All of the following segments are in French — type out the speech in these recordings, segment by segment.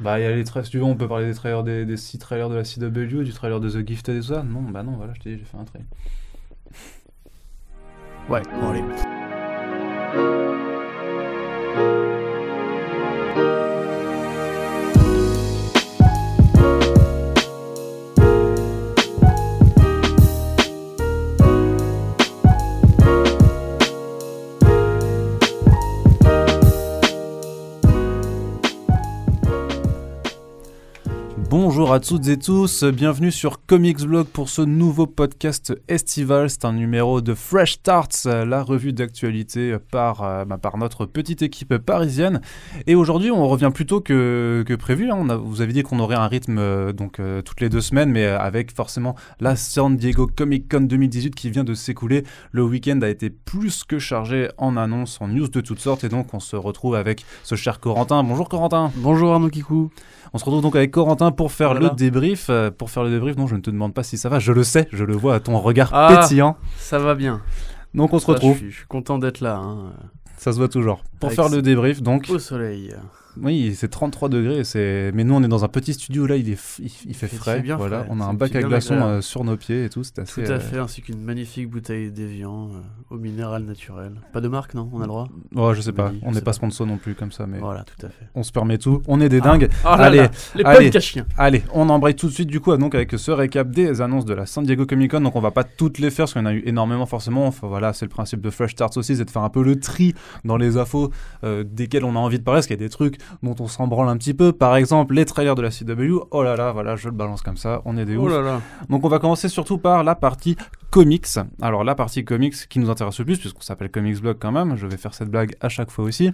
Bah, il y a les trailers, si tu on peut parler des trailers des, des six trailers de la CW, du trailer de The Gifted et tout ça. Non, bah non, voilà, je t'ai dit, j'ai fait un trailer. Ouais, bon allez. Toutes et tous, bienvenue sur Comics Blog pour ce nouveau podcast estival. C'est un numéro de Fresh Starts, la revue d'actualité par, euh, bah, par notre petite équipe parisienne. Et aujourd'hui, on revient plus tôt que, que prévu. hein. Vous avez dit qu'on aurait un rythme euh, donc euh, toutes les deux semaines, mais avec forcément la San Diego Comic Con 2018 qui vient de s'écouler. Le week-end a été plus que chargé en annonces, en news de toutes sortes, et donc on se retrouve avec ce cher Corentin. Bonjour Corentin. Bonjour Arnaud Kikou. On se retrouve donc avec Corentin pour faire Voilà. le débrief. Euh, pour faire le débrief, non, je ne te demande pas si ça va, je le sais, je le vois à ton regard Ah. pétillant. Ça va bien. Donc on se retrouve, Je suis, je suis content d'être là. hein. ça se voit toujours. Pour Avec faire le débrief, donc, Au soleil. Oui, c'est 33 degrés, c'est... mais nous on est dans un petit studio, là il, est f- il, il fait frais, bien voilà. frais, on a un bac à glaçons euh, sur nos pieds et tout, c'est Tout assez... à euh, fait, ainsi qu'une magnifique bouteille d'Evian euh, au minéral naturel. Pas de marque, non On a le droit? Ouais, je sais pas, on n'est pas pas. sponsor non plus comme ça, mais Voilà, tout à fait. on se permet tout, on est des Ah. dingues. Oh là Allez, là, les allez. chiens. Allez, on embraye tout de suite du coup donc avec ce récap des annonces de la San Diego Comic Con. Donc on va pas toutes les faire parce qu'il y en a eu énormément forcément. Enfin voilà, c'est le principe de Fresh Starts aussi, c'est de faire un peu le tri dans les infos desquels on a envie de parler. Parce qu'il y a des trucs dont on s'en branle un petit peu. Par exemple, les trailers de la CW. Oh là là, voilà, je le balance comme ça. On est des Oh ouf. là. Donc on va commencer surtout par la partie comics. Alors la partie comics qui nous intéresse le plus puisqu'on s'appelle Comics Blog quand même. Je vais faire cette blague à chaque fois aussi.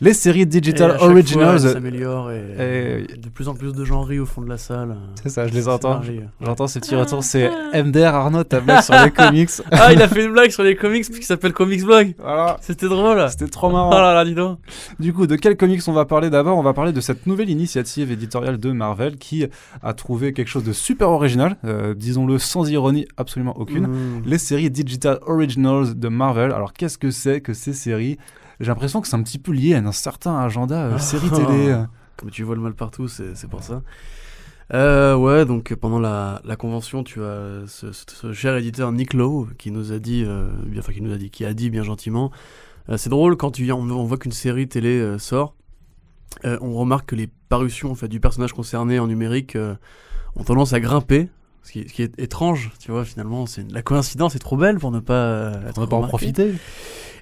Les séries Et Digital fois, Originals. elle s'améliore et, Et- de plus en plus de gens rient au fond de la salle. C'est ça, je les C'est entends. J'entends ces petits retours, c'est MDR Arnaud, ta blague sur les comics. Ah, il a fait une blague sur les comics qui s'appelle Comics Blog. Voilà, C'était drôle. c'était trop Oh marrant. là là, dis donc. Du coup, de quels comics on va parler d'abord? On va parler de cette nouvelle initiative éditoriale de Marvel qui a trouvé quelque chose de super original, euh, disons-le sans ironie absolument aucune. Mmh. Les séries Digital Originals de Marvel. Alors, qu'est-ce que c'est que ces séries? J'ai l'impression que c'est un petit peu lié à un certain agenda euh, Ah. série télé. Comme tu vois le mal partout, c'est c'est pour ça. Euh, ouais, donc pendant la, la convention, tu as ce, ce- ce cher éditeur Nick Lowe qui nous a dit, euh, enfin qui nous a dit, qui a dit bien gentiment, euh, c'est drôle quand tu, on, on voit qu'une série télé sort, on remarque que les parutions en fait, du personnage concerné en numérique ont tendance à grimper. Ce qui, ce qui est étrange, tu vois, finalement, c'est la coïncidence est trop belle pour ne pas, euh, être pas en profiter.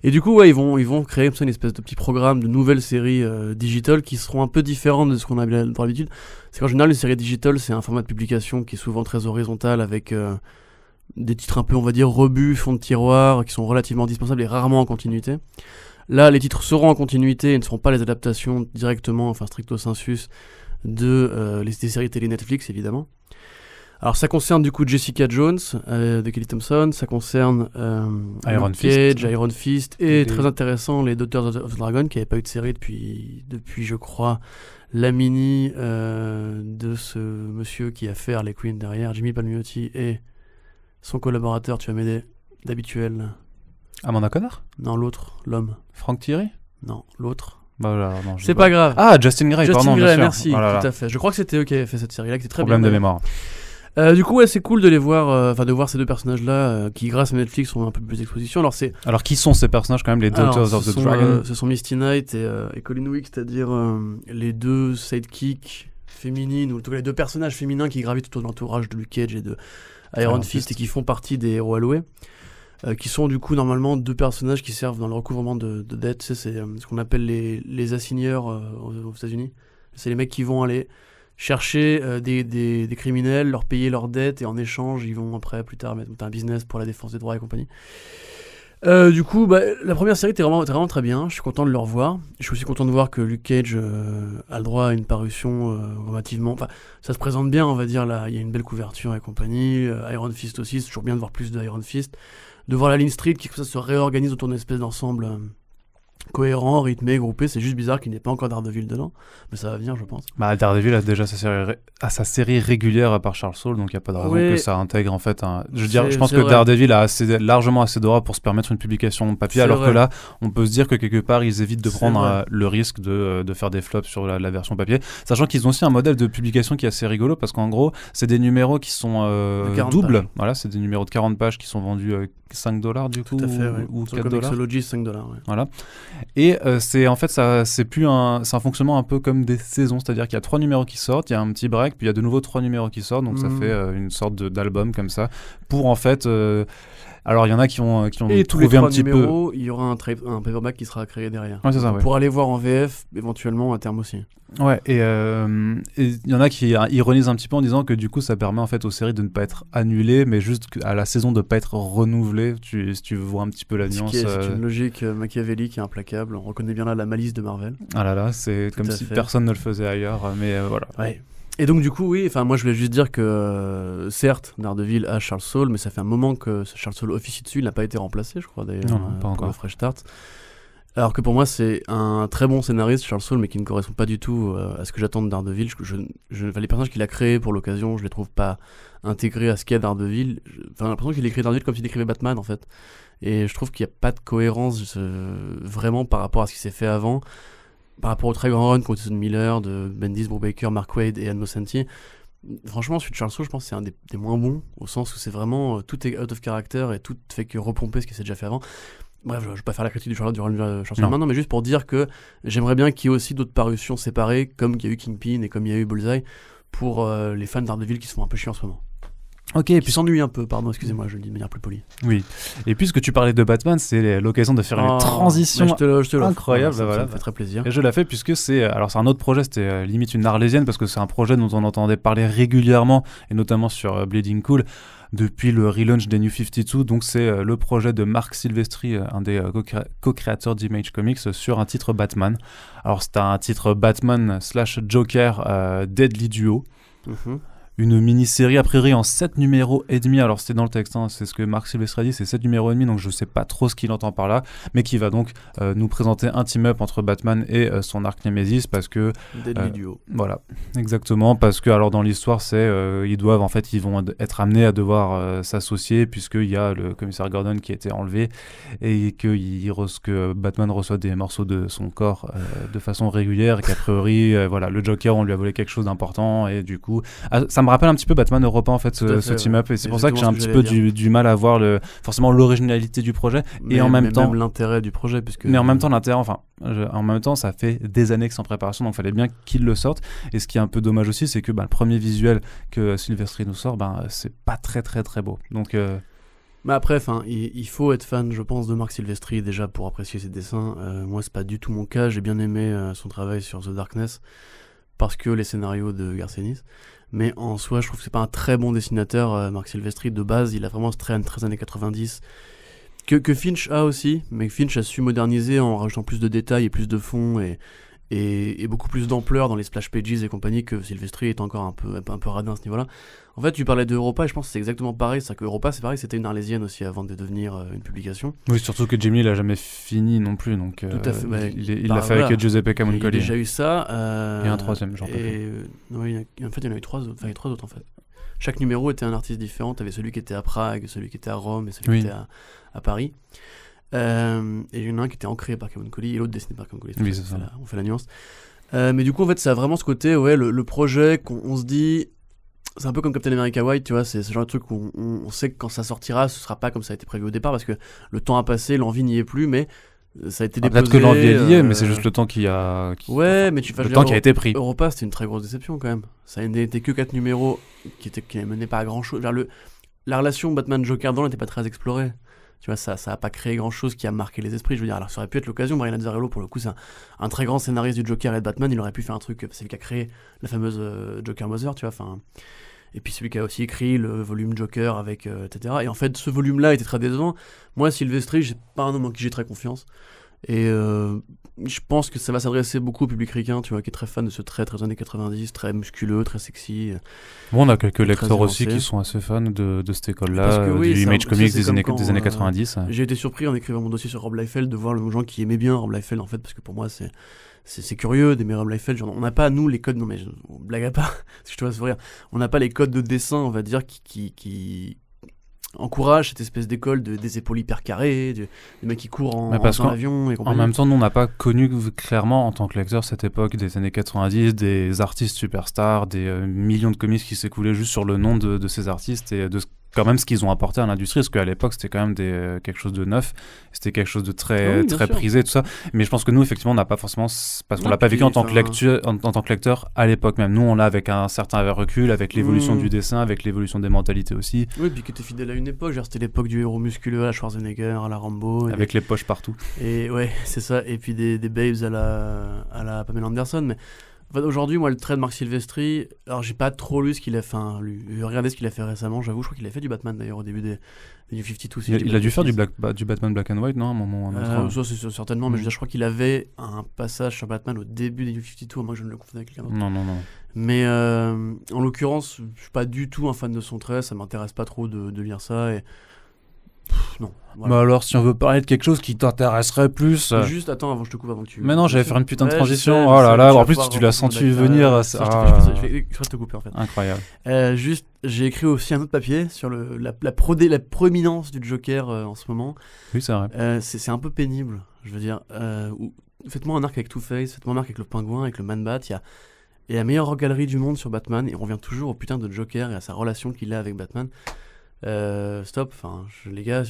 Et du coup, ouais, ils vont, ils vont créer comme ça une espèce de petit programme de nouvelles séries euh, digitales qui seront un peu différentes de ce qu'on a dans l'habitude. C'est qu'en général, les séries digitales, c'est un format de publication qui est souvent très horizontal avec euh, des titres un peu, on va dire, rebus, fond de tiroir, qui sont relativement indispensables et rarement en continuité. Là, les titres seront en continuité et ne seront pas les adaptations directement, enfin stricto sensus, de euh, les, des séries télé Netflix, évidemment. Alors ça concerne du coup Jessica Jones euh, de Kelly Thompson, ça concerne euh, Iron Luke Fist. Cage, Iron Fist et Les- très intéressant les Daughters of the- Dragon qui n'avaient pas eu de série depuis, depuis je crois la mini euh, de ce monsieur qui a fait Harley Quinn derrière, Jimmy Palmiotti et son collaborateur, tu vas m'aider, d'habituel. Amanda Connor Non, l'autre, l'homme. Frank Thierry? Non, l'autre. bah, C'est pas grave. Ah, Justin Gray, Justin pardon, bien Gray, sûr. merci, Oh là là. tout à fait. Je crois que c'était eux qui avaient fait cette série-là, qui était très Problème bien. de mémoire. Euh, du coup, ouais, c'est cool de les voir, euh, enfin de voir ces deux personnages-là euh, qui, grâce à Netflix, ont un peu plus d'exposition. Alors c'est Alors, qui sont ces personnages quand même, les Alors, Daughters of the sont, Dragon ce sont Misty Knight et, et Colin Wick, c'est-à-dire les deux sidekicks féminines, ou en tout cas les deux personnages féminins qui gravitent autour de l'entourage de Luke Cage et de Iron Fist et qui font partie des héros alloués. qui sont du coup normalement deux personnages qui servent dans le recouvrement de, de dettes. Tu sais, c'est ce qu'on appelle les, les assigneurs aux, aux États-Unis. C'est les mecs qui vont aller chercher euh, des, des, criminels, leur payer leurs dettes et en échange, ils vont après, plus tard, mettre un business pour la défense des droits et compagnie. Euh, du coup, bah, la première série était vraiment, vraiment très bien. Je suis content de le revoir. Je suis aussi content de voir que Luke Cage euh, a le droit à une parution relativement. Enfin, ça se présente bien, on va dire. Là, il y a une belle couverture et compagnie. Iron Fist aussi, c'est toujours bien de voir plus de Iron Fist. De voir la Ligne Street qui comme ça, se réorganise autour d'une espèce d'ensemble cohérent, rythmé, groupé. C'est juste bizarre qu'il n'y ait pas encore Daredevil dedans, mais ça va venir, je pense. Bah, Daredevil a déjà sa série, ré- a sa série régulière par Charles Soule, donc il n'y a pas de raison Oui. que ça intègre en fait un. Je veux dire, C'est- je pense que vrai. Daredevil a assez, largement assez d'aura pour se permettre une publication papier, C'est alors que là, on peut se dire que quelque part, ils évitent de prendre euh, le risque de, euh, de faire des flops sur la, la version papier, sachant qu'ils ont aussi un modèle de publication qui est assez rigolo, parce qu'en gros, c'est des numéros qui sont euh, De 40 doubles. pages. Voilà, c'est des numéros de 40 pages qui sont vendus euh, 5 dollars du coup, Tout à fait, ouais. ou, ou Sur 4 le dollars. Comixology, 5 dollars, ouais. Voilà. Et euh, c'est en fait ça c'est plus un c'est un fonctionnement un peu comme des saisons, c'est-à-dire qu'il y a trois numéros qui sortent, il y a un petit break, puis il y a de nouveau trois numéros qui sortent, donc ça Mhm. fait euh, une sorte d'album comme ça pour en fait euh, alors il y en a qui ont qui ont Et tous les trouvé un petit peu numéros, il y aura un, un paperback qui sera créé derrière. Ouais, c'est ça, ouais. Pour aller voir en VF, éventuellement à terme aussi. Ouais, et euh, il y en a qui euh, ironisent un petit peu en disant que du coup ça permet en fait aux séries de ne pas être annulées, mais juste à la saison de pas être renouvelées. Tu, si tu voir un petit peu la Ce nuance. c'est euh, une logique euh, machiavélique et implacable. On reconnaît bien là la malice de Marvel. Ah là là, c'est comme si fait. personne ne le faisait ailleurs, euh, mais euh, voilà. Ouais. Et donc du coup, oui, enfin moi je voulais juste dire que euh, certes, Daredevil a Charles Soule, mais ça fait un moment que Charles Soule officie dessus, il n'a pas été remplacé, je crois d'ailleurs, Non, euh, pas encore. Fresh Start. Alors que pour moi c'est un très bon scénariste, Charles Soule, mais qui ne correspond pas du tout euh, à ce que j'attends de Daredevil. Je, je, je- enfin, les personnages qu'il a créés pour l'occasion, je les trouve pas intégrés à ce qu'est Daredevil. Enfin, j'ai l'impression qu'il écrit Daredevil comme s'il écrivait Batman en fait. Et je trouve qu'il n'y a pas de cohérence euh, vraiment par rapport à ce qui s'est fait avant. Par rapport au très grand run qu'ont Jason Miller, de Bendis, Brubaker, Mark Wade et Anne Nocenti. Franchement, celui de Charles Soule, je pense que c'est un des, des moins bons, au sens où c'est vraiment euh, tout est out of character et tout fait que repomper ce qui s'est déjà fait avant. Bref, je ne vais pas faire la critique du Charlotte du run de Charles maintenant, mais juste pour dire que j'aimerais bien qu'il y ait aussi d'autres parutions séparées, comme il y a eu Kingpin et comme il y a eu Bullseye, pour euh, les fans d'Ardeville qui se font un peu chier en ce moment. Ok, et puis s'ennuient un peu, pardon, excusez-moi, je le dis de manière plus polie. Oui. Et puisque tu parlais de Batman, c'est l'occasion de faire Oh, une transition mais je te je te incroyable, ça, ça voilà. me fait très plaisir. Et je la fais puisque c'est alors c'est un autre projet, c'était euh, limite une arlésienne parce que c'est un projet dont on entendait parler régulièrement et notamment sur euh, Bleeding Cool depuis le relaunch des New 52. Donc c'est euh, le projet de Mark Silvestri, un des co-cré- co-créateurs d'Image Comics, sur un titre Batman. Alors c'est un titre Batman slash Joker euh, Deadly Duo. Mhm. Une mini-série a priori en 7 numéros et demi. Alors c'était dans le texte, hein, c'est ce que Marc Silvestri a dit, c'est 7 numéros et demi, donc je sais pas trop ce qu'il entend par là, mais qui va donc euh, nous présenter un team-up entre Batman et euh, son arc Nemesis parce que Deadly Euh, Duo. voilà, exactement, parce que alors dans l'histoire c'est euh, ils doivent en fait ils vont être amenés à devoir s'associer puisqu'il y a le commissaire Gordon qui a été enlevé et que, il que Batman reçoit des morceaux de son corps de façon régulière et qu'a priori voilà le Joker on lui a volé quelque chose d'important et du coup ah, ça me rappelle un petit peu Batman Europa en fait ce, team-up et c'est pour ça que j'ai un petit peu du, du mal à voir le forcément l'originalité du projet Mais- en même mais temps- l'intérêt du projet, puisque. mais en même temps, l'intérêt, enfin, je- en même temps, ça fait des années que c'est en préparation, donc il fallait bien qu'il le sorte. Et ce qui est un peu dommage aussi, c'est que bah, le premier visuel que Sylvester nous sort, ben, c'est pas très très très beau. Donc, euh, Mais après, il, il faut être fan, je pense, de Marc Silvestri déjà pour apprécier ses dessins. Euh, moi, c'est pas du tout mon cas. J'ai bien aimé euh, son travail sur The Darkness parce que les scénarios de Garcenis. Mais en soi, je trouve que c'est pas un très bon dessinateur, euh, Marc Silvestri. De base, il a vraiment ce trait très années 90 que, Finch a aussi, mais Finch a su moderniser en rajoutant plus de détails et plus de fond et, et, et beaucoup plus d'ampleur dans les splash pages et compagnie que Silvestri est encore un peu, un peu, radin à ce niveau-là. En fait, tu parlais d'Europa et je pense que c'est exactement pareil. C'est que Europa, c'est pareil, c'était une arlésienne aussi avant de devenir euh, une publication. oui, surtout que Jimmy l'a jamais fini non plus. Donc, Tout à fait, bah, il il bah, l'a fait voilà. avec Giuseppe Il y a Camuncoli. déjà eu ça. euh, Et un troisième, j'en peux Et euh, il en fait, il y en a eu trois autres. Enfin, il y a trois autres en fait. Chaque numéro était un artiste différent. T'avais celui qui était à Prague, celui qui était à Rome et celui Oui. qui était à, à Paris. Euh, et il y en a un qui était ancré par Camuncoli et l'autre dessiné par. Oui, On c'est fait ça. la- On fait la nuance. Euh, mais du coup, en fait, ça a vraiment ce côté, ouais, le, le projet qu'on on se dit. C'est un peu comme Captain America White, tu vois, c'est ce genre de truc où on, on sait que quand ça sortira, ce sera pas comme ça a été prévu au départ parce que le temps a passé, l'envie n'y est plus, mais euh, ça a été Ah, déposé. Peut-être que l'envie est liée, euh, mais c'est juste le temps qui a. qui- Ouais, mais tu le temps qui a été pris. Europa, c'était une très grosse déception quand même. Ça n'était que 4 numéros qui étaient qui pas à grand chose. Le, la relation Batman-Joker dans n'était pas très explorée. Tu vois, ça, ça a pas créé grand chose qui a marqué les esprits. Je veux dire, alors ça aurait pu être l'occasion. Brian Azzarello, pour le coup, c'est un, un très grand scénariste du Joker et de Batman. Il aurait pu faire un truc. C'est lui qui a créé la fameuse euh, Joker Mother, tu vois. Enfin, et puis celui qui a aussi écrit le volume Joker avec euh, etc. Et en fait, ce volume-là était très décevant. Moi, Sylvestri, j'ai pas un homme en qui j'ai très confiance. Et euh, je pense que ça va s'adresser beaucoup au public ricain, tu vois, qui est très fan de ce trait très années 90, très musculeux, très sexy. Bon, on a quelques lecteurs aussi qui sont assez fans de, de cette école-là, euh, oui, du un- Image Comics des années, des années euh, 90. J'ai été surpris en écrivant mon dossier sur Rob Liefeld de voir le gens qui aimaient bien Rob Liefeld en fait, parce que pour moi c'est c'est curieux d'aimer Rob Liefeld. Genre, on n'a pas nous les codes, non mais je, on blague à part, parce que je te vois sourire. On n'a pas les codes de dessin, on va dire, qui qui, qui encouragent cette espèce d'école de, des épaules hyper carrées, du- des mecs qui courent en, parce dans qu'en- l'avion et En même temps, nous, on n'a pas connu clairement en tant que lecteur cette époque des années 90, des artistes superstars, des euh, millions de comics qui s'écoulaient juste sur le nom de, de ces artistes et de ce- quand même ce qu'ils ont apporté à l'industrie, parce qu'à l'époque, c'était quand même des, euh, quelque chose de neuf, c'était quelque chose de très, Ah oui, très sûr. prisé, tout ça. Mais je pense que nous, effectivement, on n'a pas forcément, parce qu'on l'a pas vécu en tant, que lecture, en, en tant que lecteur à l'époque même. Nous, on l'a avec un certain recul, avec l'évolution Mm. du dessin, avec l'évolution des mentalités aussi, Oui, puis qui était fidèle à une époque. C'était l'époque du héros musculeux à la Schwarzenegger, à la Rambo. et avec les poches partout. Et ouais, c'est ça. Et puis des, des babes à la, à la Pamela Anderson. Mais en fait, aujourd'hui, moi, le trait de Marc Silvestri, alors j'ai pas trop lu ce qu'il a fait. Hein, lu, regardez ce qu'il a fait récemment. J'avoue, je crois qu'il a fait du Batman d'ailleurs au début des, New 52. si Il, je a dû faire du. Black, bah, du Batman Black and White, non, à un moment ou à un autre. Euh, ça, c'est sûr, certainement, mais je, veux Mm. dire, je crois qu'il avait un passage sur Batman au début des New 52, à moins que je ne le confonde avec quelqu'un d'autre. Non, non, non. Mais euh, en l'occurrence, je suis pas du tout un fan de son trait, ça m'intéresse pas trop de, de lire ça. Et... Pff, non. voilà. Bah alors, si on veut parler de quelque chose qui t'intéresserait plus. euh, Juste, attends, avant je te coupe, avant que tu. Mais non, j'allais faire une putain de Ouais, transition. sais, Oh là là, en plus, tu l'as senti venir, Ça, ça- je te- de te couper en fait. Incroyable. Euh, juste, j'ai écrit aussi un autre papier sur le, la, la, prodé- la proéminence du Joker euh, en ce moment. Oui, c'est vrai. Euh, c'est un peu pénible, je veux dire. Euh, Faites-moi un arc avec Two-Face, faites-moi un arc avec le Pingouin, avec le Man-Bat. Il y a, il y a la meilleure galerie du monde sur Batman et on revient toujours au putain de Joker et à sa relation qu'il a avec Batman. Euh, stop, enfin, je- les gars,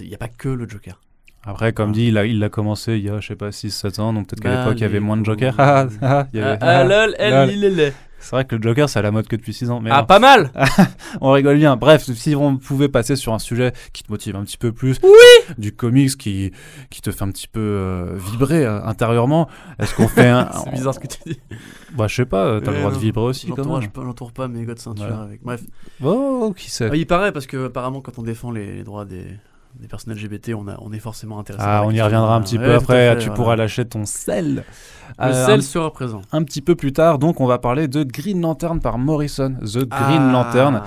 il n'y a pas que le Joker. Après, comme Ah. dit, il a, il l'a commencé il y a, je sais pas, 6-7 ans, donc peut-être qu'à Bah, l'époque, il y avait moins de. Joker. Ah, ah, il y avait- Ah, ah. lol, elle, il est. C'est vrai que le Joker, c'est à la mode que depuis 6 ans. Mais Ah, non, pas mal on rigole bien. Bref, si on pouvait passer sur un sujet qui te motive un petit peu plus, du comics qui, qui te fait un petit peu euh, vibrer euh, intérieurement, est-ce qu'on fait un. C'est bizarre ce que tu dis. Bah, je sais pas, t'as le droit de vibrer aussi quand même. pas, j'entoure pas mes gars de ceinture avec. Bref. Oh, qui sait Ah, il paraît parce que apparemment quand on défend les, les droits des, des personnes LGBT, on, a, on est forcément intéressé. Ah, on y reviendra un petit Ouais, peu après. fait, tu voilà. pourras lâcher ton sel. Le Euh, sel sera présent. un petit peu plus tard, donc on va parler de Green Lantern par Morrison, The Green Ah. Lantern,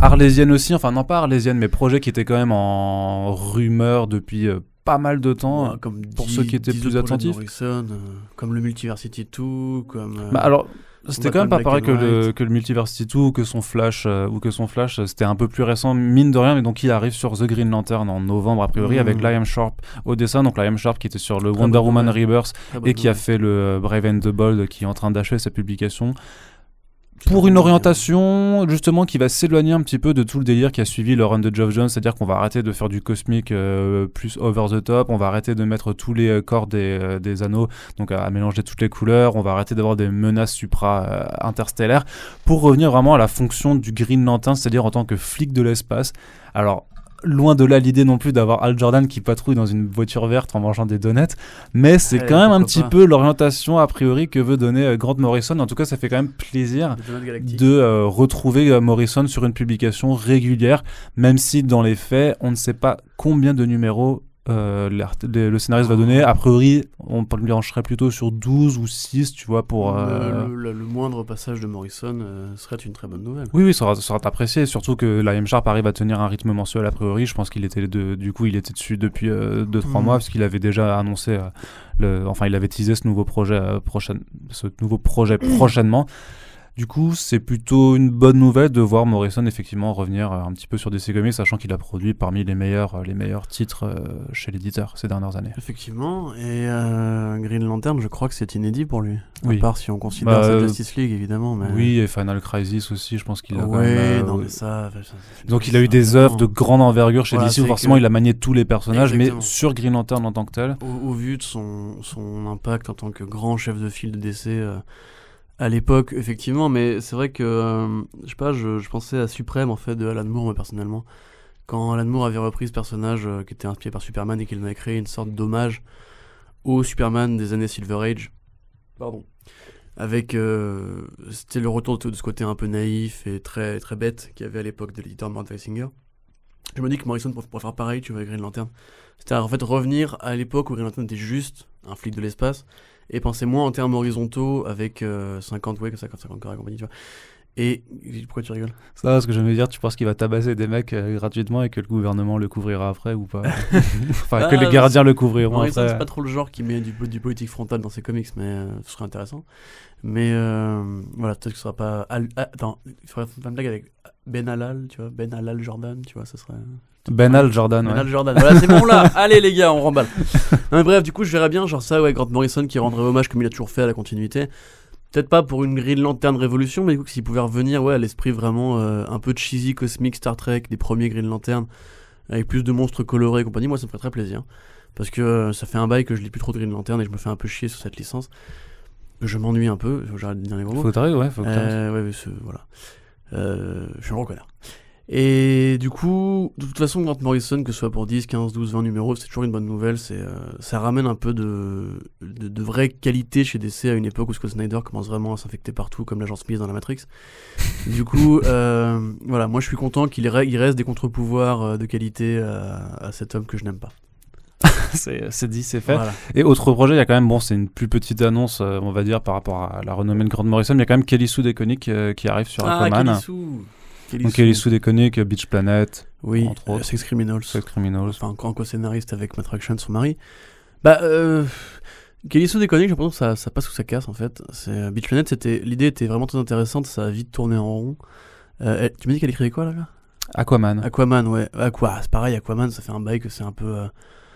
arlésienne aussi, enfin non pas arlésienne, mais projet qui était quand même en rumeur depuis euh, pas mal de temps. Ouais, comme pour dix- ceux qui étaient plus attentifs. Morrison, euh, comme le Multiversity 2, comme. Bah alors, c'était quand même pas pareil que le, que le Multiversity 2 ou que son Flash, euh, ou que son Flash, euh, c'était un peu plus récent, mine de rien, mais donc il arrive sur The Green Lantern en novembre a priori Mhm. avec Liam Sharp au dessin, donc Liam Sharp qui était sur le Wonder Woman. Rebirth et qui a fait le euh, Brave and the Bold qui est en train d'achever sa publication. Pour une orientation justement qui va s'éloigner un petit peu de tout le délire qui a suivi le run de Geoff Jones, c'est-à-dire qu'on va arrêter de faire du cosmique euh, plus over the top, on va arrêter de mettre tous les euh, corps des, euh, des anneaux, donc à, à mélanger toutes les couleurs, on va arrêter d'avoir des menaces supra-interstellaires, pour revenir vraiment à la fonction du Green Lantern, c'est-à-dire en tant que flic de l'espace. Alors loin de là l'idée non plus d'avoir Al Jordan qui patrouille dans une voiture verte en mangeant des donuts, mais c'est Ouais, quand même un petit pas. peu l'orientation a priori que veut donner euh, Grant Morrison. En tout cas, ça fait quand même plaisir de euh, retrouver euh, Morrison sur une publication régulière, même si dans les faits, on ne sait pas combien de numéros euh, le, le scénariste va donner. A priori, on plancherait plutôt sur 12 ou 6, tu vois, pour... euh, Le, le- le moindre passage de Morrison euh, serait une très bonne nouvelle. Oui, oui, ça sera, apprécié, surtout que la M Sharp arrive à tenir un rythme mensuel a priori. Je pense qu'il était de, du coup, il était dessus depuis 2-3 Mhm. mois, parce qu'il avait déjà annoncé, euh, le, enfin, il avait teasé ce nouveau projet, euh, prochaine, ce nouveau projet prochainement. Du coup, c'est plutôt une bonne nouvelle de voir Morrison effectivement revenir euh, un petit peu sur DC Comics, sachant qu'il a produit parmi les meilleurs, euh, les meilleurs titres euh, chez l'éditeur ces dernières années. Effectivement, et euh, Green Lantern, je crois que c'est inédit pour lui. Oui. À part si on considère Bah, sa Justice League, évidemment. Mais... Oui, et Final Crisis aussi, je pense qu'il a euh, non, mais ça. Donc il a eu des œuvres de grande envergure chez Voilà, DC où forcément que- il a manié tous les personnages, Exactement. mais sur Green Lantern en tant que tel. Au, au vu de son, son impact en tant que grand chef de file de DC euh, à l'époque, effectivement, mais c'est vrai que, euh, je sais pas, je, pensais à Suprême en fait de Alan Moore, moi personnellement. Quand Alan Moore avait repris ce personnage euh, qui était inspiré par Superman et qu'il en avait créé une sorte d'hommage au Superman des années Silver Age. Pardon. Avec. euh, C'était le retour de, ce côté un peu naïf et très, très bête qu'il y avait à l'époque de l'éditeur Mort Weisinger. Je me dis que Morrison pourrait faire pareil, tu vois, avec Green Lantern. C'est-à-dire, en fait, revenir à l'époque où Green Lantern était juste un flic de l'espace et penser moins en termes horizontaux avec euh, 50 ouais, 50, 50 corps et compagnie, tu vois. Et pourquoi tu rigoles? Ça, parce que je veux dire, tu penses qu'il va tabasser des mecs euh, gratuitement et que le gouvernement le couvrira après ou pas? Enfin, que Ah, les gardiens le couvriront après. c'est pas trop le genre qui met du, du politique frontal dans ses comics, mais euh, ce serait intéressant. Mais euh, voilà, peut-être que ce sera pas. Al- ah, attends, il faudrait faire une blague avec Ben Halal, tu vois, Ben Halal Jordan, tu vois, ce serait. Ben Al Jordan, ouais. Ben Halal Jordan, voilà, c'est bon là Allez les gars, on remballe Non, mais Bref, du coup, je verrais bien, genre ça, ouais, Grant Morrison qui rendrait hommage comme il a toujours fait à la continuité. Peut-être pas pour une Green Lantern Révolution, mais du coup, s'il pouvait revenir ouais, à l'esprit vraiment euh, un peu cheesy, cosmique, Star Trek, des premiers Green Lantern, avec plus de monstres colorés et compagnie, moi ça me ferait très plaisir. Parce que euh, ça fait un bail que je lis plus trop de Green Lantern et je me fais un peu chier sur cette licence. Je m'ennuie un peu, j'arrête de dire les gros mots. Faudrait, ouais, faut que. Euh, ouais, mais voilà. Euh, je le reconnais. Et du coup, de toute façon, Grant Morrison, que ce soit pour 10, 15, 12, 20 numéros, c'est toujours une bonne nouvelle. C'est, euh, ça ramène un peu de, de, de vraie qualité chez DC à une époque où Scott Snyder commence vraiment à s'infecter partout, comme l'agent Smith dans la Matrix. du coup, euh, voilà, moi je suis content qu'il re- il reste des contre-pouvoirs euh, de qualité à, à cet homme que je n'aime pas. C'est dit, c'est fait. Voilà. Et autre projet, il y a quand même, bon, c'est une plus petite annonce, on va dire, par rapport à la renommée de Grant Morrison. Il y a quand même Kelly Sue Deconic euh, qui arrive sur Ah, Aquaman. Kelly Sue. Kelly Donc. Kelly Sue Deconic, Beach Planet, Oui, entre euh, autres. Sex Criminals. Sex Criminals. enfin en co-scénariste avec Matt Fraction, son mari. Bah, euh, Kelly Sue j'ai l'impression que ça, ça passe ou ça casse en fait. C'est euh, Beach Planet, c'était l'idée était vraiment très intéressante, ça a vite tourné en rond. Euh, elle- tu m'as dit qu'elle écrivait quoi là, là? Aquaman. Aquaman, ouais. Aqua, c'est pareil, Aquaman, ça fait un bail que c'est un peu. euh,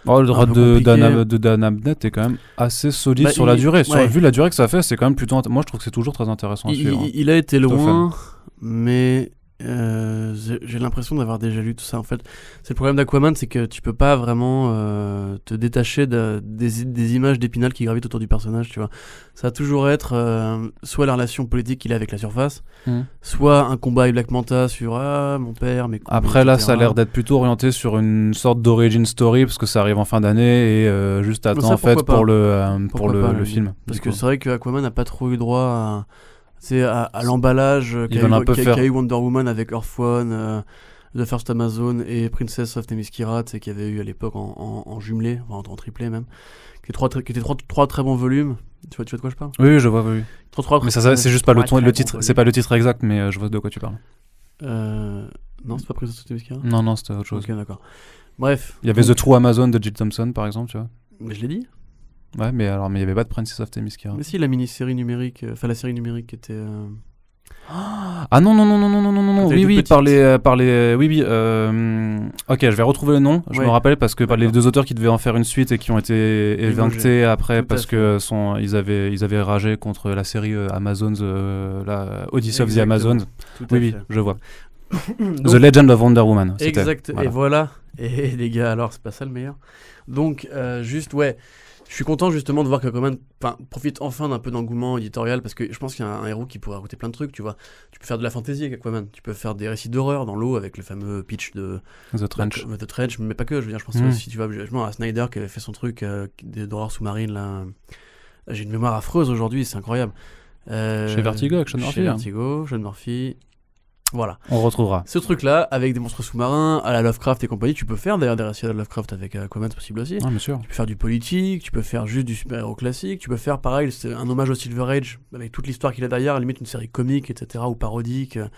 Oh, le droit de. Dan, de Dan Abnett est quand même assez solide Bah, sur la il- durée. Sur, ouais. vu la durée que ça fait, c'est quand même plutôt. Moi, je trouve que c'est toujours très intéressant à il, suivre. il- il a été Plutôt loin, mais euh, j'ai l'impression d'avoir déjà lu tout ça en fait. C'est le problème d'Aquaman, c'est que tu peux pas vraiment euh, te détacher de- des, des images d'Épinal qui gravitent autour du personnage, tu vois. Ça va toujours être euh, soit la relation politique qu'il a avec la surface, Mhm. soit un combat avec Black Manta sur ah mon père, mes couilles, Après, là, ça a l'air d'être plutôt orienté sur une sorte d'origin story parce que ça arrive en fin d'année et juste à Mais temps en fait pour le, pour Pourquoi le, pas, le là, film. Parce que c'est vrai que Aquaman n'a pas trop eu droit à, c'est à, à l'emballage euh, qu'a eu, Wonder Woman avec Earth One, euh, The First Amazon et Princess of Themyscira, tu sais, qu'il y avait eu à l'époque en, en, en jumelé, enfin, en, en triplé même, qui, est trois, très- qui étaient trois, trois très bons volumes. Tu vois, tu vois de quoi je parle? Oui, je vois, oui. oui. Trois, trois, Mais ça, c'est juste pas le, ton- le titre, c'est pas le titre exact, mais euh, je vois de quoi tu parles. Euh, non, c'est pas Princess of Themyscira Non, non, c'était autre chose. Ok, d'accord. Bref. Il y avait donc- The True Amazon de Jill Thompson, par exemple, tu vois. Mais je l'ai dit. Ouais, mais alors, mais il y avait pas de Princess of Themyscira. Mais si, la mini-série numérique, euh, enfin la série numérique qui était. euh, Ah non, non, non, non, non, non, non, non, oui, oui, par les, euh, par les, oui, oui, euh, ok, je vais retrouver le nom, je Ouais. me rappelle parce que par les deux auteurs qui devaient en faire une suite et qui ont été évinctés après Tout parce que son, ils avaient, ils avaient ragé contre la série euh, Amazon, euh, la Odyssey of the Exactement. Amazon. tout à Oui, oui, fait. je vois. Donc, The Legend of Wonder Woman. Exact. Voilà. Et voilà. Et les gars, alors c'est pas ça le meilleur. Donc euh, juste ouais, je suis content justement de voir qu'Aquaman enfin, profite enfin d'un peu d'engouement éditorial parce que je pense qu'il y a un, un héros qui pourrait raconter plein de trucs. Tu vois, tu peux faire de la fantasy avec Aquaman, tu peux faire des récits d'horreur dans l'eau avec le fameux pitch de The Trench. de The Trench, mais pas que. Je veux dire, je pense Mm. aussi, tu vois, justement à Snyder qui avait fait son truc euh, d'horreur sous-marine là. J'ai une mémoire affreuse aujourd'hui, c'est incroyable. Euh, Chez Vertigo, avec Sean chez Murphy, hein. Vertigo, Sean Murphy. Voilà. On retrouvera. Ce truc-là, avec des monstres sous-marins, à la Lovecraft et compagnie, tu peux faire d'ailleurs des récits à la Lovecraft avec euh, Aquaman, c'est possible aussi. Ah, bien sûr. Tu peux faire du politique, tu peux faire juste du super-héros classique, tu peux faire pareil, c'est un hommage au Silver Age, avec toute l'histoire qu'il a derrière, à la limite une série comique, etc., ou parodique, euh,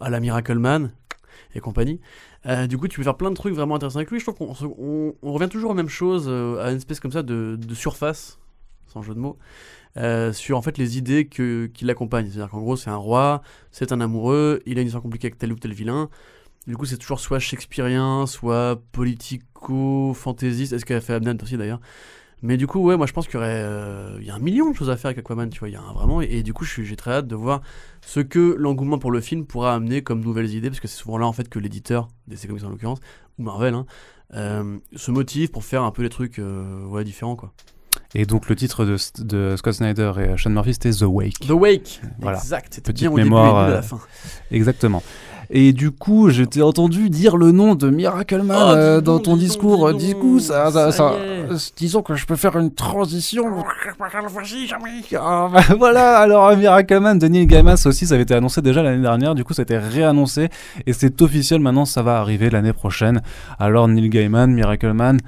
à la Miracle Man et compagnie. Euh, du coup, tu peux faire plein de trucs vraiment intéressants avec lui. Je trouve qu'on se- on, on revient toujours aux mêmes choses, euh, à une espèce comme ça de, de surface, sans jeu de mots, euh, sur en fait les idées que, qui l'accompagnent. C'est-à-dire qu'en gros, c'est un roi, c'est un amoureux, il a une histoire compliquée avec tel ou tel vilain. Du coup, c'est toujours soit shakespearien, soit politico-fantaisiste. Est-ce qu'elle a fait Abnett aussi d'ailleurs Mais du coup, ouais, moi je pense qu'il y aurait. euh, y a un million de choses à faire avec Aquaman, tu vois. Il y a vraiment. Et, du coup, j'ai très hâte de voir ce que l'engouement pour le film pourra amener comme nouvelles idées, parce que c'est souvent là en fait que l'éditeur, DC Comics en l'occurrence, ou Marvel, hein, euh, se motive pour faire un peu des trucs différents quoi. Et donc, le titre de, de Scott Snyder et Sean Murphy, c'était The Wake. The Wake Voilà. Exact, c'était Petite bien au début et mémoire, à euh, la fin. Exactement. Et du coup, je t'ai entendu dire le nom de Miracle Man Oh, euh, dans ton discours. Du coup, ça, ça, ça disons que je peux faire une transition. Ah, bah, voilà, alors Miracle Man de Neil Gaiman, ça aussi, ça avait été annoncé déjà l'année dernière. Du coup, ça a été réannoncé et c'est officiel maintenant. Ça va arriver l'année prochaine. Alors Neil Gaiman, Miracle Man.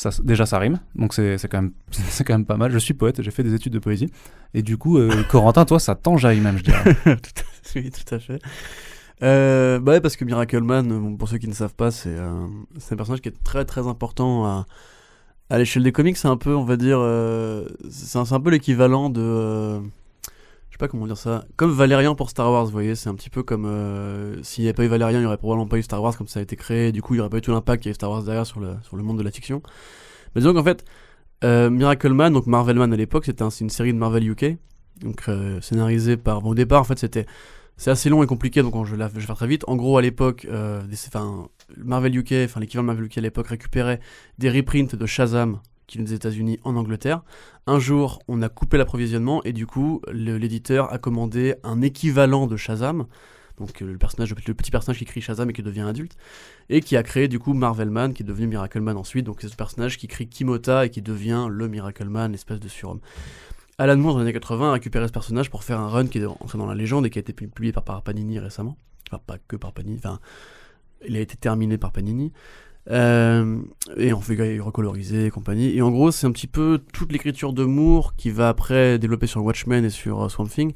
Ça, déjà ça rime, donc c'est quand, même- quand même pas mal. Je suis poète, j'ai fait des études de poésie. Et du coup, euh, Corentin, toi, ça t'enjaille même, je dirais. oui, tout à fait. Euh, bah ouais, parce que Miracle Man, bon, pour ceux qui ne savent pas, c'est euh, un personnage qui est très très important à, à l'échelle des comics. C'est un peu, on va dire, euh, c'est un, c'est un peu l'équivalent de. Pas comment dire ça. Comme Valérian pour Star Wars, vous voyez, c'est un petit peu comme. euh, S'il n'y avait pas eu Valérian, il n'y aurait probablement pas eu Star Wars comme ça a été créé. Du coup, il n'y aurait pas eu tout l'impact qu'il y a eu Star Wars derrière sur le, sur le monde de la fiction. Mais disons qu'en fait, euh, Miracle Man, donc Marvel Man à l'époque, c'était un- une série de Marvel UK. Donc euh, scénarisée par. Bon, au départ, en fait, c'était. C'est assez long et compliqué, donc je, vais faire très vite. En gros, à l'époque, euh, Marvel UK, enfin l'équivalent Marvel UK à l'époque récupérait des reprints de Shazam qui des États-Unis en Angleterre. Un jour, on a coupé l'approvisionnement et du coup, l'éditeur a commandé un équivalent de Shazam, donc euh, le personnage, le petit personnage qui crie Shazam et qui devient adulte, et qui a créé du coup Marvel Man, qui est devenu Miracle Man ensuite. Donc c'est ce personnage qui crie Kimota et qui devient le Miracle Man, l'espèce de surhomme. Alan Moore dans les années 80 a récupéré ce personnage pour faire un run qui est entré dans la légende et qui a été publié par, par Panini récemment. Enfin, pas que par Panini, enfin, il a été terminé par Panini. Euh, et en fait, recolorisé et compagnie. Et en gros, c'est un petit peu toute l'écriture de Moore qui va après développer sur Watchmen et sur euh, Swamp Thing.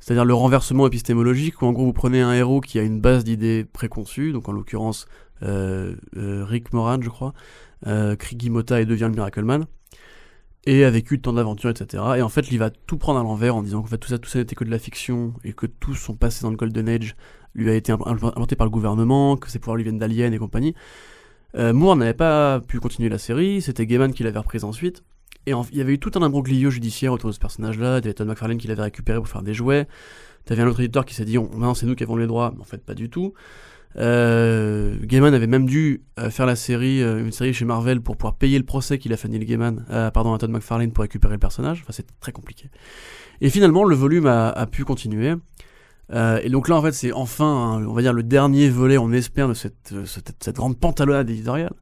C'est-à-dire le renversement épistémologique où en gros vous prenez un héros qui a une base d'idées préconçues, donc en l'occurrence euh, Rick Moran, je crois, euh, crée Guimota et devient le Miracle Man et a vécu tant d'aventures, etc. Et en fait, il va tout prendre à l'envers en disant qu'en fait tout ça, tout ça n'était que de la fiction et que tout son passé dans le Golden Age lui a été imp- inventé par le gouvernement, que ses pouvoirs lui viennent d'aliens et compagnie. Euh, Moore n'avait pas pu continuer la série, c'était Gaiman qui l'avait reprise ensuite. Et il y avait eu tout un imbroglio judiciaire autour de ce personnage-là. T'avais Todd McFarlane qui l'avait récupéré pour faire des jouets. T'avais un autre éditeur qui s'est dit, on, c'est nous qui avons les droits, mais en fait, pas du tout. Euh, Gaiman avait même dû euh, faire la série, euh, une série chez Marvel pour pouvoir payer le procès qu'il a fait Neil Gaiman, pardon, à Todd McFarlane pour récupérer le personnage. Enfin, c'était très compliqué. Et finalement, le volume a pu continuer. Euh, et donc là, en fait, c'est enfin, hein, on va dire, le dernier volet, on espère, de cette, euh, cette, grande pantalonnade éditoriale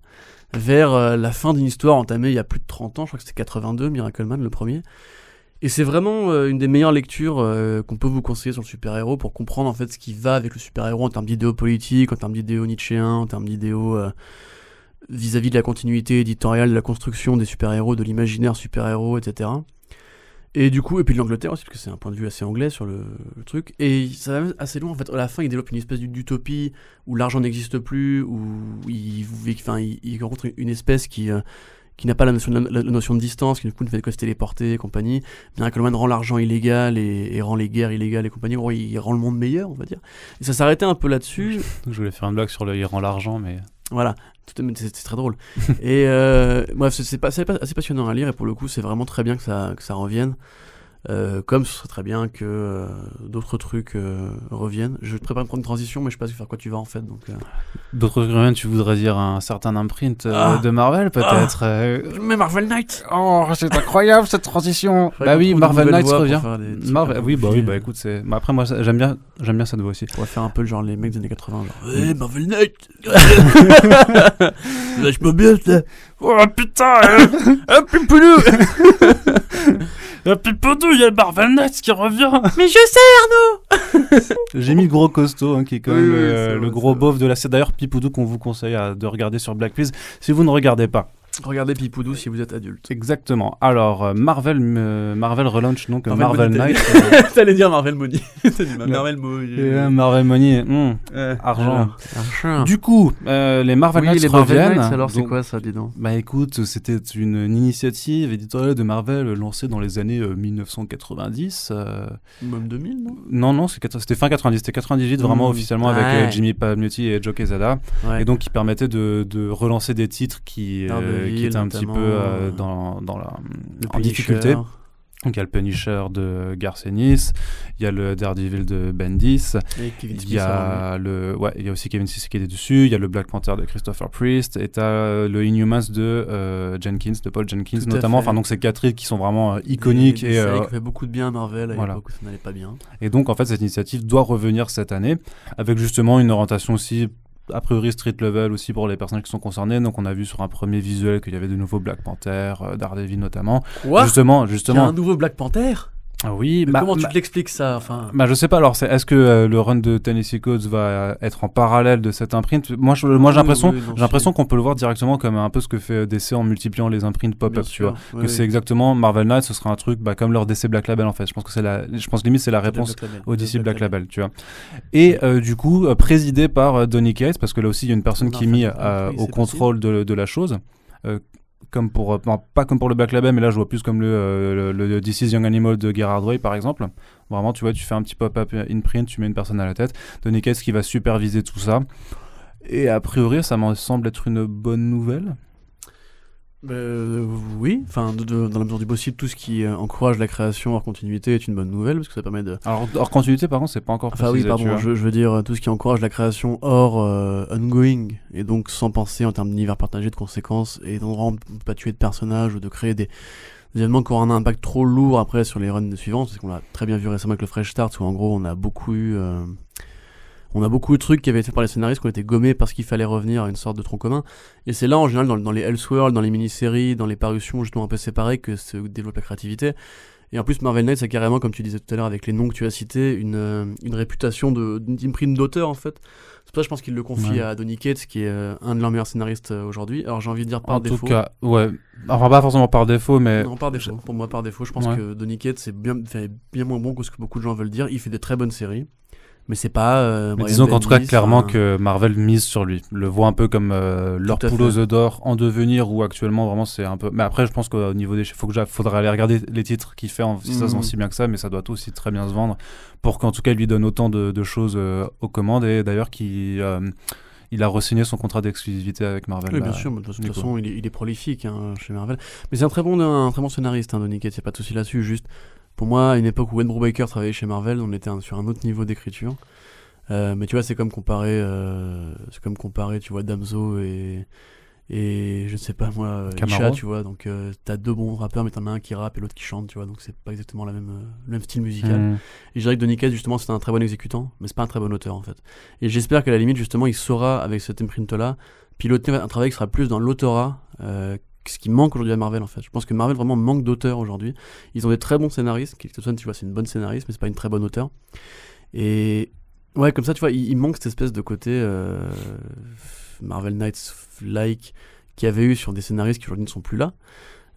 vers euh, la fin d'une histoire entamée il y a plus de 30 ans, je crois que c'était 82, Miracle Man, le premier. Et c'est vraiment une des meilleures lectures qu'on peut vous conseiller sur le super-héros pour comprendre en fait ce qui va avec le super-héros en termes d'idéaux politiques, en termes d'idéaux nietzschéens, en termes d'idéaux vis-à-vis de la continuité éditoriale, de la construction des super-héros, de l'imaginaire super-héros, etc. Et du coup, et puis l'Angleterre aussi, parce que c'est un point de vue assez anglais sur le, le truc. Et ça va même assez loin, en fait. À la fin, il développe une espèce d'utopie où l'argent n'existe plus, où il, enfin, il, il rencontre une espèce qui, euh, qui n'a pas la notion, de, la, la notion de distance, qui du coup ne fait que se téléporter et compagnie. Miracle Man rend l'argent illégal et, et, rend les guerres illégales et compagnie. Gros, il rend le monde meilleur, on va dire. Et ça s'arrêtait un peu là-dessus. Je voulais faire une blague sur le il rend l'argent, mais. Voilà, c'est très drôle. et euh, bref, c'est assez passionnant à lire et pour le coup, c'est vraiment très bien que ça, que ça revienne. Euh, comme ce serait très bien que euh, d'autres trucs euh, reviennent. Je te prépare une transition, mais je sais pas faire quoi tu vas en fait. Donc, euh. D'autres trucs reviennent, tu voudrais dire un certain imprint ah, de Marvel peut-être ah, Mais Marvel Knight Oh, c'est incroyable cette transition Bah oui, Marvel Knight revient. Marvel... Oui, bah oui, bah écoute, c'est. Bah, après, moi j'aime bien, j'aime bien cette voix aussi. On va faire un peu genre les mecs des années 80, genre. Hey, Marvel Knight Lâche-moi bien ça Oh putain Un pipoulou Pipoudou, il y a Marvel Knights qui revient Mais je sais Arnaud J'ai mis le gros costaud, hein, qui est quand même oui, euh, le gros beauf de la série. D'ailleurs, Pipoudou qu'on vous conseille à, de regarder sur Black Quiz si vous ne regardez pas. Regardez Pipoudou si vous êtes adulte. Exactement. Alors, euh, Marvel, euh, Marvel relaunch donc Marvel, Marvel Knight. euh... T'allais dire Marvel Money. Marvel Money. Marvel Money. Mmh. argent. argent. Du coup, euh, les Marvel oui, Knights les reviennent. Marvel Knights, alors c'est quoi ça, dis donc Bah écoute, c'était une, une, initiative éditoriale de Marvel lancée dans les années 1990. Même 2000, non? Non, non, c'était fin 90. C'était 98 vraiment Mmh. officiellement ouais. avec Jimmy Palmiotti et Joe Quesada. Ouais. Et donc, qui permettait de, de relancer des titres qui, qui étaient un petit peu euh, dans, dans la, en difficulté. Donc il y a le Punisher de Garcenis, il y a le Daredevil de Bendis, il y a le ouais, il y a aussi Kevin Smith qui est dessus, il y a le Black Panther de Christopher Priest et t'as le Inhumans de euh, Jenkins, de Paul Jenkins notamment. Enfin donc c'est quatre qui sont vraiment euh, iconiques et euh, qui fait beaucoup de bien à Marvel à voilà. l'époque où ça n'allait pas bien. Et donc en fait cette initiative doit revenir cette année avec justement une orientation aussi a priori street level aussi pour les personnes qui sont concernées. Donc on a vu sur un premier visuel qu'il y avait de nouveaux Black Panther, euh, Daredevil notamment. Quoi? Justement, justement. Il y a un nouveau Black Panther? Ah oui, bah, comment tu te l'expliques ça enfin... bah, Je sais pas, alors c'est, est-ce que euh, le run de Tennessee Codes va euh, être en parallèle de cette imprint? Moi, je, moi j'ai l'impression, j'ai l'impression qu'on peut le voir directement comme un peu ce que fait DC en multipliant les imprints pop-up, tu vois. que c'est exactement Marvel Knights, ce sera un truc bah, comme leur DC Black Label en fait. Je pense que c'est la, je pense limite c'est la réponse au DC Black, Label, tu vois. Et euh, du coup, présidé par Donny Cates, parce que là aussi il y a une personne qui est mise au contrôle de, de, la chose comme pour, euh, pas comme pour le Black Label, mais là je vois plus comme le, euh, le, Young Animal de Gerard Way par exemple. Vraiment, tu vois, tu fais un petit pop-up print tu mets une personne à la tête. Donny Cates qui va superviser tout ça. Et a priori, ça me semble être une bonne nouvelle. Euh, oui, enfin, dans la mesure du possible, tout ce qui euh, encourage la création hors continuité est une bonne nouvelle parce que ça permet de. Alors, hors continuité, par contre, c'est pas encore Enfin, oui, pardon, je, veux dire tout ce qui encourage la création hors euh, ongoing et donc sans penser en termes d'univers partagé, de conséquences et d'endroits pas tuer de personnages ou de créer des, événements qui auront un impact trop lourd après sur les runs suivantes parce qu'on l'a très bien vu récemment avec le Fresh Start où en gros on a beaucoup eu on a beaucoup de trucs qui avaient été faits par les scénaristes qui ont été gommés parce qu'il fallait revenir à une sorte de tronc commun. Et c'est là, en général, dans, dans les Elseworlds, dans les mini-séries, dans les parutions justement un peu séparées, que se développe la créativité. Et en plus, Marvel Knights c'est carrément, comme tu disais tout à l'heure avec les noms que tu as cités, une, euh, une réputation d'imprime d'auteur en fait. C'est pour ça je pense qu'il le confie à Donny Cates, qui est euh, un de leurs meilleurs scénaristes euh, aujourd'hui. Alors j'ai envie de dire par défaut. En tout cas, ouais. Enfin, pas forcément par défaut, mais. Non, par défaut. Pour moi, par défaut. Je pense que Donny Cates, c'est bien, bien moins bon que ce que beaucoup de gens veulent dire. Il fait des très bonnes séries mais c'est pas. Euh, disons qu'en tout cas, clairement que Marvel mise sur lui. Le voit un peu comme euh, leur poule d'or en devenir, ou actuellement vraiment c'est un peu. Mais après, je pense qu'au niveau des faut que faudra aller regarder les titres qu'il fait, si ça se vend mhm. si bien que ça, mais ça doit aussi très bien se vendre pour qu'en tout cas, il lui donne autant de, choses euh, aux commandes et d'ailleurs qu'il il a re-signé son contrat d'exclusivité avec Marvel. Oui, bien sûr, de toute façon, il est, prolifique hein, chez Marvel. Mais c'est un très bon, un très bon scénariste, hein, Donny Cates, il n'y a pas de souci là-dessus. Juste, pour moi, à une époque où Wayne Brubaker travaillait chez Marvel, on était sur un autre niveau d'écriture. Euh, mais tu vois, c'est comme comparer, euh, c'est comme comparer, tu vois, Damso et et je ne sais pas moi, Isha, tu vois. Donc euh, t'as deux bons rappeurs, mais t'en as un qui rappe et l'autre qui chante, tu vois. Donc c'est pas exactement la même, le même style musical. Hmm. Et je dirais que Donny Cates, justement, c'est un très bon exécutant, mais c'est pas un très bon auteur en fait. Et j'espère qu'à la limite, justement, il saura avec cet imprint là piloter un travail qui sera plus dans l'autorat ce qui manque aujourd'hui à Marvel en fait. Je pense que Marvel vraiment manque d'auteurs aujourd'hui. Ils ont des très bons scénaristes. Kate tu vois, c'est une bonne scénariste, mais c'est pas une très bonne auteur. Et ouais, comme ça, tu vois, il, manque cette espèce de côté euh, Marvel Knights-like qu'il y avait eu sur des scénaristes qui aujourd'hui ne sont plus là.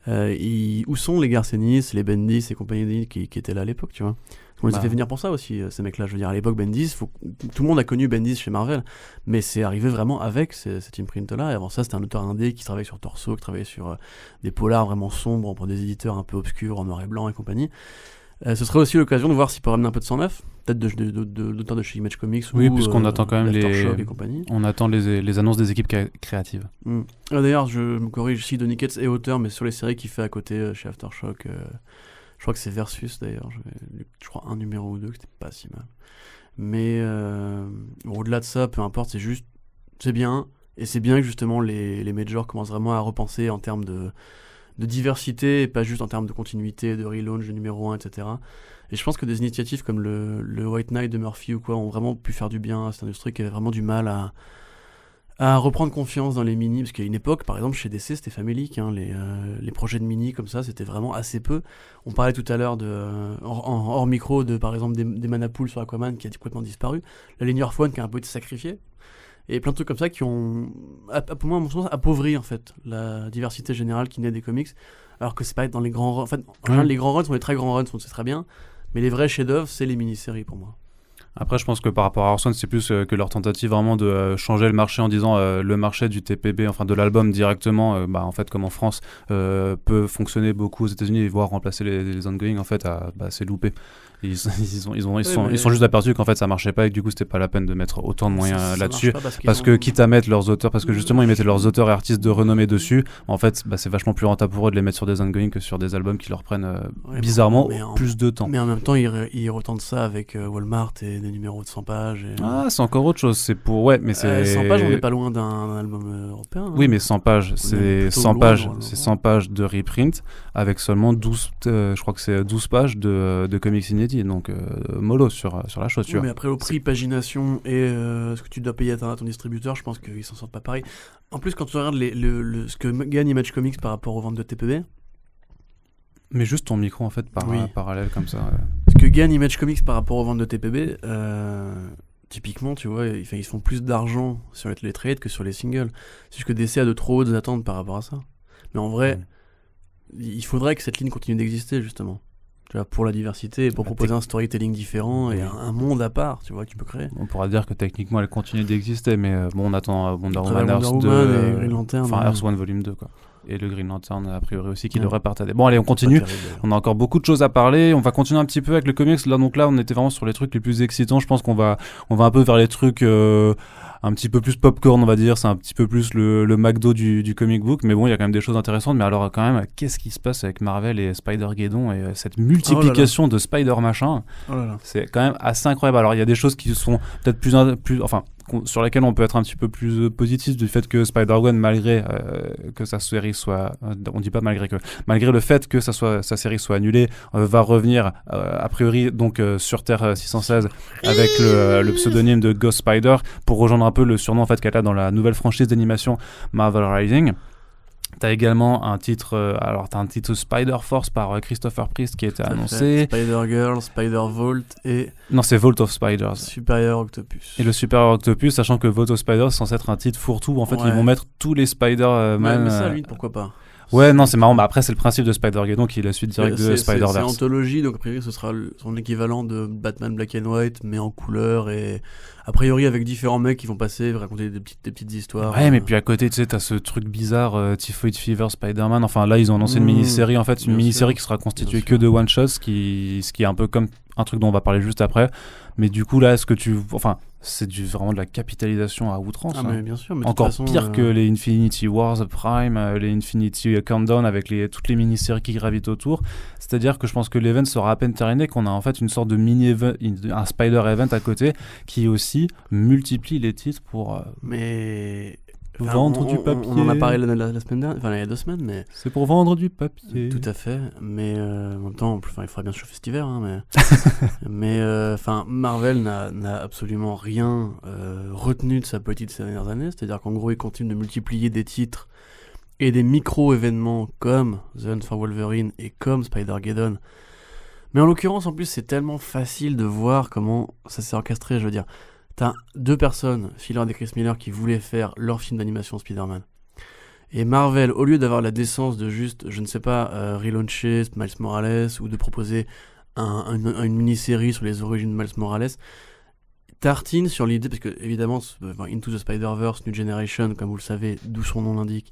Euh, où sont les Garcenis, les Bendis et compagnie qui, qui étaient là à l'époque, tu vois? On les a fait venir pour ça aussi, euh, ces mecs-là? Je veux dire, à l'époque, Bendis, faut... tout le monde a connu Bendis chez Marvel, mais c'est arrivé vraiment avec cette imprint-là. Et avant ça, c'était un auteur indé qui travaillait sur Torso, qui travaillait sur euh, des polars vraiment sombres pour des éditeurs un peu obscurs en noir et blanc et compagnie. Euh, ce serait aussi l'occasion de voir s'il peut ramener un peu de sang neuf, peut-être de, de, de, de, chez Image Comics oui, puisqu'on attend quand même les, on attend les, les, annonces des équipes créatives. Mm. Ah, d'ailleurs, je me corrige ici, Donny Cates est auteur, mais sur les séries qu'il fait à côté chez Aftershock. Crois que c'est Versus d'ailleurs. Je crois un numéro ou deux, que c'était pas si mal. Mais euh, au-delà de ça, peu importe, c'est juste. C'est bien. Et c'est bien que justement les, les majors commencent vraiment à repenser en termes de, de diversité et pas juste en termes de continuité, de relaunch, de numéro 1, etc. Et je pense que des initiatives comme le, le White Knight de Murphy ou quoi ont vraiment pu faire du bien à cette industrie qui avait vraiment du mal à, à reprendre confiance dans les mini, parce qu'à une époque, par exemple, chez DC, c'était famélique, hein, les, euh, les, projets de mini comme ça, c'était vraiment assez peu. On parlait tout à l'heure de, euh, hors, micro, de par exemple des, des Manapools sur Aquaman qui a complètement disparu, la ligne Orphone qui a un peu été sacrifiée, et plein de trucs comme ça qui ont, pour moi, à mon sens, appauvri en fait la diversité générale qui naît des comics, alors que c'est pas dans les grands En fait, les grands runs sont les très grands runs, c'est très bien, mais les vrais chefs-d'œuvre, c'est les mini-séries pour moi. Après, je pense que par rapport à Orson, c'est plus euh, que leur tentative vraiment de euh, changer le marché en disant euh, le marché du TPB, enfin de l'album directement, bah, en fait, comme en France, peut fonctionner beaucoup aux États-Unis et voir remplacer les, ongoing, en fait, bah, c'est loupé. Ils, ils, ont, ils, ont, ils, sont, ils sont juste aperçus qu'en fait ça marchait pas et que du coup c'était pas la peine de mettre autant de moyens là-dessus. Parce, parce que quitte à mettre leurs auteurs, parce que justement ils mettaient leurs auteurs et artistes de renommée dessus, en fait bah, c'est vachement plus rentable pour eux de les mettre sur des ongoing que sur des albums qui leur prennent euh, bizarrement plus de temps. Mais en même temps ils, ils retentent ça avec euh, Walmart et des numéros de 100 pages. Et... Ah c'est encore autre chose, c'est pour... Ouais mais c'est... 100 pages on est pas loin d'un album européen. Oui mais 100 pages, c'est 100 pages, c'est 100 pages de reprint avec seulement 12, je crois que c'est 12 pages de, de comics inédits, donc mollo sur, sur la chose. mais après, au prix pagination et euh, ce que tu dois payer à ton distributeur, je pense qu'ils s'en sortent pas pareil. En plus, quand tu regardes les, le, ce que gagne Image Comics par rapport aux ventes de TPB. Mais juste ton micro en fait par parallèle comme ça. Ce que gagne Image Comics par rapport aux ventes de TPB, euh, typiquement, tu vois, ils, ils font plus d'argent sur les, trades que sur les singles. C'est juste que DC a de trop hautes attentes par rapport à ça. Mais en vrai, il faudrait que cette ligne continue d'exister justement pour la diversité et pour bah, proposer un storytelling différent et un, monde à part, tu vois, que tu peux créer. On pourra dire que techniquement elle continue d'exister, mais euh, bon, on attend euh, Wonder Woman, Earth 2, Green Lantern, enfin Earth 1 Volume 2, quoi. Et le Green Lantern, a priori aussi, qui devrait partager. Bon, allez, on continue. On a encore beaucoup de choses à parler. On va continuer un petit peu avec le comics. Là, donc là, on était vraiment sur les trucs les plus excitants. Je pense qu'on va, on va un peu vers les trucs. Euh, un petit peu plus popcorn, on va dire. C'est un petit peu plus le, le McDo du, du, comic book. Mais bon, il y a quand même des choses intéressantes. Mais alors, quand même, qu'est-ce qui se passe avec Marvel et Spider-Geddon et euh, cette multiplication oh de Spider-Machin? Oh C'est quand même assez incroyable. Alors, il y a des choses qui sont peut-être plus, plus. Enfin, sur laquelle on peut être un petit peu plus euh, positif du fait que Spider-Man, malgré euh, que sa série soit, on dit pas malgré que, malgré le fait que soit, sa série soit annulée, va revenir a priori donc sur Terre 616 avec le, pseudonyme de Ghost Spider pour rejoindre un peu le surnom fait qu'elle a dans la nouvelle franchise d'animation Marvel Rising. T'as également un titre, euh, alors t'as un titre Spider Force par euh, Christopher Priest qui a été annoncé. Spider Girl, Spider Vault et. Non, c'est Vault of Spiders. Superior Octopus. Et le Superior Octopus, sachant que Vault of Spiders est censé être un titre fourre-tout. En fait, ils vont mettre tous les Spider-Man. mais ça, lui, pourquoi pas Ouais, non, c'est marrant. Bah, après, c'est le principe de Spider-Geddon qui est la suite directe de Spider-Verse. C'est anthologie, donc a priori, ce sera son équivalent de Batman Black and White, mais en couleur et a priori avec différents mecs qui vont passer, raconter des petites, des petites histoires. Ouais, mais euh. puis à côté, tu sais, t'as ce truc bizarre, euh, Typhoid Fever, Spider-Man. Enfin, là, ils ont lancé une mmh, mini-série, en fait, une mini-série qui sera constituée que de one-shots, qui, ce qui est un peu comme un truc dont on va parler juste après. Mais du coup, là, est-ce que tu. Enfin, c'est du, vraiment de la capitalisation à outrance. Ah, hein. mais bien sûr. Mais Encore façon, pire que euh, les Infinity Wars Prime, euh, les Infinity Countdown avec les, toutes les mini-séries qui gravitent autour. C'est-à-dire que je pense que l'event sera à peine terminé, qu'on a en fait une sorte de mini-event, un Spider-Event à côté qui aussi multiplie les titres pour. Euh, mais vendre du papier. On, en a parlé la, semaine dernière, enfin il y a deux semaines, mais. C'est pour vendre du papier. Tout à fait, mais euh, en même temps, il faudra bien chauffer cet hiver, hein, mais. mais euh, enfin, Marvel n'a absolument rien euh, retenu de sa politique ces dernières années, c'est-à-dire qu'en gros, il continue de multiplier des titres et des micro-événements comme The Hunt for Wolverine et comme Spider-Geddon. Mais en l'occurrence, en plus, c'est tellement facile de voir comment ça s'est orchestré, je veux dire. T'as deux personnes, Phil et Chris Miller, qui voulaient faire leur film d'animation Spider-Man. Et Marvel, au lieu d'avoir la décence de juste, je ne sais pas, euh, relauncher Miles Morales ou de proposer une, mini-série sur les origines de Miles Morales, tartine sur l'idée, parce que évidemment, Into the Spider-Verse, New Generation, comme vous le savez, d'où son nom l'indique,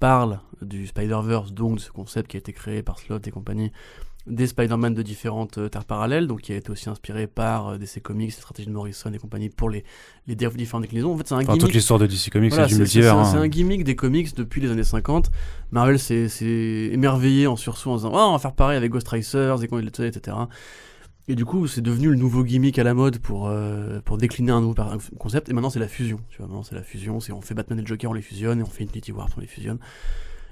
parle du Spider-Verse, donc de ce concept qui a été créé par Slot et compagnie, des Spider-Man de différentes euh, terres parallèles, donc qui a été aussi inspiré par euh, DC Comics, la stratégie de Morrison et compagnie pour les, les différentes déclinaisons. En fait, c'est un gimmick. toute l'histoire de DC Comics, c'est du multivers. C'est un, hein. gimmick des comics depuis les années 50. Marvel s'est émerveillé en sursaut en disant oh, on va faire pareil avec Ghost Racers, et etc. Et du coup, c'est devenu le nouveau gimmick à la mode pour, euh, pour décliner un nouveau concept. Et maintenant, c'est la fusion. Tu vois, maintenant, c'est la fusion. C'est on fait Batman et le Joker, on les fusionne, et on fait Infinity War, on les fusionne.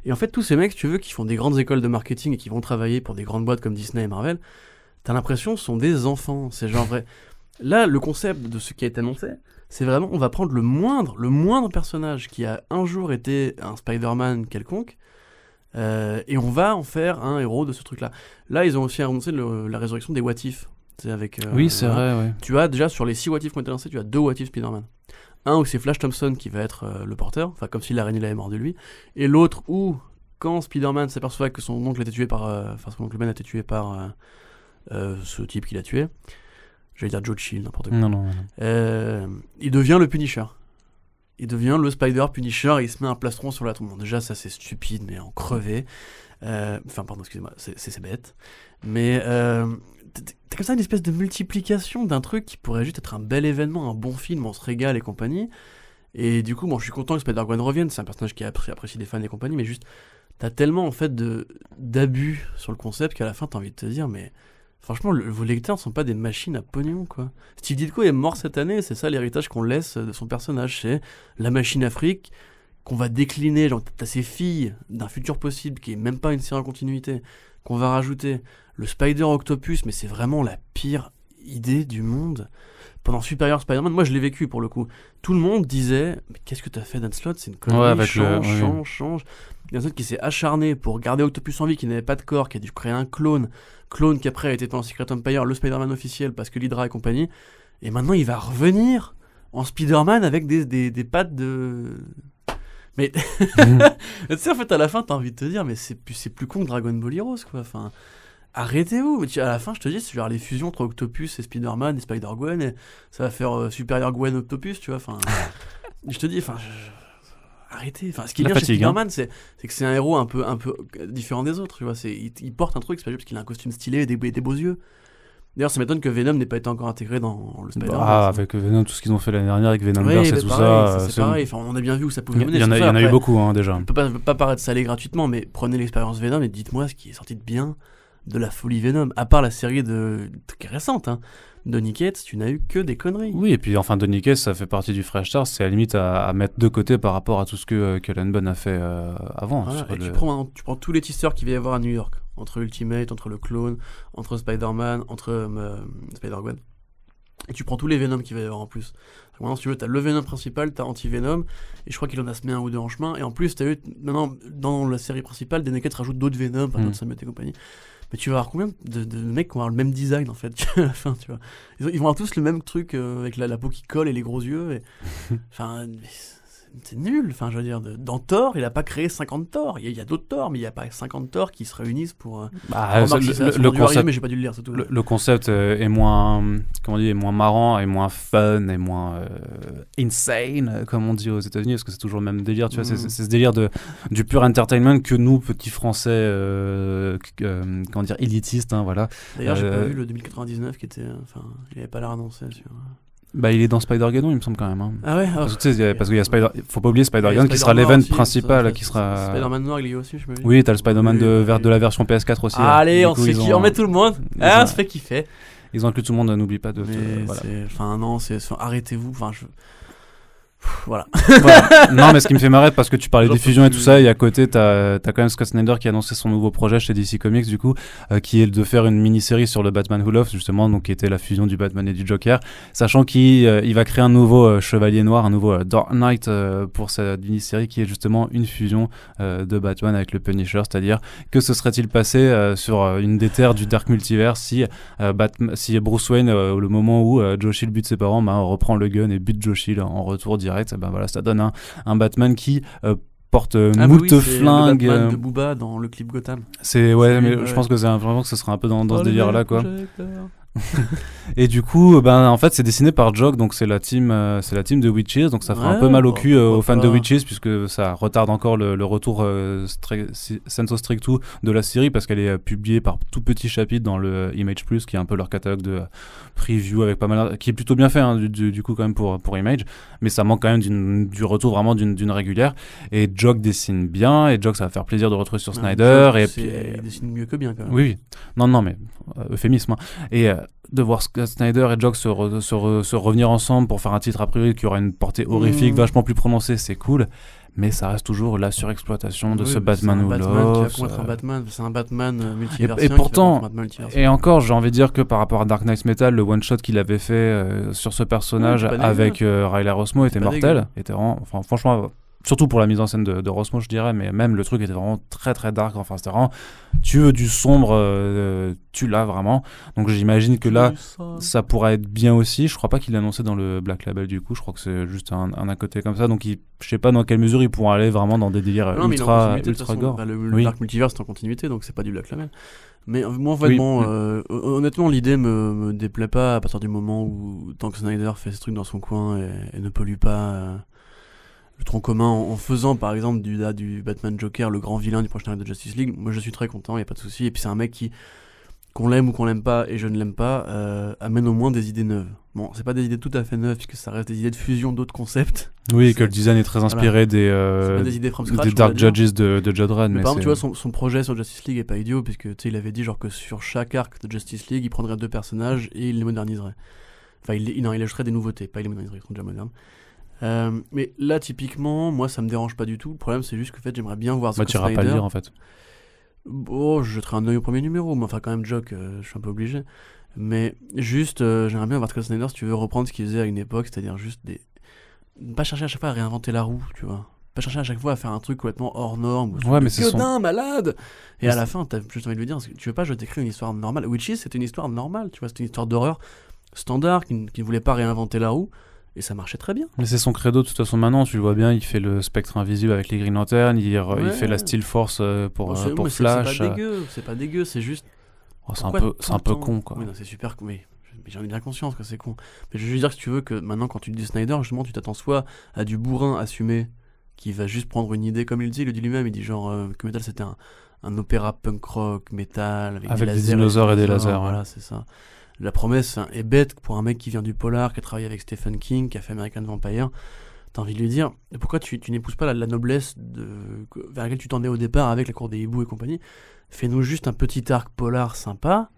Et en fait, tous ces mecs, tu veux, qui font des grandes écoles de marketing et qui vont travailler pour des grandes boîtes comme Disney et Marvel, t'as l'impression sont des enfants. C'est genre vrai. Là, le concept de ce qui a été annoncé, c'est vraiment, on va prendre le moindre, le moindre personnage qui a un jour été un Spider-Man quelconque, euh, et on va en faire un héros de ce truc-là. Là, ils ont aussi annoncé la résurrection des What If. Avec, euh, oui, c'est vrai, ouais. Tu as déjà sur les 6 What If qui ont été lancés, tu as deux What If Spider-Man. Un où c'est Flash Thompson qui va être euh, le porteur, enfin comme si l'araignée l'avait mort de lui. Et l'autre où, quand Spider-Man s'aperçoit que son oncle a été tué par. Euh, enfin, son oncle Ben a été tué par euh, ce type qui l'a tué. J'allais dire Joe Chill, n'importe quoi. Non, non, non. il devient le Punisher. Il devient le Spider Punisher et il se met un plastron sur la tombe. déjà, ça c'est stupide, mais en crevé. Enfin, pardon, excusez-moi, c'est bête. Mais t'as comme ça une espèce de multiplication d'un truc qui pourrait juste être un bel événement, un bon film, on se régale et compagnie. Et du coup, bon, je suis content que Spider-Gwen revienne, c'est un personnage qui apprécie des fans et compagnie, mais juste, t'as tellement en fait d'abus sur le concept qu'à la fin, t'as envie de te dire, mais franchement, vos lecteurs ne sont pas des machines à pognon, quoi. Steve Ditko est mort cette année, c'est ça l'héritage qu'on laisse de son personnage, c'est la machine Afrique qu'on va décliner, t'as ces filles d'un futur possible qui est même pas une série en continuité, qu'on va rajouter le Spider Octopus, mais c'est vraiment la pire idée du monde. Pendant Superior Spider-Man, moi je l'ai vécu pour le coup. Tout le monde disait Mais qu'est-ce que t'as fait Dan Slott? C'est une connerie, ouais, change, change, change. Il y a un qui s'est acharné pour garder Octopus en vie, qui n'avait pas de corps, qui a dû créer un clone. Clone qui après a été dans Secret Empire, le Spider-Man officiel, parce que l'Hydra et compagnie. Et maintenant il va revenir en Spider-Man avec des, des, des pattes de. Mais tu sais, en fait, à la fin, t'as envie de te dire, mais c'est plus, plus con que Dragon Ball Heroes, quoi. Enfin, arrêtez-vous. À la fin, je te dis, c'est genre les fusions entre Octopus et Spider-Man et Spider-Gwen, et ça va faire euh, Superior Gwen Octopus, tu vois. Enfin, je te dis, enfin, arrêtez. Enfin, ce qui est bien chez hein. Spider-Man, c'est, que c'est un héros un peu, un peu différent des autres, tu vois. C'est, il, porte un truc, c'est pas juste parce qu'il a un costume stylé et des, des beaux yeux. D'ailleurs, ça m'étonne que Venom n'ait pas été encore intégré dans le Spider-Man. Ah, avec Venom, tout ce qu'ils ont fait l'année dernière avec Venom Verse et tout ça. C'est pareil, enfin, on a bien vu où ça pouvait mener. Il y, en a, y en a eu beaucoup hein, déjà. On peut pas, peut pas paraître salé gratuitement, mais prenez l'expérience Venom et dites-moi ce qui est sorti de bien de la folie Venom. À part la série de est récente, hein, Donny Cates, tu n'as eu que des conneries. Oui, et puis enfin Donny Cates, ça fait partie du Fresh Start, c'est à la limite à, mettre de côté par rapport à tout ce que, que Bunn a fait euh, avant. tu, prends, tu prends tous les tisseurs qu'il va y avoir à New York entre Ultimate, entre le clone, entre Spider-Man, entre euh, Spider-Gwen. Et tu prends tous les Venom qu'il va y avoir en plus. Maintenant, si tu veux, t'as le Venom principal, t'as Anti-Venom, et je crois qu'il en a semé un ou deux en chemin. Et en plus, t'as eu, maintenant, dans la série principale, des Naked rajoutent d'autres Venom, enfin, mm. d'autres Samet et compagnie. Mais tu vas avoir combien de, de, mecs qui vont avoir le même design, en fait, à la fin, tu vois. Ils, vont avoir tous le même truc, euh, avec la, la, peau qui colle et les gros yeux. Enfin, c'est nul. Enfin, je veux dire, dans Thor, il a pas créé 50 Thor. Il y a, d'autres Thor, mais il n'y a pas 50 Thor qui se réunissent pour. Euh, bah, le, concept, mais j'ai pas dû le lire. Le, concept euh, est moins, comment on dit, est moins marrant, et moins fun, et moins euh, insane, comme on dit aux États-Unis, parce que c'est toujours le même délire. Tu vois, c'est, mm. ce délire de du pur entertainment que nous, petits Français, comment dire, élitistes, hein, voilà. D'ailleurs, j'ai pas vu le 2099 qui était, enfin, il avait pas l'air annoncé sur. Bah, il est dans Spider-Geddon, il me semble quand même. Hein. Ah ouais Parce, que, tu parce qu'il y a Spider... Faut pas oublier Spider-Geddon qui sera l'event principal. qui sera... Spider-Man noir, il y aussi, je me Oui, t'as le Spider-Man de, de la version PS4 aussi. allez, on, fait on met tout le monde. Ah, on se fait kiffer. Ils ont inclus tout le monde, n'oublie pas de. Enfin, non, c'est. Arrêtez-vous. Enfin, je voilà. Non, mais ce qui me fait marrer, parce que tu parlais des fusions et tout ça, et à côté, t'as as quand même Scott Snyder qui a annoncé son nouveau projet chez DC Comics, du coup, euh, qui est de faire une mini-série sur le Batman Who Loves, justement, donc qui était la fusion du Batman et du Joker, sachant qu'il euh, il va créer un nouveau euh, Chevalier Noir, un nouveau Dark Knight pour cette mini-série qui est justement une fusion de Batman avec le Punisher, c'est-à-dire que se serait-il passé sur une des terres du Dark Multiverse si, Batman, si Bruce Wayne, au le moment où Joe Chill bute ses parents, bah, reprend le gun et bute Joe Chill en retour direct ben voilà, ça donne un, un Batman qui euh, porte euh, ah, moult flingues. Le Batman euh, de Booba dans le clip Gotham. C'est ouais, mais je pense que c'est vraiment que ce sera un peu dans, dans ce oh, délire là quoi. et du coup, ben en fait, c'est dessiné par Jog, donc c'est la team, euh, c'est la team de Witches, donc ça fera un peu mal au cul euh, aux fans de Witches puisque ça retarde encore le, retour euh, senso stricto de la série parce qu'elle est publiée par tout petit chapitre dans le Image Plus, qui est un peu leur catalogue de preview avec pas mal, qui est plutôt bien fait hein, du, coup quand même pour pour Image, mais ça manque quand même du retour vraiment d'une régulière. Et Jog dessine bien, et Jog ça va faire plaisir de retrouver sur Snyder. et puis, il dessine mieux que bien quand même. Oui, non non mais euphémisme. Hein. Et de voir Snyder et Jock se, se, revenir ensemble pour faire un titre a priori qui aura une portée horrifique mmh. vachement plus prononcée, c'est cool. Mais ça reste toujours la surexploitation de ce Batman ou l'autre. C'est un Batman, c'est un Batman euh. Et, pourtant, et encore, j'ai envie de dire que par rapport à Dark Knight Metal, le one shot qu'il avait fait euh, sur ce personnage avec euh, Riley Rosmo était mortel. Était vraiment, enfin, franchement, surtout pour la mise en scène de, de Rosmo, je dirais, mais même le truc était vraiment très très dark. Enfin, c'était vraiment, tu veux du sombre, euh, tu l'as vraiment. Donc j'imagine que là, ça pourrait être bien aussi. Je crois pas qu'il l'a annoncé dans le Black Label du coup. Je crois que c'est juste un, un, à côté comme ça. Donc je sais pas dans quelle mesure ils pourront aller vraiment dans des délires ultra, ultra gore. Bah, le, Dark Multiverse est en continuité, donc c'est pas du Black Label. Mais euh, moi, vraiment, euh, honnêtement, l'idée me, me déplaît pas à partir du moment où Tank Snyder fait ce truc dans son coin et, et ne pollue pas le tronc commun en, faisant par exemple du, du Batman Joker le grand vilain du prochain de Justice League, moi je suis très content, il a pas de souci. Et puis c'est un mec qui, qu'on l'aime ou qu'on l'aime pas, et je ne l'aime pas, euh, amène au moins des idées neuves. Bon, c'est pas des idées tout à fait neuves, puisque ça reste des idées de fusion d'autres concepts. Oui, C'est- que le design est très inspiré des, euh, des idées scratch. des Dark. Judges de, de Judd. Mais Mais par exemple, tu vois, son, son projet sur Justice League est pas idiot, puisque tu sais, il avait dit genre que sur chaque arc de Justice League, il prendrait deux personnages et il les moderniserait. Enfin, il, il- non, il ajouterait des nouveautés, pas il les moderniserait, ils sont déjà modernes. Euh, mais là, typiquement, moi, ça me dérange pas du tout. Le problème, c'est juste que en fait, j'aimerais bien voir bah, Scott tu iras pas le Snyder. lire en fait. Oh, je jetterai un œil au premier numéro, mais enfin, quand même, Jock, euh, je suis un peu obligé. Mais juste, euh, j'aimerais bien voir Scott Snyder si tu veux reprendre ce qu'il faisait à une époque, c'est-à-dire juste des. Ne Pas chercher à chaque fois à réinventer la roue, tu vois. Pas chercher à chaque fois à faire un truc complètement hors norme. Ouais, mais c'est son- malade Et Mais à la fin, t'as juste envie de lui dire, tu veux pas, je t'écris une histoire normale. Witches, c'est une histoire normale, tu vois, c'est une histoire d'horreur standard qui ne voulait pas réinventer la roue, et ça marchait très bien. Mais c'est son credo de toute façon maintenant, tu le vois bien, il fait le spectre invisible avec les Green Lanterns, il, Ouais. fait la Steel Force euh, pour, Bon, euh, pour Flash. C'est euh, pas dégueu, c'est pas dégueu, c'est juste. oh, c'est un peu, un con quoi. Oui, c'est super con. Mais j'en ai bien conscience que c'est con. Mais je veux juste dire que si tu veux que maintenant, quand tu dis Snyder, justement, tu t'attends soit à du bourrin assumé qui va juste prendre une idée, comme il dit, il le dit lui-même, il dit genre euh, que Metal c'était un, un opéra punk rock, métal, avec, Avec des lasers dinosaures et des lasers, ouais. Voilà, c'est ça. La promesse hein, est bête pour un mec qui vient du polar, qui a travaillé avec Stephen King, qui a fait American Vampire. T'as envie de lui dire, pourquoi tu, n'épouses pas la, noblesse vers laquelle tu tendais au départ avec la cour des hiboux et compagnie? Fais-nous juste un petit arc polar sympa,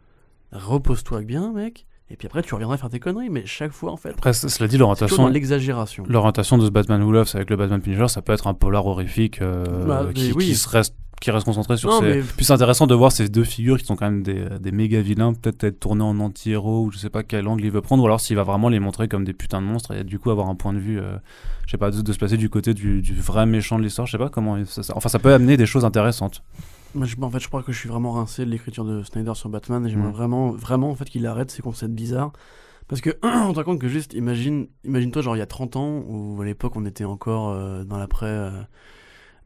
repose-toi bien, mec, et puis après tu reviendras faire tes conneries. Mais chaque fois, en fait, Après, cela dit, l'orientation, l'exagération. l'orientation de ce Batman Who Loves avec le Batman Punisher, ça peut être un polar horrifique euh, Bah, qui, mais oui. qui se reste qui reste concentré sur Non, ces... mais- Puis c'est intéressant de voir ces deux figures qui sont quand même des, des méga vilains, peut-être être tournés en anti-héros, ou je sais pas quel angle il veut prendre, ou alors s'il va vraiment les montrer comme des putains de monstres, et du coup avoir un point de vue, euh, je sais pas, de, de se placer du côté du, du vrai méchant de l'histoire, je sais pas comment... ça- ça- enfin, ça peut amener des choses intéressantes. Moi, je, en fait, je crois que je suis vraiment rincé de l'écriture de Snyder sur Batman et j'aimerais Mm. vraiment, vraiment en fait, qu'il arrête ces concepts bizarres. Parce que, on te rend compte que juste, imagine, imagine-toi, genre il y a 30 ans, où à l'époque on était encore euh, dans l'après euh,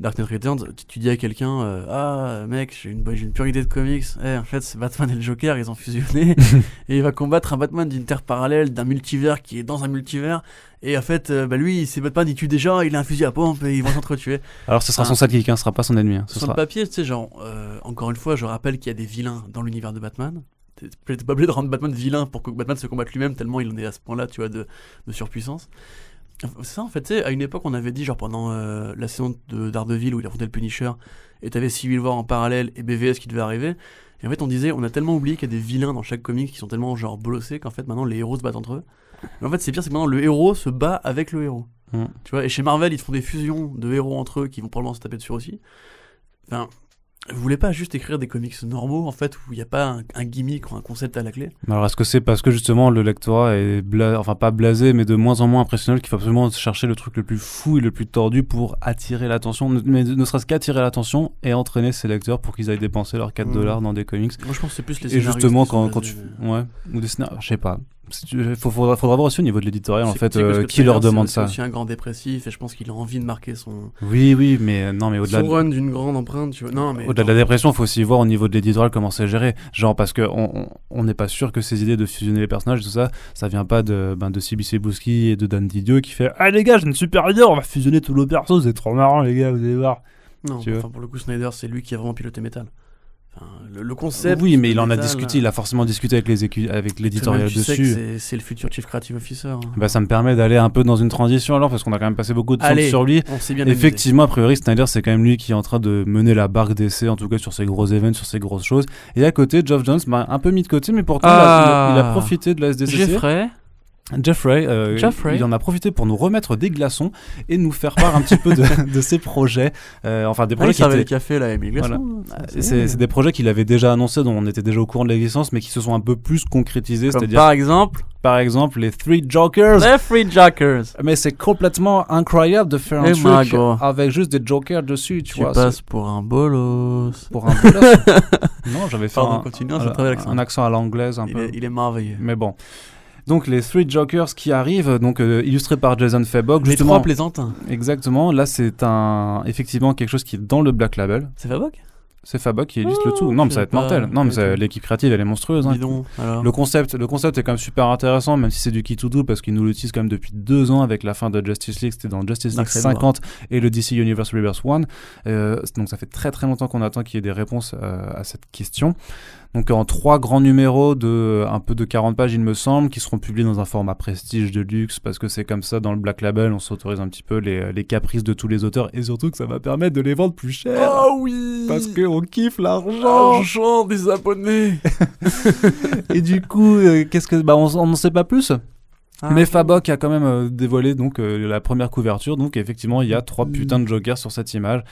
Dark Knight Returns, tu, tu dis à quelqu'un, euh, ah mec, j'ai une, une pure idée de comics, Eh, en fait c'est Batman et le Joker, ils ont fusionné, et il va combattre un Batman d'une terre parallèle, d'un multivers qui est dans un multivers, et en fait, euh, bah lui, c'est Batman, il tue déjà, il a un fusil à pompe et ils vont s'entretuer. Alors ce sera Ah. son sidekick, hein, ce sera pas son ennemi. hein, ce Sur sera... le papier, tu sais, genre, euh, encore une fois, je rappelle qu'il y a des vilains dans l'univers de Batman. T'es t'es pas obligé de rendre Batman vilain pour que Batman se combatte lui-même, tellement il en est à ce point-là, tu vois, de, de surpuissance. C'est ça, en fait, tu sais, à une époque, on avait dit, genre, pendant euh, la saison de Daredevil où il affrontait le Punisher, et t'avais Civil War en parallèle et BVS qui devait arriver. Et en fait, on disait, on a tellement oublié qu'il y a des vilains dans chaque comic qui sont tellement, genre, bolossés qu'en fait, maintenant, les héros se battent entre eux. Mais en fait, c'est pire, c'est que maintenant, le héros se bat avec le héros. Mm. Tu vois, et chez Marvel, ils font des fusions de héros entre eux qui vont probablement se taper dessus aussi. Enfin, vous voulez pas juste écrire des comics normaux, en fait, où il n'y a pas un, un gimmick ou un concept à la clé? Alors est-ce que c'est parce que justement le lectorat est bla... enfin pas blasé mais de moins en moins impressionnel qu'il faut absolument chercher le truc le plus fou et le plus tordu pour attirer l'attention, mais ne serait-ce qu'attirer l'attention et entraîner ses lecteurs pour qu'ils aillent dépenser leurs 4 Mhm. dollars dans des comics. Moi, je pense que c'est plus les Et justement quand, quand tu ouais ou des scénarios, je sais pas. Faut- faudra, faudra voir aussi au niveau de l'éditorial en fait euh, qui leur demande ça. C'est aussi un grand dépressif et je pense qu'il a envie de marquer son, Oui oui mais euh, non mais au-delà son de... run d'une grande empreinte, tu vois. Non, mais. Au-delà de la dépression, il faut aussi voir au niveau de l'éditorial comment c'est géré. Genre, parce qu'on on on n'est pas sûr que ces idées de fusionner les personnages, tout ça, ça vient pas de, ben, de CBC Bouski et de Dan Didio qui fait Ah les gars, j'ai une super idée, on va fusionner tous nos persos, c'est trop marrant les gars, vous allez voir. Non, tu enfin, pour le coup, Snyder, c'est lui qui a vraiment piloté Metal. Le, le concept. oui, mais il en a discuté, il a forcément discuté avec les avec l'éditorial dessus. c'est- le futur Chief Creative Officer. hein. Bah, ça me permet d'aller un peu dans une transition alors, parce qu'on a quand même passé beaucoup de temps sur lui. On amusé. Effectivement, a priori, Snyder, c'est quand même lui qui est en train de mener la barque d'essai, en tout cas sur ses gros événements, sur ses grosses choses. Et à côté, Geoff Jones m'a un peu mis de côté, mais pourtant, a, il a Ah. profité de la SDCC. Jeffrey. Jeffrey, euh, Jeffrey. il en a profité pour nous remettre des glaçons et nous faire part un petit peu de, de ses projets. Euh, enfin, des Ah, projets il qui étaient. café là, Voilà. Glaçon. Ça, C'est c'est des projets qu'il avait déjà annoncés, dont on était déjà au courant de l'existence, mais qui se sont un peu plus concrétisés. Comme C'est-à-dire, par exemple, par exemple, les Three Jokers. les Free Jackers. Mais c'est complètement incroyable de faire un Eh, truc avec juste des Jokers dessus, tu, Tu vois. passes pour un bolos. Pour un bolos. non, j'avais fait Pardon, un, un accent à l'anglaise un Il peu. est, il est merveilleux. Mais bon. Donc les Three Jokers qui arrivent, donc euh, illustrés par Jason Fabok. Les trois plaisantins. Exactement, là c'est un effectivement quelque chose qui est dans le Black Label. C'est Fabok? C'est Fabok qui illustre le Oh, tout. Non, mais ça va être mortel. Non, mais l'équipe créative elle est monstrueuse. hein. Donc. Le concept, le concept est quand même super intéressant, même si c'est du kit to do parce qu'ils nous l'utilisent quand même depuis deux ans avec la fin de Justice League. C'était dans Justice League Darkseid War. 50 et le DC Universe Rebirth 1. Euh, donc ça fait très très longtemps qu'on attend qu'il y ait des réponses euh, à cette question. Donc en trois grands numéros de un peu de 40 pages, il me semble, qui seront publiés dans un format prestige de luxe, parce que c'est comme ça dans le Black Label, on s'autorise un petit peu les, les, caprices de tous les auteurs, et surtout que ça va permettre de les vendre plus cher. Oh oui Parce qu'on kiffe l'argent. L'argent des abonnés. Et du coup, euh, qu'est-ce que... Bah on n'en sait pas plus? Ah. mais Fabok a quand même euh, dévoilé donc euh, la première couverture, donc effectivement il y a trois Mm. putains de jokers sur cette image.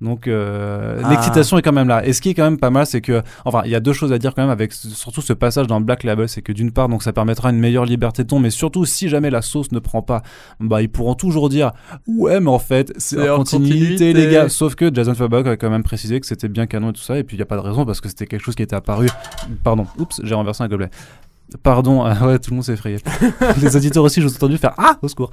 Donc euh, Ah. l'excitation est quand même là. Et ce qui est quand même pas mal, c'est que, enfin, il y a deux choses à dire quand même avec surtout ce passage dans le Black Label, c'est que d'une part, donc ça permettra une meilleure liberté de ton, mais surtout si jamais la sauce ne prend pas, bah ils pourront toujours dire ouais, mais en fait c'est en en continuité, continuité. les gars. Sauf que Jason Fabok a quand même précisé que c'était bien canon et tout ça, et puis il y a pas de raison parce que c'était quelque chose qui était apparu. Pardon, oups, j'ai renversé un gobelet. Pardon, ah ouais, tout le monde s'est effrayé. Les auditeurs aussi, j'ai entendu faire Ah, au secours.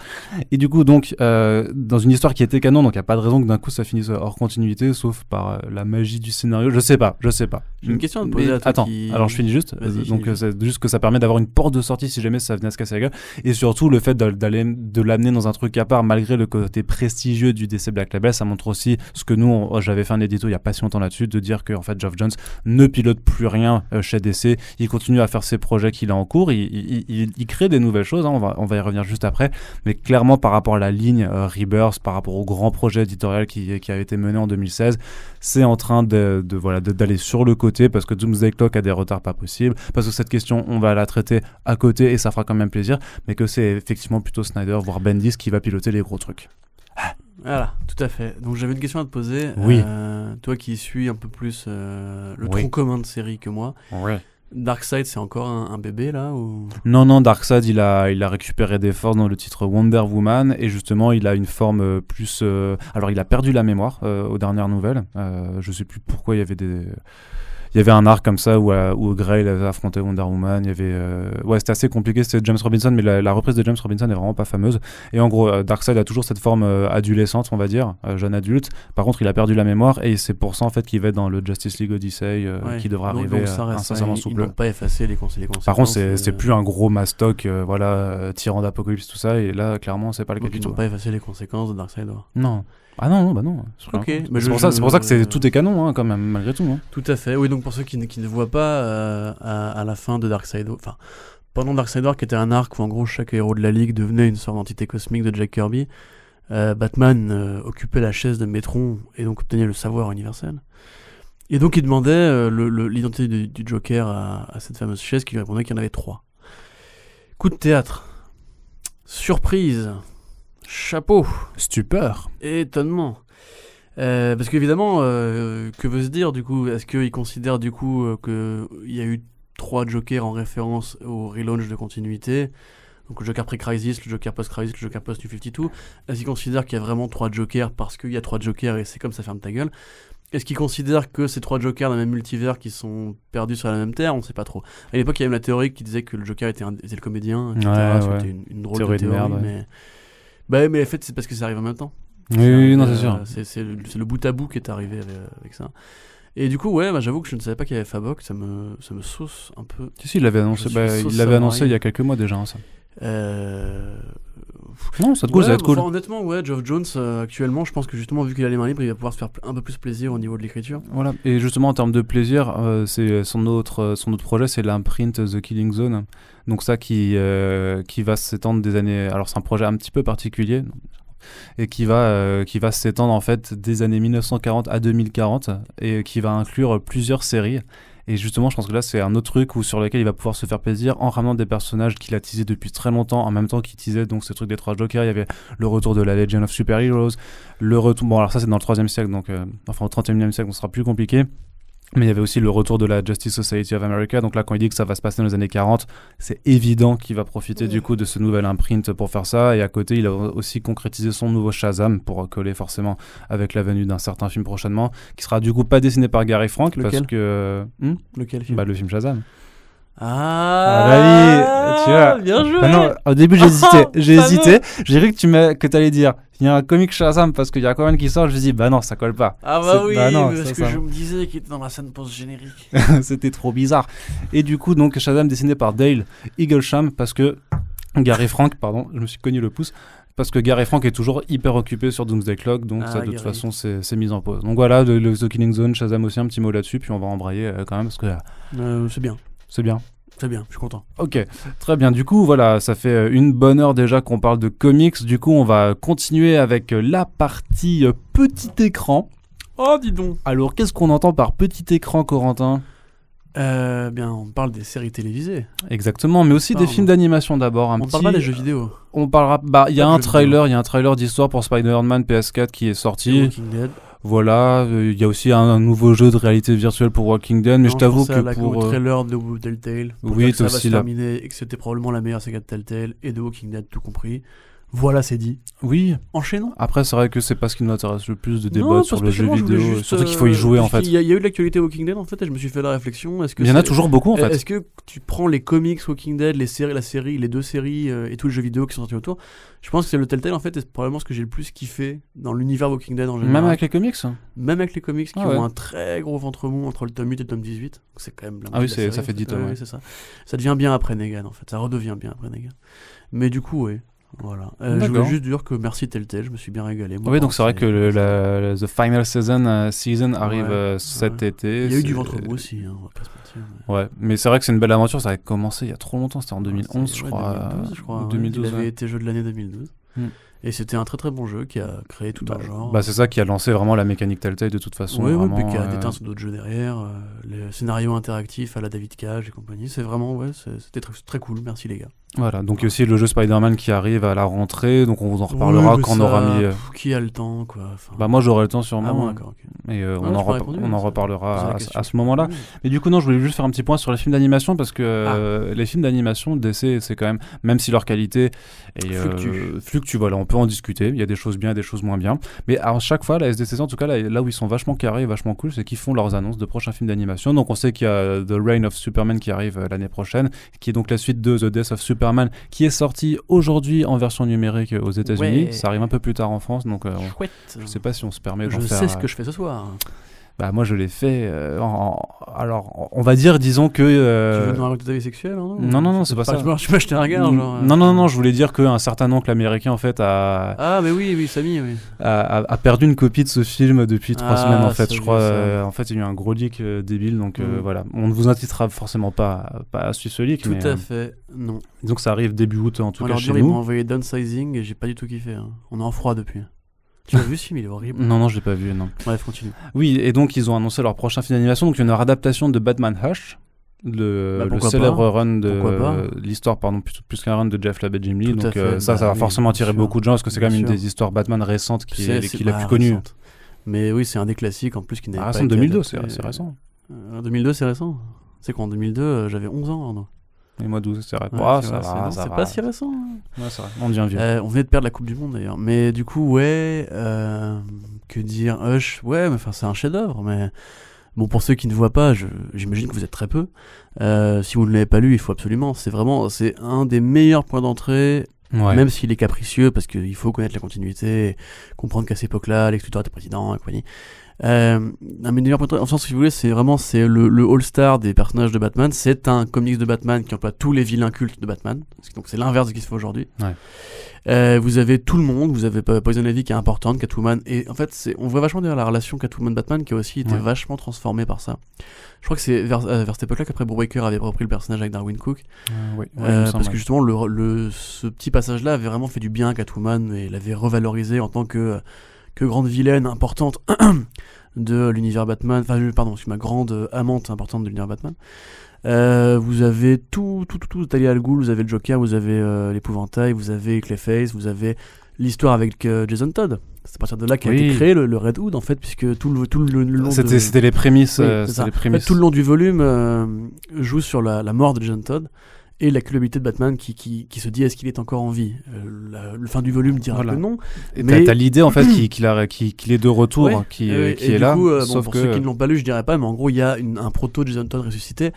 Et du coup, donc, euh, dans une histoire qui était canon, donc il n'y a pas de raison que d'un coup ça finisse hors continuité, sauf par euh, la magie du scénario. Je sais pas, je sais pas. J'ai une question à te poser à toi Attends, qui- alors je finis juste. Euh, finis donc, c'est juste que ça permet d'avoir une porte de sortie si jamais ça venait à se casser la gueule. Et surtout, le fait d'a- d'aller de l'amener dans un truc à part, malgré le côté prestigieux du DC Black Label, ça montre aussi ce que nous, on- j'avais fait un édito il y a pas si longtemps là-dessus, de dire que en fait, Geoff Jones ne pilote plus rien chez DC. Il continue à faire ses projets qu'il a en cours. Il, il- il- il crée des nouvelles choses. hein, on, va, on va y revenir juste après. Mais clairement, par rapport à la ligne euh, Rebirth, par rapport au grand projet éditorial qui, qui a été mené en 2016, c'est en train de, de- voilà d'aller sur le côté parce que Doomsday Clock a des retards pas possibles. Parce que cette question, on va la traiter à côté et ça fera quand même plaisir. Mais que c'est effectivement plutôt Snyder, voire Bendis, qui va piloter les gros trucs. Voilà, tout à fait. Donc j'avais une question à te poser. Oui. Euh, toi qui suis un peu plus euh, le Oui. tronc commun de série que moi, Ouais. Darkseid c'est encore un, bébé là. Non, non, Darkseid, il a, il a récupéré des forces dans le titre Wonder Woman et justement, il a une forme euh, plus. euh, Alors, il a perdu la mémoire euh, aux dernières nouvelles. Je sais plus pourquoi il y avait des. Il y avait un arc comme ça où, euh, où Grey il avait affronté Wonder Woman. Il y avait, euh, ouais, c'était assez compliqué. C'était James Robinson, mais la, la reprise de James Robinson est vraiment pas fameuse. Et en gros, euh, Darkseid a toujours cette forme adolescente, on va dire, jeune adulte. Par contre, il a perdu la mémoire et c'est pour ça en fait qu'il va être dans le Justice League Odyssey Ouais. qui devra Donc- arriver donc ça reste- incessamment ils- sous Ils peu. pas effacé les, les conséquences. Par contre, c'est plus un gros mastoc, voilà, tyran d'apocalypse, tout ça, et là, clairement, c'est pas le cas Donc du ils tout. n'ont pas effacé les conséquences de Darkseid. Non. Ah non, non, bah non. Ok, c'est je- pour ça, c'est pour ça que c'est tout est canon, hein, quand même, malgré tout. hein. Tout à fait. Oui, donc pour ceux qui ne, qui ne voient pas, euh, à, à la fin de Darkseid, enfin, pendant Darkseid War, qui était un arc où en gros chaque héros de la Ligue devenait une sorte d'entité cosmique de Jack Kirby, euh, Batman euh, occupait la chaise de Metron et donc obtenait le savoir universel. Et donc il demandait euh, l'identité du, du Joker à, à cette fameuse chaise qui lui répondait qu'il y en avait trois. Coup de théâtre. Surprise. Chapeau. Stupeur. Étonnement. Euh, parce qu'évidemment, euh, que veut se dire du coup Est-ce qu'il considère du coup euh, qu'il y a eu trois Jokers en référence au relaunch de continuité? Donc le Joker pré-Crisis, le Joker post-Crisis, le Joker post-New 52 Est-ce qu'il considère qu'il y a vraiment trois Jokers parce qu'il y a trois Jokers et c'est comme ça ferme ta gueule? Est-ce qu'il considère que ces trois Jokers dans le même multivers qui sont perdus sur la même terre? On ne sait pas trop. À l'époque, il y avait même la théorie qui disait que le Joker était, un- était le comédien, etc. Ouais, C'était une, une drôle Théorie de de théorie, ouais. Bah, mais en fait, c'est parce que ça arrive en même temps. Oui, oui, non, Euh, c'est sûr. C'est c'est le, bout à bout qui est arrivé avec, avec ça. Et du coup, ouais, bah, j'avoue que je ne savais pas qu'il y avait Fabok, ça me, ça me sauce un peu. Si, si, il l'avait annoncé, bah, il l'avait annoncé il y a quelques mois déjà, hein, ça. Euh... Non, ça être cool, ouais, ça être cool. enfin, honnêtement, ouais, Geoff Jones, euh, actuellement, je pense que justement, vu qu'il a les mains libres, il va pouvoir se faire un peu plus plaisir au niveau de l'écriture. Voilà. Et justement, en termes de plaisir, euh, c'est son autre, euh, son autre projet, c'est l'imprint The Killing Zone. Donc ça qui, euh, qui va s'étendre des années. Alors c'est un projet un petit peu particulier et qui va, euh, va s'étendre en fait des années 1940 à 2040 et qui va inclure plusieurs séries. Et justement, je pense que là, c'est un autre truc où, sur lequel il va pouvoir se faire plaisir en ramenant des personnages qu'il a teasés depuis très longtemps, en même temps qu'il teasait donc ce truc des trois Jokers. Il y avait le retour de la Legend of Super Heroes, le retour. Bon, alors ça, c'est dans le 3 siècle, donc euh, enfin au 31e siècle, on sera plus compliqué. Mais il y avait aussi le retour de la Justice Society of America. Donc là, quand il dit que ça va se passer dans les années 40, c'est évident qu'il va profiter du coup de ce nouvel imprint pour faire ça. Et à côté, il a aussi concrétisé son nouveau Shazam pour coller forcément avec la venue d'un certain film prochainement, qui sera du coup pas dessiné par Gary Frank parce Lequel que Hmm? Lequel film? Bah, le film Shazam. Ah, bah oui, tu vois. Bien joué Bah non, au début j'ai hésité, j'ai hésité. J'ai cru que tu m'as- que allais dire il y a un comic Shazam parce qu'il y a Aquaman qui sort. Je me dis bah non, ça colle pas. Ah bah oui, bah non, parce ça, que ça- je me disais qu'il était dans la scène post-générique. C'était trop bizarre. Et du coup, donc Shazam dessiné par Dale Eaglesham parce que Gary Frank, pardon, je me suis cogné le pouce, Parce que Gary Frank est toujours hyper occupé sur Doomsday Clock, donc Ah, ça de toute façon c'est mis en pause. Donc voilà, le, le The Killing Zone, Shazam aussi, un petit mot là-dessus, puis on va embrayer euh, quand même parce que Euh, c'est bien, c'est bien. C'est bien, je suis content. Ok, très bien. Du coup, voilà, ça fait euh, une bonne heure déjà qu'on parle de comics. Du coup, on va continuer avec euh, la partie euh, petit écran. Oh, dis donc Alors, qu'est-ce qu'on entend par petit écran, Corentin? Euh, Bien, on parle des séries télévisées. Exactement, mais aussi des films d'animation d'abord. On petit... parle pas des jeux vidéo. On parlera. Bah, il y a un trailer, il y a un trailer d'histoire pour Spider-Man PS4 qui est sorti. Walking Dead. Voilà, euh, il y a aussi un, un nouveau jeu de réalité virtuelle pour Walking Dead, mais Non, je t'avoue pensais à que la- pour au euh, trailer de Telltale. pour Oui, dire que ça va la- terminer et que c'était probablement la meilleure saga de Telltale et de Walking Dead, tout compris. Voilà, c'est dit. oui. Enchaînons. Après, c'est vrai que c'est pas ce qui nous intéresse le plus de Non, débattre pas sur le jeu vidéo, juste, surtout qu'il faut y euh, jouer en fait. y Il y, a eu de l'actualité Walking Dead en fait, et je me suis fait la réflexion. Est-ce que Il y en a toujours beaucoup en fait. Est-ce que tu prends les comics Walking Dead, les séries, la série, les deux séries euh, et tous les jeux vidéo qui sont sortis autour Je pense que c'est le Telltale en fait, et c'est probablement ce que j'ai le plus kiffé dans l'univers Walking Dead en général. Même avec les comics? Même avec les comics qui Ah ouais. ont un très gros ventre mou entre le tome 8 et le tome 18. Donc C'est quand même la Ah oui, la ça fait en 10 tomes, Ouais, ouais. ça. Ça devient bien après Negan en fait, ça redevient bien après Negan. Mais du coup, oui. Voilà. Euh, je voulais juste dire que merci Telltale, je me suis bien régalé. moi, Oui, donc c'est vrai que le, la, la- The Final Season, euh, season arrive Ouais, euh, cet ouais. été. Il y a eu du ventre mou aussi, hein, on va pas se mentir. mais- Ouais, mais c'est vrai que c'est une belle aventure. Ça avait commencé il y a trop longtemps. C'était en 2011, C'est- je crois. 2012, je crois. ou ouais. 2012. Il avait été jeu de l'année 2012. Hmm. Et c'était un très très bon jeu qui a créé tout Bah, un genre. bah, c'est ça qui a lancé vraiment la mécanique Telltale de toute façon. Oui, oui, puis qui a déteint sur d'autres jeux derrière. euh, les scénarios interactifs à la David Cage et compagnie. C'est vraiment, ouais, c'était très, très cool. Merci les gars. Voilà, donc il y a aussi le jeu Spider-Man qui arrive à la rentrée, donc on vous en reparlera Oui, quand on aura mis. euh, Qui a le temps, quoi. enfin. Bah moi j'aurai le temps Ah sûrement, bon, hein. d'accord. ok. et euh, Ah, on, en, rep- répondu, on en reparlera à, à ce moment-là. Mais du coup non, je voulais juste faire un petit point sur les films d'animation parce que euh, les films d'animation DC c'est quand même, même si leur qualité est, euh, Fluctue. fluctue, voilà, on peut en discuter. Il y a des choses bien, des choses moins bien. Mais à chaque fois la SDCC en tout cas là, là où ils sont vachement carrés, et vachement cool, c'est qu'ils font leurs annonces de prochains films d'animation. Donc on sait qu'il y a The Reign of Superman qui arrive euh, l'année prochaine, qui est donc la suite de The Death of Superman, qui est sorti aujourd'hui en version numérique euh, aux États-Unis. Ouais. Ça arrive un peu plus tard en France, donc euh, on- je sais pas si on se permet Je faire. sais ce euh, que je fais ce soir. Bah moi je l'ai fait. euh, en- en- alors on va dire, disons que. Tu euh, veux nous raconter ta vie sexuelle hein, non, non, non, c'est pas ça. Je je m'achetais un regard, genre. euh, non, non, non, je voulais dire qu'un certain oncle américain en fait a, Ah, mais oui, oui, Samy, oui. a, a- a perdu une copie de ce film depuis trois Ah, semaines en fait. Je crois. euh, en fait, il y a eu un gros leak euh, débile, donc Mm. voilà. On ne vous incitera forcément pas, pas à suivre ce leak, Tout mais à fait, non. que ça arrive début août en tout On cas leur chez dire, ils m'ont envoyé Downsizing et j'ai pas du tout kiffé. hein. On est en froid depuis. Tu l'as vu ce film, il est horrible. Non, non, je l'ai pas vu, non. Bref, continue. Oui, et donc ils ont annoncé leur prochain film d'animation, donc il y a une adaptation de Batman Hush, le, Bah, le célèbre pas. run de l'histoire, pardon, plus, plus qu'un run de Jeff Labb et Jim Lee. Tout donc euh, fait, ça, bah ça va oui, forcément attirer sûr. beaucoup de gens parce que c'est quand même une des histoires Batman récentes qui est, C'est- qui est la plus connue. récente. Mais oui, c'est un des classiques en plus qui n'est Ah, pas récente été 2002, adapté. c'est récent. Euh, 2002, c'est récent. C'est quoi, en 2002, euh, j'avais 11 ans. Arnaud. Et moi 12, c'est vrai. Ouais, Ah, ça va, c'est ça c'est va. pas si récent. hein. Ouais, vrai. On devient vieux. Euh, on venait de perdre la Coupe du Monde d'ailleurs. Mais du coup, ouais, euh, que dire Hush, ouais, mais enfin, c'est un chef-d'œuvre. Mais bon, pour ceux qui ne voient pas, j'imagine que vous êtes très peu. Euh, si vous ne l'avez pas lu, il faut absolument. C'est vraiment, c'est un des meilleurs points d'entrée, Ouais. même s'il est capricieux, parce qu'il faut connaître la continuité, comprendre qu'à cette époque-là, Lex Luthor était président et compagnie. Euh, un meilleurs points sens, si vous voulez, c'est vraiment c'est le, le all-star des personnages de Batman. C'est un comics de Batman qui emploie tous les vilains cultes de Batman. Donc c'est l'inverse de ce qui se fait aujourd'hui. Ouais. Euh, vous avez tout le monde, vous avez Po- Poison Ivy qui est importante, Catwoman, et en fait, c'est, on voit vachement derrière la relation Catwoman-Batman qui a aussi été Ouais. vachement transformée par ça. Je crois que c'est vers, euh, vers cette époque-là qu'après Bruce Baker avait repris le personnage avec Darwin Cook, Euh, euh, semble, parce que justement, le, le- ce petit passage-là avait vraiment fait du bien à Catwoman et l'avait revalorisé en tant que, que grande vilaine importante de l'univers Batman, enfin, je- pardon, ma grande euh, amante importante de l'univers Batman. Euh, vous avez tout, tout, tout, tout, Talia al Ghul, vous avez le Joker, vous avez euh, l'épouvantail, vous avez Clayface, vous avez l'histoire avec euh, Jason Todd. C'est à partir de là qu'a Oui. été créé le, le Red Hood, en fait, puisque tout le, tout le, le long C'était de... les prémices. Oui, euh, les En fait, prémices. tout le long du volume euh, joue sur la, la mort de Jason Todd et la culpabilité de Batman qui, qui, qui se dit est-ce qu'il est encore en vie? Euh, la- Le fin du volume dira Voilà. que non. Et mais- t'as l'idée en fait qu'il qu'il est de retour, Ouais. qui, qui et est du là. coup, euh, bon, sauf pour que ceux qui ne l'ont pas lu, je dirais pas, mais en gros, il y a une- un proto Jason Todd ressuscité.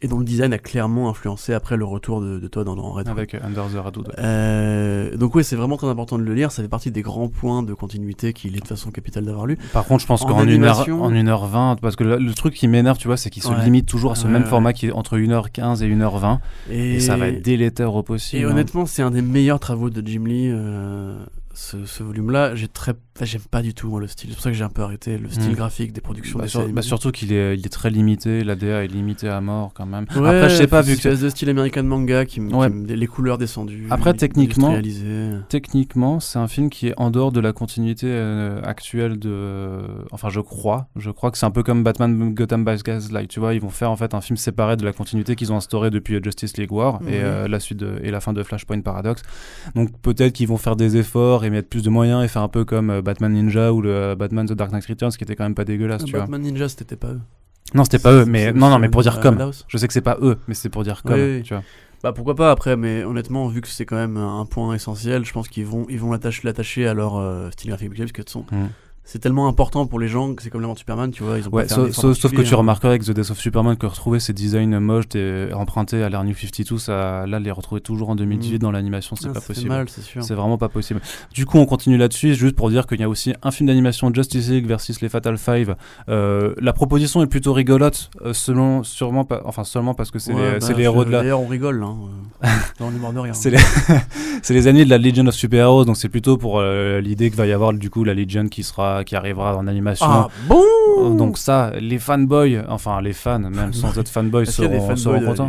Et dont le design a clairement influencé après le retour de, de Todd dans, dans Red. Avec Under the Red Hood. ouais. Euh, donc oui, c'est vraiment très important de le lire. Ça fait partie des grands points de continuité qu'il est de façon capitale d'avoir lu. Par contre, je pense En qu'en 1h animation- en 1h20, parce que le, le truc qui m'énerve, tu vois, c'est qu'il se Ouais. limite toujours à ce même format qui est entre 1h15 et 1h20. Et, Et, ça va être délétère au possible. Et hein. honnêtement, c'est un des meilleurs travaux de Jim Lee. euh, ce, ce volume-là, j'ai très, enfin, j'aime pas du tout moi le style. C'est pour ça que j'ai un peu arrêté le style Mm. graphique des productions. Bah, des sur- séries bah, surtout qu'il est, il est très limité, l'ADA est limité à mort quand même. Ouais, Après, je sais pas, vu que espèce de style American manga qui, les couleurs descendues. Après, techniquement- techniquement, c'est un film qui est en dehors de la continuité euh, actuelle de. Enfin, je crois. Je crois que c'est un peu comme Batman Gotham by Gaslight. Tu vois, ils vont faire en fait un film séparé de la continuité qu'ils ont instauré depuis euh, Justice League War et euh, la suite de- et la fin de Flashpoint Paradox. Donc peut-être qu'ils vont faire des efforts et mettre plus de moyens et faire un peu comme Batman Ninja ou le euh, Batman The Dark Knight Returns, qui était quand même pas dégueulasse, tu vois. Batman Ninja, c'était pas eux. Non, c'était pas eux, mais non, non, mais pour dire comme. Je sais que c'est pas eux, mais c'est pour dire comme. Oui, oui. Tu vois. Bah pourquoi pas après, mais honnêtement, vu que c'est quand même un point essentiel, je pense qu'ils vont ils vont l'attacher à leur euh, style graphique parce que de Mhm. C'est tellement important pour les gens que c'est comme de Superman, tu vois, ils ont Ouais, sauf, sauf- sauf que tu hein. remarquerais avec The Death of Superman que retrouver ces designs moches et empruntés à l'ère New 52, ça, là, les retrouver toujours en 2018 Mm. dans l'animation, c'est Ah, pas possible. c'est vraiment pas possible. Du coup, on continue là-dessus, juste pour dire qu'il y a aussi un film d'animation Justice League versus les Fatal Five. Euh, la proposition est plutôt rigolote, euh, selon, sûrement pas, enfin seulement parce que c'est Ouais, les, bah, les héros de la, D'ailleurs, on rigole, hein, euh, dans l'humour de rien. c'est les, amis de la Legion of Super Heroes, donc c'est plutôt pour euh, l'idée qu'il va y avoir du coup la Legion qui sera, qui arrivera en animation. Ah bon Donc ça, les fanboys, enfin les fans, même sans être fanboys, seront, contents.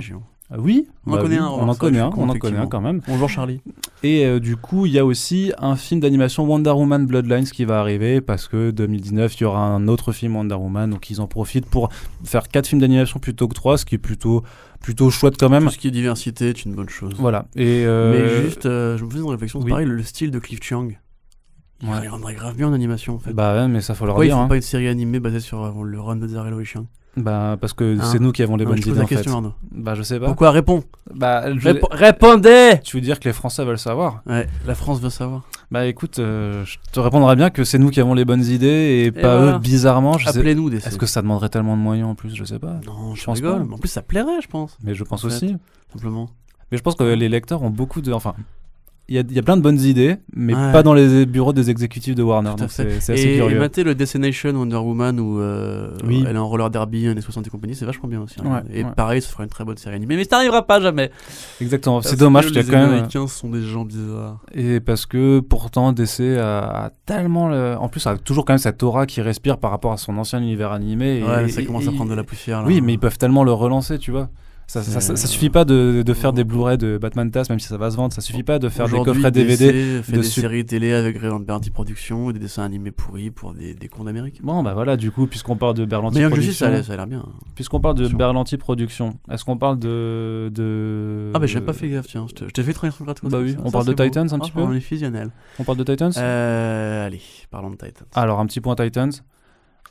Ah Oui, On en bah connaît oui, un, on en connaît un, on en connaît un quand même. Bonjour Charlie. Et euh, du coup, il y a aussi un film d'animation Wonder Woman Bloodlines qui va arriver parce que 2019, il y aura un autre film Wonder Woman, donc ils en profitent pour faire quatre films d'animation plutôt que trois, ce qui est plutôt plutôt chouette quand même. Tout ce qui est diversité est une bonne chose. Voilà. Et euh, Mais juste, euh, je me faisais une réflexion, oui. pareil, le style de Cliff Chiang. Il Ouais. rendrait grave bien en animation en fait. bah ouais, mais ça faut leur Pourquoi ils dire. font hein. pas une série animée basée sur euh, le run de Zarello et Bah parce que Hein c'est nous qui avons les Non, bonnes idées la en fait. question Arnaud. Bah je sais pas. Pourquoi Réponds Bah je- Répo- Répondez tu veux dire que les Français veulent savoir? Ouais, la France veut savoir. Bah écoute, euh, je te répondrai bien que c'est nous qui avons les bonnes idées et, pas voilà. eux, bizarrement. Appelez-nous des Est-ce que ça demanderait tellement de moyens en plus? Je sais pas. Non, je Je pense rigole. pas. mais En plus, ça plairait, je pense, Mais je pense En fait. aussi. simplement. Mais je pense que les lecteurs ont beaucoup de. Enfin, il y a, il y a plein de bonnes idées, mais Ouais. pas dans les bureaux des exécutifs de Warner. Tout Donc c'est c'est assez Et, et curieux. mater le Destination Wonder Woman où euh, Oui. elle est en roller derby, années 60 et compagnie, c'est vachement bien aussi. hein. Ouais, et ouais. pareil, ça fera une très bonne série animée. Mais ça n'arrivera pas jamais. Exactement. Parce C'est dommage que qu'il y a les quand même. Américains sont des gens bizarres. Et parce que pourtant DC a, a tellement. le- En plus, a toujours quand même cette aura qui respire par rapport à son ancien univers animé. et- ouais, ça et- commence à et- prendre de la poussière. Là. Oui, mais ils peuvent tellement le relancer, tu vois. Ça, ça, ça- ça C'est- suffit pas de, de faire des Blu-ray de Batman TAS, même si ça va se vendre. Ça suffit pas de faire des coffrets DVD. DC fait de des séries télé avec Berti Productions et des dessins animés pourris pour des, des cons d'Amérique. Bon, bah voilà, du coup, puisqu'on parle de Berlanti Mais que je sais, ça a Productions, l'air- bien. puisqu'on parle de. Berlanti Productions, est-ce qu'on parle de, de... Ah, bah j'ai pas fait gaffe, tiens. Je t'ai fait une gratuite. Bah oui, on parle de beau. Titans un petit Ah, peu On est fusionnel. On parle de Titans Euh, allez, parlons de Titans. Alors, un petit point Titans.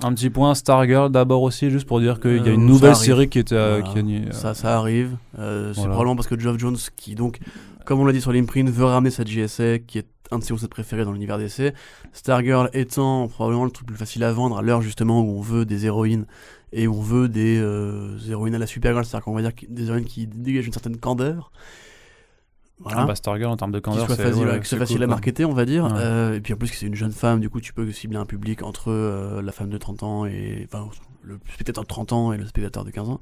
Un petit point Stargirl d'abord aussi, juste pour dire qu'il y a Euh, une ça nouvelle série qui était. euh, Voilà. qui a- Ça, ça arrive. Euh, c'est probablement parce que Geoff Jones, qui donc, comme on l'a dit sur l'imprint, veut ramener sa JSA, qui est un de ses recettes préférés dans l'univers DC. Stargirl étant probablement le truc le plus facile à vendre à l'heure justement où on veut des héroïnes et où on veut des euh, héroïnes à la Supergirl, c'est-à-dire qu'on va dire des héroïnes qui dégagent une certaine candeur. Voilà. Stargirl en termes de candeur, c'est facile, ouais, facile cool, à marketer, on va dire. Ouais. Euh, et puis en plus que c'est une jeune femme, du coup tu peux cibler un public entre euh, la femme de 30 ans et enfin le spectateur de 30 ans et le spectateur de 15 ans.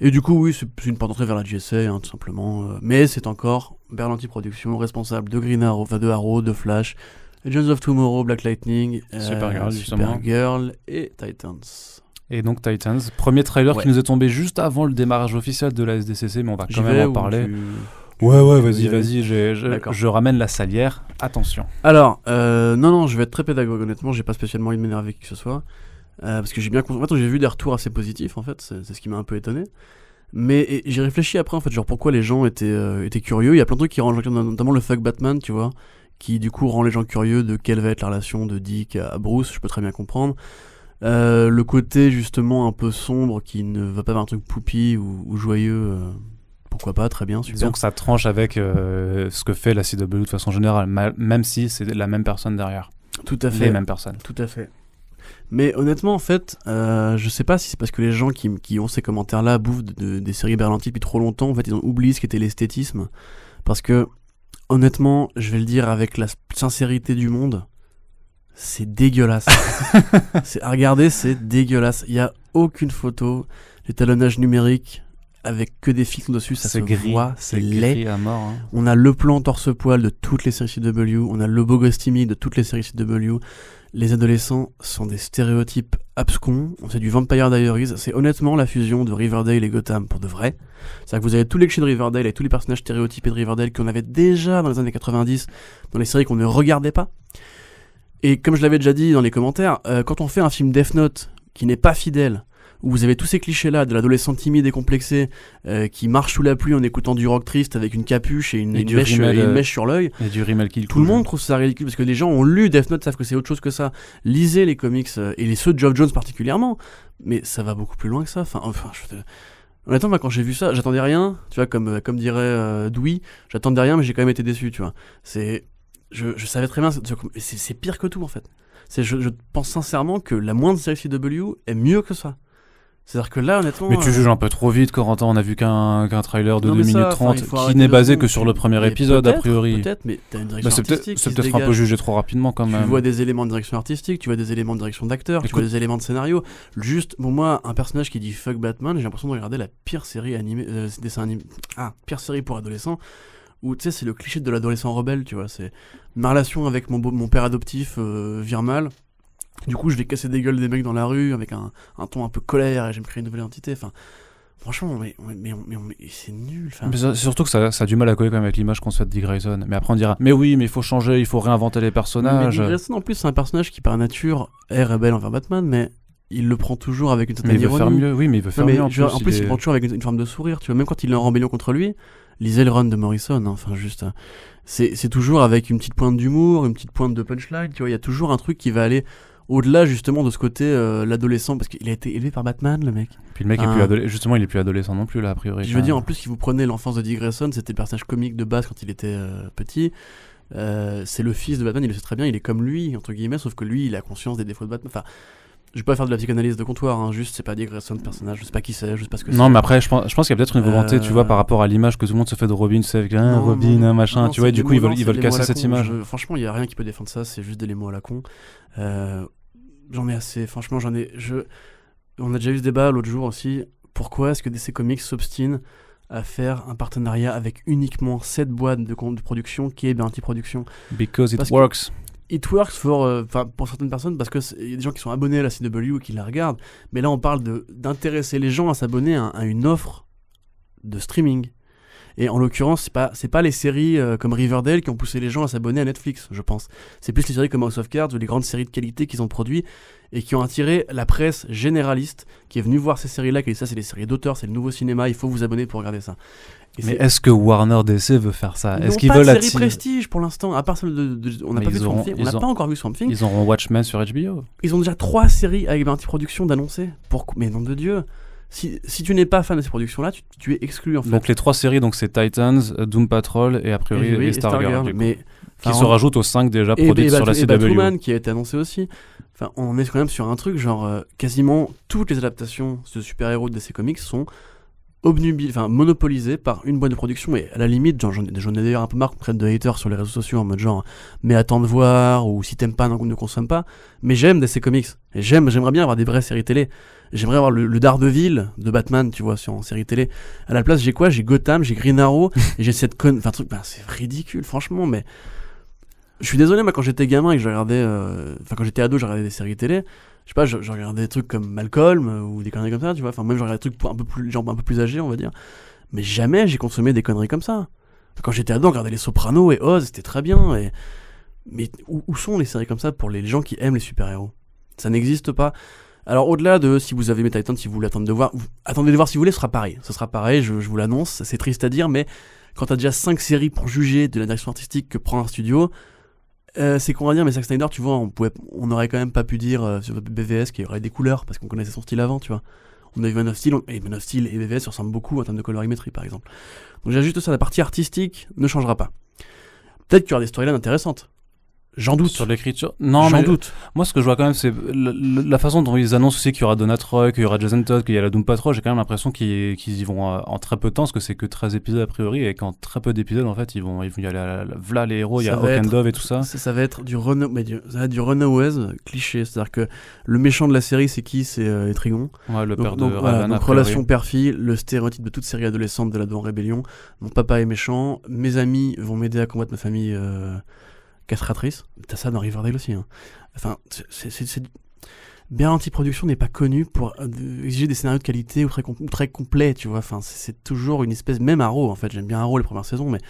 Et du coup oui, c'est une porte d'entrée vers la GSA hein, tout simplement. euh, mais c'est encore Berlanti Productions, responsable de Green Arrow, enfin de Arrow, de Flash, Legends of Tomorrow, Black Lightning, Supergirl. Supergirl et Titans. Et donc Titans, premier trailer Ouais. qui nous est tombé juste avant le démarrage officiel de la SDCC, mais on va quand même en parler. tu- Ouais, ouais, vas-y, vas-y, j'ai- je, ramène la salière. Attention. Alors, euh, non, non, je vais être très pédagogue, honnêtement, j'ai pas spécialement envie de m'énerver qui que ce soit. Euh, parce que j'ai bien compris. J'ai vu des retours assez positifs, en fait, c'est ce qui m'a un peu étonné. Mais j'ai réfléchi après, en fait, genre pourquoi les gens étaient, euh, étaient curieux. Il y a plein de trucs qui rendent, notamment le fuck Batman, tu vois, qui du coup rend les gens curieux de quelle va être la relation de Dick à Bruce, je peux très bien comprendre. Euh, le côté justement un peu sombre qui ne va pas vers un truc poupie ou, ou joyeux, euh, pourquoi pas, très bien, super. Disons que ça tranche avec euh, ce que fait la CW de façon générale, même si c'est la même personne derrière. Tout à fait. Les mêmes personnes. Tout à fait. Mais honnêtement, en fait, euh, je sais pas si c'est parce que les gens qui, qui ont ces commentaires-là bouffent de- de- des séries berlantiques depuis trop longtemps. En fait, ils ont oublié ce qu'était l'esthétisme. Parce que, honnêtement, je vais le dire avec la sincérité du monde, c'est dégueulasse. c'est, à regarder, c'est dégueulasse. Il y a aucune photo, l'étalonnage numérique avec que des filtres dessus, ça se gris, voit, c'est laid. gris à mort. hein. On a le plan torse-poil de toutes les séries CW, on a le beau gostimi de toutes les séries CW. Les adolescents sont des stéréotypes abscons, c'est du Vampire Diaries, c'est honnêtement la fusion de Riverdale et Gotham pour de vrai. C'est-à-dire que vous avez tous les clichés de Riverdale et tous les personnages stéréotypés de Riverdale qu'on avait déjà dans les années 90 dans les séries qu'on ne regardait pas. Et comme je l'avais déjà dit dans les commentaires, euh, quand on fait un film Death Note qui n'est pas fidèle, où vous avez tous ces clichés-là de l'adolescent timide et complexé euh, qui marche sous la pluie en écoutant du rock triste avec une capuche et une, Et une du mèche, rimel, et une euh, mèche sur l'œil, Et du rimel tout le monde trouve ça ridicule parce que les gens ont lu Death Note, savent que c'est autre chose que ça. Lisez les comics euh, et les ceux de Geoff Jones particulièrement, mais ça va beaucoup plus loin que ça. Enfin, enfin, je te- honnêtement, moi, quand j'ai vu ça, j'attendais rien. Tu vois, comme euh, comme dirait euh, Dewey, j'attendais rien, mais j'ai quand même été déçu. Tu vois, c'est, je, je savais très bien, c'est- pire que tout en fait. C'est, je, je pense sincèrement que la moindre série CW est mieux que ça. C'est-à-dire que là, honnêtement, Mais tu euh, juges un peu trop vite, Corentin. On a vu qu'un qu'un trailer de Non, 2 mais ça, minutes enfin, 30 il faut qui n'est basé que sur tu- le premier mais épisode, a priori. Peut-être, mais t'as une Bah, direction peut-être artistique. c'est peut-être un peu jugé trop rapidement quand Tu même. vois des éléments de direction artistique, tu vois des éléments de direction d'acteur, tu vois des éléments de scénario. Juste, pour moi, un personnage qui dit fuck Batman, j'ai l'impression de regarder la pire série animée, euh, dessin animé, ah, pire série pour adolescents, où tu sais, c'est le cliché de l'adolescent rebelle, tu vois. C'est ma relation avec mon, beau- mon père adoptif euh, vire mal. Du coup, je vais casser des gueules des mecs dans la rue avec un, un ton un peu colère et je vais me créer une nouvelle identité. Enfin, franchement, mais, mais, mais, mais- mais c'est nul. Mais c'est surtout que ça, ça a du mal à coller quand même avec l'image qu'on se fait de Dick Grayson. Mais après on dira, mais oui, mais il faut changer, il faut réinventer les Mais personnages. Dick Grayson, en plus, c'est un personnage qui, par nature, est rebelle envers Batman, mais il le prend toujours avec une Mais certaine il veut faire mieux, oui, mais il veut faire mais mieux en plus. en plus, il, est- prend toujours avec une, une forme de sourire, tu vois. Même quand il est en rébellion contre lui, lisez le run de Morrison, hein, enfin, juste. euh, c'est toujours avec une petite pointe d'humour, une petite pointe de punchline, tu vois. Il y a toujours un truc qui va aller au-delà, justement, de ce côté, euh, l'adolescent, parce qu'il a été élevé par Batman, le mec. Puis le mec est plus adolescent. Justement, il est plus adolescent non plus là, a priori. Puis je veux dire, en plus, si vous prenez l'enfance de Dick Grayson, c'était le personnage comique de base quand il était euh, petit. Euh, c'est le fils de Batman, il le sait très bien, il est comme lui, entre guillemets, sauf que lui, il a conscience des défauts de Batman. Enfin, je vais pas faire de la psychanalyse de comptoir, hein, juste, c'est pas Dick Grayson, le personnage, je sais pas qui c'est, je sais pas ce que c'est. Non, mais après, je pense, je pense qu'il y a peut-être une volonté, tu vois, Euh, par rapport à l'image que tout le monde se fait de Robin, tu sais, avec un Non, Robin, un machin, non, tu vois, et du coup, ils veulent, ils veulent casser cette con. image. Je- franchement, il y a rien qui peut défendre ça, c'est juste des mots à la con. Euh, j'en ai assez, franchement, j'en ai. Je... On a déjà eu ce débat l'autre jour aussi. Pourquoi est-ce que DC Comics s'obstine à faire un partenariat avec uniquement cette boîte de, de production qui est Bounty Production Because it Parce que- works. It works for, euh, pour certaines personnes parce qu'il y a des gens qui sont abonnés à la CW et qui la regardent. Mais là, on parle d'intéresser les gens à s'abonner à une offre de streaming. Et en l'occurrence, c'est pas c'est pas les séries euh, comme Riverdale qui ont poussé les gens à s'abonner à Netflix, je pense. C'est plus les séries comme House of Cards ou les grandes séries de qualité qu'ils ont produit et qui ont attiré la presse généraliste qui est venue voir ces séries-là, qui a dit ça c'est des séries d'auteurs, c'est le nouveau cinéma, il faut vous abonner pour regarder ça. Et Mais est-ce que Warner DC veut faire ça? Est-ce qu'ils veulent série attirer prestige pour l'instant, à part celle de, de- on n'a pas vu auront- on n'a ont- pas encore vu Swamp Thing. Ils auront Watchmen sur HBO. Ils ont déjà trois séries avec Bounty Productions d'annoncer. Pour... Mais nom de Dieu, si, si tu n'es pas fan de ces productions-là, tu, tu es exclu en fait. Donc les trois séries, donc c'est Titans, euh, Doom Patrol et a priori Et oui, et Stargirl, mais qui se rajoutent aux 5 déjà produites sur la Bat- et CW. Batwoman qui a été annoncé aussi. Enfin, on est quand même sur un truc genre euh, quasiment toutes les adaptations de super-héros de DC Comics sont enfin monopolisées par une boîte de production et à la limite, genre, j'en ai, j'en ai d'ailleurs un peu marre qu'on prenne de haters sur les réseaux sociaux en mode genre mais attends de voir ou si t'aimes pas non, ne consomme pas. Mais j'aime DC Comics et j'aime, j'aimerais bien avoir des vraies séries télé. J'aimerais avoir le, le Daredevil de Batman, tu vois, sur en série télé. À la place, j'ai quoi? J'ai Gotham, j'ai Green Arrow et j'ai cette conne, enfin truc, ben, c'est ridicule, franchement, mais je suis désolé, moi, quand j'étais gamin et que je regardais. euh, Enfin, quand j'étais ado, je regardais des séries télé. Je sais pas, je, je regardais des trucs comme Malcolm euh, ou des conneries comme ça, tu vois. Enfin, même je regardais des trucs pour un peu plus, genre, un peu plus âgés, on va dire. Mais jamais j'ai consommé des conneries comme ça. Quand j'étais ado, on regardait Les Sopranos et Oz, c'était très bien. Et... Mais où, où sont les séries comme ça pour les gens qui aiment les super-héros? Ça n'existe pas. Alors, au-delà de si vous avez aimé Titan, si vous voulez attendre de voir, attendez de voir si vous voulez, ce sera pareil. Ce sera pareil, je, je vous l'annonce. C'est triste à dire, mais quand t'as déjà 5 séries pour juger de la direction artistique que prend un studio, euh, c'est qu'on va dire, mais Zack Snyder, tu vois, on, pouvait, on aurait quand même pas pu dire euh, sur BVS qu'il y aurait des couleurs parce qu'on connaissait son style avant, tu vois. On a eu Man of Steel, on- et Man of Steel et BVS se ressemblent beaucoup en termes de colorimétrie, par exemple. Donc j'ai juste ça, la partie artistique ne changera pas. Peut-être qu'il y aura des storylines intéressantes. J'en doute. Sur l'écriture Non, J'en mais doute. moi, ce que je vois quand même, c'est la, façon dont ils annoncent aussi qu'il y aura Donatroy, qu'il y aura Jason Todd, qu'il y a la Doom Patrol. J'ai quand même l'impression qu'ils qu'ils y vont euh, en très peu de temps, parce que c'est que 13 épisodes a priori, et qu'en très peu d'épisodes, en fait, ils vont, ils vont y aller. à la- la- V'là les héros, il y a Dove et tout ça. Ça, ça va être du, run... mais du... ça va être du Runaways cliché. C'est-à-dire que le méchant de la série, c'est qui? C'est euh, Etrigon. Ouais, le Donc, père donc, de voilà, donc relation père-fille, le stéréotype de toute série adolescente de la en rébellion. Mon papa est méchant, mes amis vont m'aider à combattre ma famille euh, castratrice. T'as ça dans Riverdale aussi. hein. Enfin, c'est- Berlanti Productions n'est pas connu pour euh, exiger des scénarios de qualité ou très, com- très complets, tu vois. Enfin, c'est toujours une espèce... Même Arrow, en fait, j'aime bien Arrow les premières saisons, mais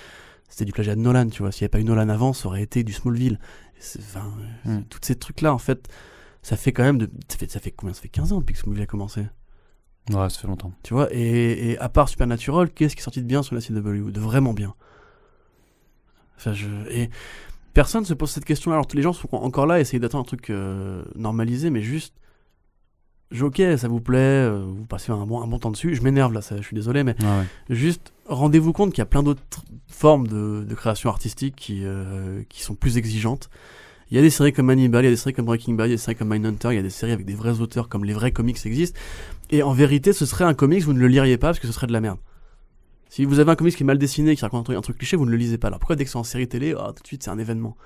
c'était du plagiat de Nolan, tu vois. S'il n'y avait pas eu Nolan avant, ça aurait été du Smallville. Enfin, Hmm. tous ces trucs-là, en fait, ça fait quand même... De... Ça, fait, ça fait combien Ça fait 15 ans depuis que Smallville a commencé? Ouais, ça fait longtemps. tu vois, et, et à part Supernatural, qu'est-ce qui est sorti de bien sur la CW De vraiment bien. Enfin, je. Et personne se pose cette question. Alors, les gens sont encore là à essayer d'attendre un truc euh, normalisé, mais juste. Ok, ça vous plaît, euh, vous passez un bon, un bon temps dessus. Je m'énerve là, ça, je suis désolé, mais ouais. juste rendez-vous compte qu'il y a plein d'autres formes de, de création artistique qui, euh, qui sont plus exigeantes. Il y a des séries comme Hannibal, il y a des séries comme Breaking Bad, il y a des séries comme Mindhunter, il y a des séries avec des vrais auteurs comme les vrais comics existent. Et en vérité, ce serait un comics, vous ne le liriez pas parce que ce serait de la merde. Si vous avez un comics qui est mal dessiné, qui raconte un truc, un truc cliché, vous ne le lisez pas. Alors pourquoi dès que c'est en série télé, ah, tout de suite c'est un événement?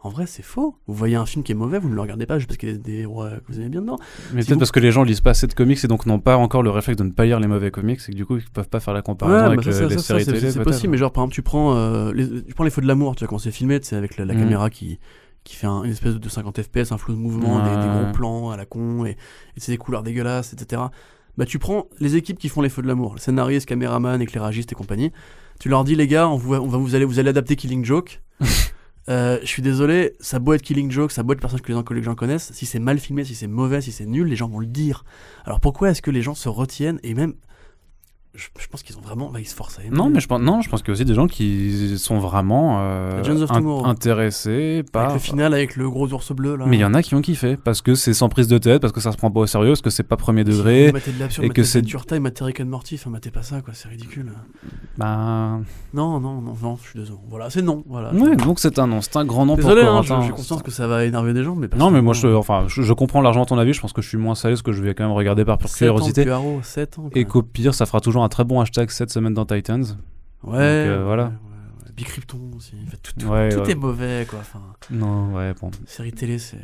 En vrai, c'est faux. Vous voyez un film qui est mauvais, vous ne le regardez pas juste parce qu'il y a des héros euh, que vous aimez bien dedans. Mais Si peut-être vous- parce que les gens lisent pas assez de comics et donc n'ont pas encore le réflexe de ne pas lire les mauvais comics et que du coup ils peuvent pas faire la comparaison Ouais, avec bah ça, le- ça, les ça, séries c'est- télé. C'est possible, mais genre par exemple, tu prends, euh, les, tu prends les feux de l'amour, tu vois, quand c'est filmé, c'est avec la, la Mhm. caméra qui, qui fait un- une espèce de 50 FPS, un flou de mouvement, des, gros plans à la con, et, et c'est des couleurs dégueulasses, etc. Bah, tu prends les équipes qui font les feux de l'amour, le scénariste, caméraman, éclairagiste et compagnie. Tu leur dis, les gars, on, vous, on va vous allez, vous allez adapter Killing Joke. Euh, je suis désolé, ça beau être Killing Joke, ça beau être personnage que les gens, que les gens connaissent, si c'est mal filmé, si c'est mauvais, si c'est nul, les gens vont le dire. Alors pourquoi est-ce que les gens se retiennent et même. Je, je pense qu'ils ont vraiment. Bah, ils se forcent à aimer. Non, mais je pense, non, je pense qu'il y a aussi des gens qui sont vraiment euh, in- intéressés par. Avec le final avec le gros ours bleu là. Mais il y en a qui ont kiffé parce que c'est sans prise de tête, parce que ça se prend pas au sérieux, parce que c'est pas premier Si degré. Mettez de l'absurde, et et que c'est- Adventure Time, matez Rick and Morty, enfin matez pas ça quoi, c'est ridicule. Bah, Non, non, non, non, je suis désolé. Voilà, c'est non. Voilà. ouais, donc c'est un non, c'est un grand non Désolé, pour hein, Corentin. je- j'ai conscience que ça va énerver des gens, mais Non, mais moi, je, enfin, je, je comprends largement ton avis. Je pense que je suis moins sérieux, parce que je vais quand même regarder par pure 7 ans curiosité. depuis Arrow, 7 ans. quoi. Et qu'au pire, ça fera toujours un très bon hashtag cette semaine dans Titans. Ouais, euh, ouais, voilà. Bicrypton aussi. En fait, tout tout- Ouais, tout ouais. est mauvais quoi. Enfin, Non, ouais, bon, série télé, c'est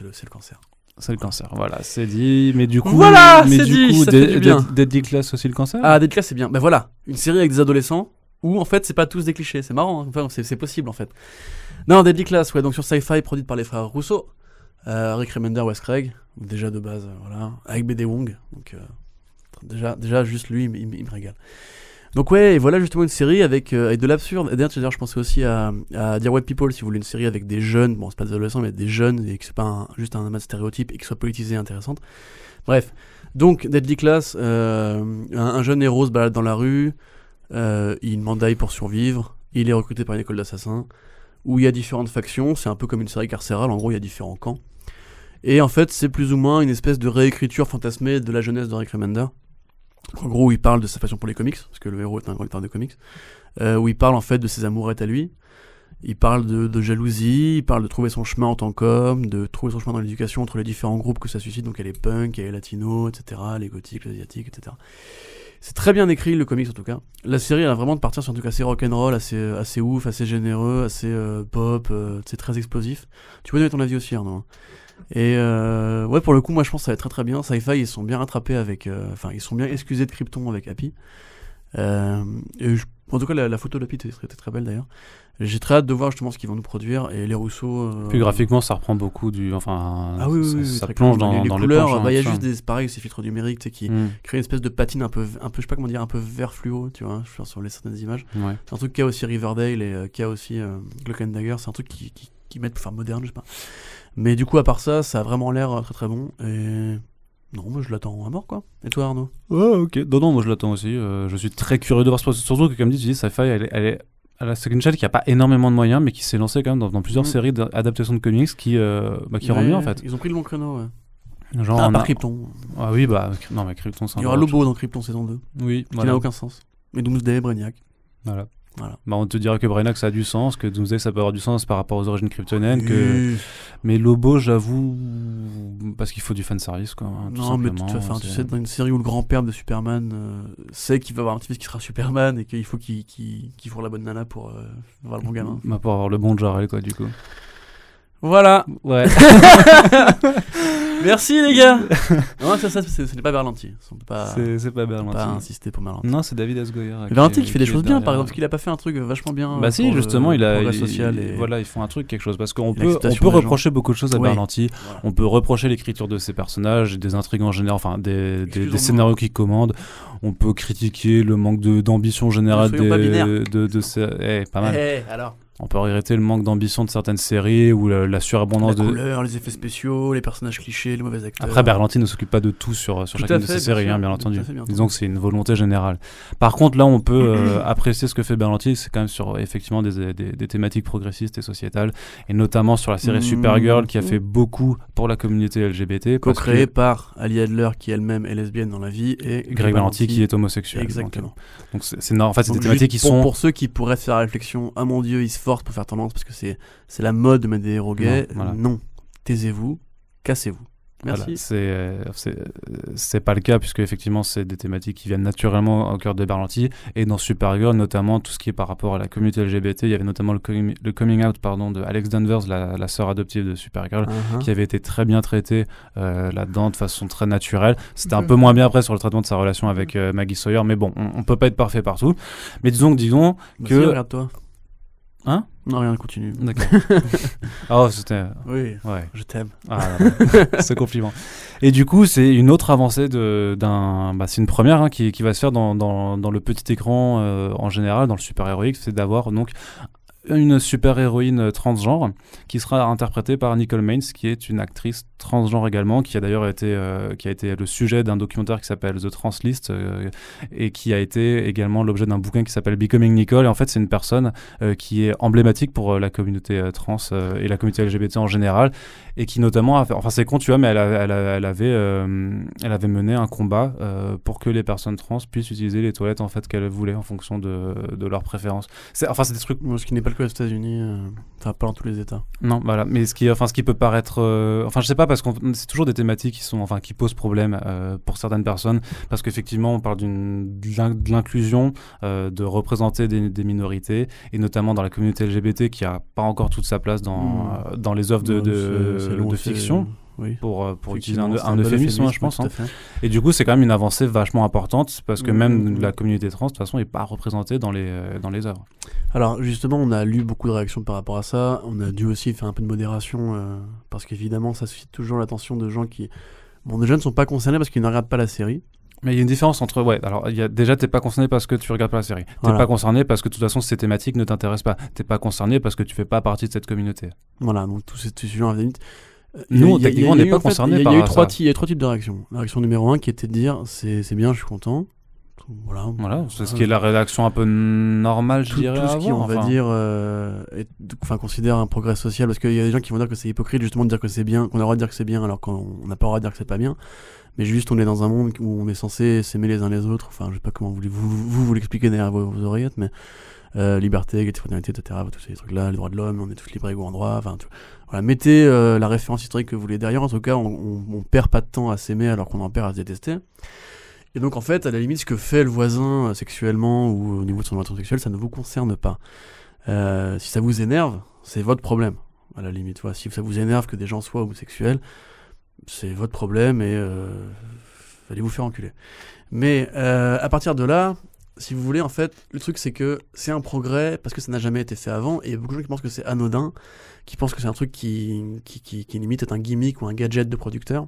le, le cancer. c'est le cancer. Voilà, c'est dit. Mais du coup, Voilà, mais c'est du dit, coup, ça fait du bien. Dead- Deadly Class aussi le cancer? Ah, Dead Class, c'est bien. Ben voilà, une série avec des adolescents où en fait c'est pas tous des clichés. C'est marrant, hein. enfin, c'est c'est possible en fait. Non, Deadly Class, ouais, donc sur Sci-Fi, produite par les frères Rousseau, euh, Rick Remender, Wes Craig, déjà de base, euh, voilà, avec BD Wong. Donc euh, déjà, déjà juste lui, il, me- régale. Donc ouais, et voilà justement une série avec, euh, avec de l'absurde. D'ailleurs, je pensais aussi à, à Dear White People, si vous voulez une série avec des jeunes, bon c'est pas des adolescents, mais des jeunes, et que c'est pas un- juste un amas de stéréotypes, et qui soit politisé et intéressante. Bref, donc Deadly Class, euh, un, un jeune héros se balade dans la rue, euh, il mandaille pour survivre, il est recruté par une école d'assassins, où il y a différentes factions, c'est un peu comme une série carcérale, en gros il y a différents camps. Et en fait c'est plus ou moins une espèce de réécriture fantasmée de la jeunesse de Rick Remender. En gros il parle de sa passion pour les comics, parce que le héros est un grand lecteur de comics, euh, où il parle en fait de ses amourettes à lui, il parle de, jalousie, il parle de trouver son chemin en tant qu'homme, de trouver son chemin dans l'éducation entre les différents groupes que ça suscite, donc punks, il y a les latinos, etc., les gothiques, les asiatiques, etc. C'est très bien écrit, le comics en tout cas. La série elle a vraiment de partir sur un truc assez rock'n'roll, assez, assez ouf, assez généreux, assez euh, pop, euh, c'est très explosif. Tu peux donner ton avis aussi, Arnaud. Et euh, ouais, pour le coup, moi je pense que ça va être très très bien. Sci-Fi, ils sont bien rattrapés avec. euh, Enfin, ils sont bien excusés de Krypton avec Happy. Euh, et je- en tout cas, la, la photo d'Happy était, était très belle d'ailleurs. J'ai très hâte de voir justement ce qu'ils vont nous produire. Et les Rousseau. Puis graphiquement, ça reprend beaucoup du. Enfin, Ah oui, oui, ça, oui, ça plonge dans, les, couleurs. bah, il y a hein, juste ça. des, pareil, ces filtres numériques tu sais, qui Mm, créent une espèce de patine un peu, un peu, je sais pas comment dire, un peu vert fluo, tu vois, sur les certaines images. ouais. C'est un truc qu'a aussi Riverdale et euh, qu'a aussi euh, Cloak and Dagger. C'est un truc qui, qui, qui mettent pour faire moderne, je sais pas. Mais du coup, à part ça, ça a vraiment l'air euh, très très bon. Et non, moi je l'attends à mort quoi. Et toi, Arnaud? Ouais, ok. Non, non, moi je l'attends aussi. Euh, je suis très curieux de voir ce Surtout que, comme dit, tu dis, Sci-Fi, elle est. Elle est... C'est une chaîne qui a pas énormément de moyens, mais qui s'est lancée quand même dans, dans plusieurs Mm. séries d'adaptation de comics qui, euh, bah, qui rend Ouais, bien en fait. Ils ont pris le bon créneau. Ouais. Genre, ah, par a- Krypton. Ah oui, bah, non, mais Krypton, c'est Il y aura Lobo dans Krypton saison 2, chose. Oui, qui voilà. n'a aucun sens. Et Doomsday, Brainiac. Voilà. Voilà. Bah, on te dirait que Brainiac ça a du sens, que Doomsday ça peut avoir du sens par rapport aux origines kryptoniennes, que... Mais Lobo j'avoue, parce qu'il faut du fanservice quoi. hein, tout Non, mais tu, simplement, enfin, tu sais, dans une série où le grand-père de Superman euh, sait qu'il va avoir un petit fils qui sera Superman et qu'il faut qu'il fourre la bonne nana pour euh, avoir le bon gamin. Bah, pour avoir le bon Jarel quoi du coup. Voilà. Ouais. Merci les gars. non, ça, ça, c'est- ce n'est pas Berlanti. C'est pas Berlanti. pas insister pour Berlanti. Non, c'est David S. Goyer. Mais Berlanti qui fait des choses bien, par exemple, parce qu'il a pas fait un truc vachement bien. Bah si, justement, il a, social et voilà, ils font un truc, quelque chose, parce qu'on peut, on peut reprocher beaucoup de choses à. Berlanti. On peut reprocher l'écriture de ses personnages, des intrigues en général, enfin des, des, Excusez-moi. des scénarios qu'il commande. On peut critiquer le manque de- d'ambition générale pas binaires. de, de ces- eh, pas mal. Eh, alors On peut regretter le manque d'ambition de certaines séries ou la, la La surabondance de. couleur, les effets spéciaux, les personnages clichés, les mauvais acteurs. Après, Berlanti ne s'occupe pas de tout sur, sur Tout chacune de ses séries, sûr, hein, bien tout entendu. à fait, bien Disons que c'est une volonté générale. Par contre, là, on peut euh, apprécier ce que fait Berlanti, c'est quand même sur effectivement des, des- des thématiques progressistes et sociétales, et notamment sur la série Mmh. Supergirl qui a fait beaucoup pour la communauté LGBT. parce Co-créé que par Ali Adler, qui elle-même est lesbienne dans la vie, et Greg Berlanti qui est homosexuel. Exactement. Donc, c'est en fait, c'est des thématiques qui pour, sont. pour ceux qui pourraient se faire la réflexion, ah mon dieu, ils se pour faire tendance parce que c'est c'est la mode de mettre des héros gays. Non, voilà. Non, taisez-vous, cassez-vous. Merci. Voilà, c'est euh, c'est euh, c'est pas le cas puisque effectivement c'est des thématiques qui viennent naturellement au cœur de Berlanti et dans Supergirl notamment tout ce qui est par rapport à la communauté LGBT il y avait notamment le, coming- le coming out pardon de Alex Danvers la, la sœur adoptive de Supergirl Uh-huh. qui avait été très bien traité euh, là-dedans de façon très naturelle. C'était un Mhm. peu moins bien après sur le traitement de sa relation avec euh, Maggie Sawyer, mais bon, on, on peut pas être parfait partout. Mais disons que disons Vas-y, que regarde-toi. Hein Non, rien, continue. D'accord. oh, c'était Oui, ouais. je t'aime. Ah, là, ce compliment. Et du coup, c'est une autre avancée de- d'un. Bah, c'est une première hein, qui, qui va se faire dans, dans, dans le petit écran euh, en général, dans le super héroïque, c'est d'avoir donc une super héroïne transgenre qui sera interprétée par Nicole Maines, qui est une actrice transgenre également, qui a d'ailleurs été, euh, été le sujet d'un documentaire qui s'appelle The Translist euh, et qui a été également l'objet d'un bouquin qui s'appelle Becoming Nicole. Et en fait, c'est une personne euh, qui est emblématique pour la communauté trans et la communauté LGBT en général et qui notamment a fait, enfin c'est con tu vois mais elle, avait elle avait mené un combat pour que les personnes trans puissent utiliser les toilettes en fait qu'elles voulaient en fonction de, de leurs préférences enfin c'est des trucs ce qui n'est pas le aux États-Unis, euh, enfin pas dans tous les États. non voilà mais ce qui enfin ce qui peut paraître euh, enfin je sais pas parce que c'est toujours des thématiques qui sont enfin qui posent problème euh, pour certaines personnes parce qu'effectivement on parle d'une de l'in- de l'inclusion euh, de représenter des, des minorités et notamment dans la communauté LGBT qui a pas encore toute sa place dans Mm. euh, dans les œuvres de, de, fiction Oui. pour, euh, pour utiliser un, un euphémisme, hein, je pense. hein. Et du coup, c'est quand même une avancée vachement importante parce que même mhm. la communauté trans, de toute façon, n'est pas représentée dans les, euh, dans les œuvres. Alors justement, on a lu beaucoup de réactions par rapport à ça. On a dû aussi faire un peu de modération euh, parce qu'évidemment, ça suscite toujours l'attention de gens qui, bon, déjà ne sont pas concernés parce qu'ils ne regardent pas la série. Mais il y a une différence entre. Ouais, alors y a, déjà, t'es pas concerné parce que tu regardes pas la série. T'es Voilà. pas concerné parce que de toute façon, ces thématiques ne t'intéressent pas. T'es pas concerné parce que tu fais pas partie de cette communauté. Voilà, donc tous ces sujets à la limite. Euh, Nous, techniquement, on n'est pas concernés il y a- par Il y a eu trois, types de réactions. La réaction numéro un qui était de dire c'est bien, je suis content. Voilà. Voilà, c'est ce Ah, qui est la rédaction un peu normale, je tout, dirais. tout ce qui, on va dire, euh, est- enfin, considère un progrès social, parce qu'il y a des gens qui vont dire que c'est hypocrite justement de dire que c'est bien, qu'on a le droit de dire que c'est bien alors qu'on n'a pas le droit de dire que c'est pas bien. Mais juste, on est dans un monde où on est censé s'aimer les uns les autres. Enfin, je sais pas comment vous vous, vous, vous l'expliquez derrière vos, vos oreillettes, mais euh, liberté, égalité, fraternité, etc. Tous ces trucs-là, les droits de l'homme, on est tous libres, égaux en droit. Enfin, tout- voilà, mettez euh, la référence historique que vous voulez derrière. En tout cas, on, on, perd pas de temps à s'aimer alors qu'on en perd à se détester. Et donc, en fait, à la limite, ce que fait le voisin euh, sexuellement ou au niveau de son orientation sexuelle, ça ne vous concerne pas. Euh, si ça vous énerve, c'est votre problème. À la limite, si ça vous énerve que des gens soient homosexuels, c'est votre problème et allez vous faire enculer. Mais à partir de là, si vous voulez, en fait, le truc c'est que c'est un progrès parce que ça n'a jamais été fait avant et il y a beaucoup de gens qui pensent que c'est anodin, qui pensent que c'est un truc qui, qui, qui, qui limite est un gimmick ou un gadget de producteur.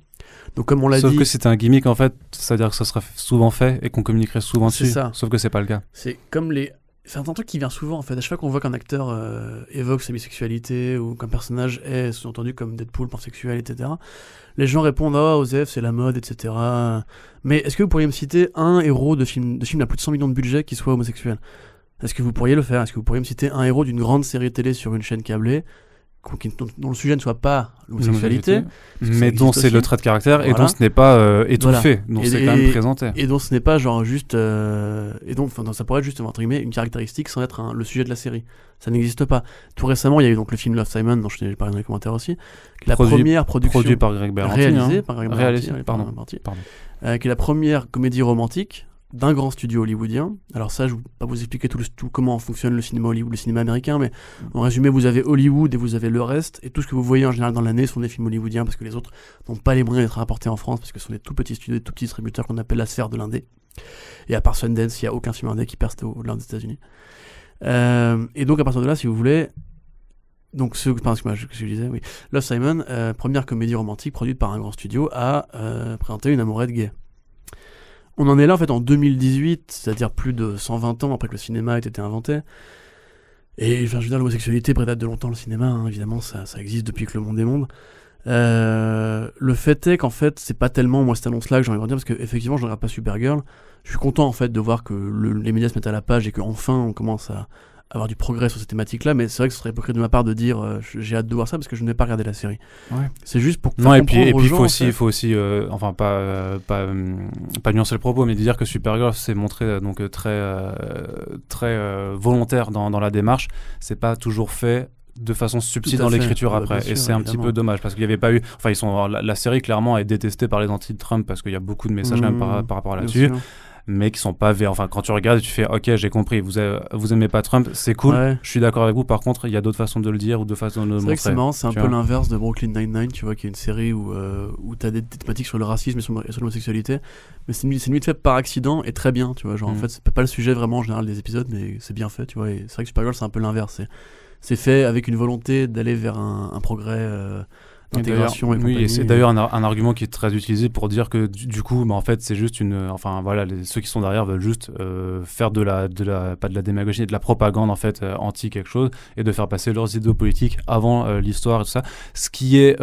Donc comme on l'a Sauf dit, que c'était un gimmick en fait, c'est-à-dire que ça serait souvent fait et qu'on communiquerait souvent C'est dessus. ça. Sauf que c'est pas le cas. C'est comme les. C'est un truc qui vient souvent en fait. À chaque fois qu'on voit qu'un acteur euh, évoque sa bisexualité ou qu'un personnage est sous-entendu comme Deadpool pansexuel, etc., les gens répondent Ah, Osef, c'est la mode, etc. Mais est-ce que vous pourriez me citer un héros de film, de film à plus de 100 millions de budget qui soit homosexuel? Est-ce que vous pourriez le faire? Est-ce que vous pourriez me citer un héros d'une grande série télé sur une chaîne câblée? Dont, dont le sujet ne soit pas l'homosexualité, mais dont c'est le trait de caractère et Voilà. dont ce n'est pas euh, étouffé, dont Et- c'est quand même présenté. et dont ce n'est pas genre juste euh, et donc enfin, ça pourrait être juste entre guillemets une caractéristique sans être un- le sujet de la série ça n'existe pas tout récemment il y a eu donc le film Love Simon dont je t'ai parlé dans les commentaires aussi qui est la Produit- première production Produit par Greg Berlanti. réalisée hein. par Greg Réalisé, Berlanti, pardon. Berlanti, Pardon. euh, qui est la première comédie romantique d'un grand studio hollywoodien. Alors ça, je ne vais pas vous expliquer tout, le- comment fonctionne le cinéma Hollywood, le cinéma américain, mais en résumé, vous avez Hollywood et vous avez le reste, et tout ce que vous voyez en général dans l'année sont des films hollywoodiens, parce que les autres n'ont pas les moyens d'être rapportés en France, parce que ce sont des tout petits studios, des tout petits distributeurs qu'on appelle la sphère de l'indé. Et à part Sundance, il n'y a aucun film indé qui perce au-delà des États-Unis. Euh, et donc à partir de là, si vous voulez, donc ce, excuse-moi, je, je disais, oui, Love Simon, euh, première comédie romantique produite par un grand studio, a euh, présenté une amourette gay. On en est là en fait en 2018, c'est-à-dire plus de 120 ans après que le cinéma ait été inventé. Et enfin, je veux dire, l'homosexualité prédate de longtemps le cinéma, hein, évidemment, ça, existe depuis que le monde est monde. Euh, le fait est qu'en fait, c'est pas tellement moi cette annonce-là que j'ai envie de dire, parce qu'effectivement, je ne regarde pas Supergirl. Je suis content en fait de voir que le- les médias se mettent à la page et qu'enfin on commence à avoir du progrès sur cette thématique-là, mais c'est vrai que ce serait hypocrite de ma part de dire euh, j'ai hâte de voir ça parce que je n'ai pas regardé la série. Ouais. C'est juste pour Non, et puis, il faut en aussi, fait. faut aussi euh, enfin, pas, euh, pas, pas nuancer le propos, mais de dire que Supergirl s'est montré euh, donc, très, euh, très euh, volontaire dans, dans la démarche. C'est pas toujours fait de façon subtile dans l'écriture après. et c'est un petit peu dommage parce qu'il n'y avait pas eu. Enfin, ils sont, la, la série clairement est détestée par les anti-Trump parce qu'il y a beaucoup de messages quand même par, Mmh, par rapport à là-dessus. Mais qui sont pas vrais. Enfin, quand tu regardes, tu fais OK, j'ai compris, vous, avez- vous aimez pas Trump, c'est cool. Ouais. Je suis d'accord avec vous. Par contre, il y a d'autres façons de le dire ou d'autres façons de le que c'est montrer. marrant, c'est un peu l'inverse de Brooklyn Nine-Nine, tu vois, qui est une série où, euh, où tu as des, des thématiques sur le racisme et sur, l'homosexualité. Mais c'est limite c'est limite fait par accident et très bien, tu vois. Genre, en Mm. fait, c'est pas le sujet vraiment en général des épisodes, mais c'est bien fait, tu vois. Et c'est vrai que Supergirl, c'est un peu l'inverse. C'est, fait avec une volonté d'aller vers un, un progrès euh, d'intégration et, Oui, et c'est d'ailleurs un, ar- un argument qui est très utilisé pour dire que du, du coup, bah, en fait, c'est juste une. Enfin, voilà, les- ceux qui sont derrière veulent juste euh, faire de la, de la. Pas de la démagogie, de la propagande, en fait, euh, anti quelque chose, et de faire passer leurs idéaux politiques avant euh, l'histoire et tout ça. Ce qui est.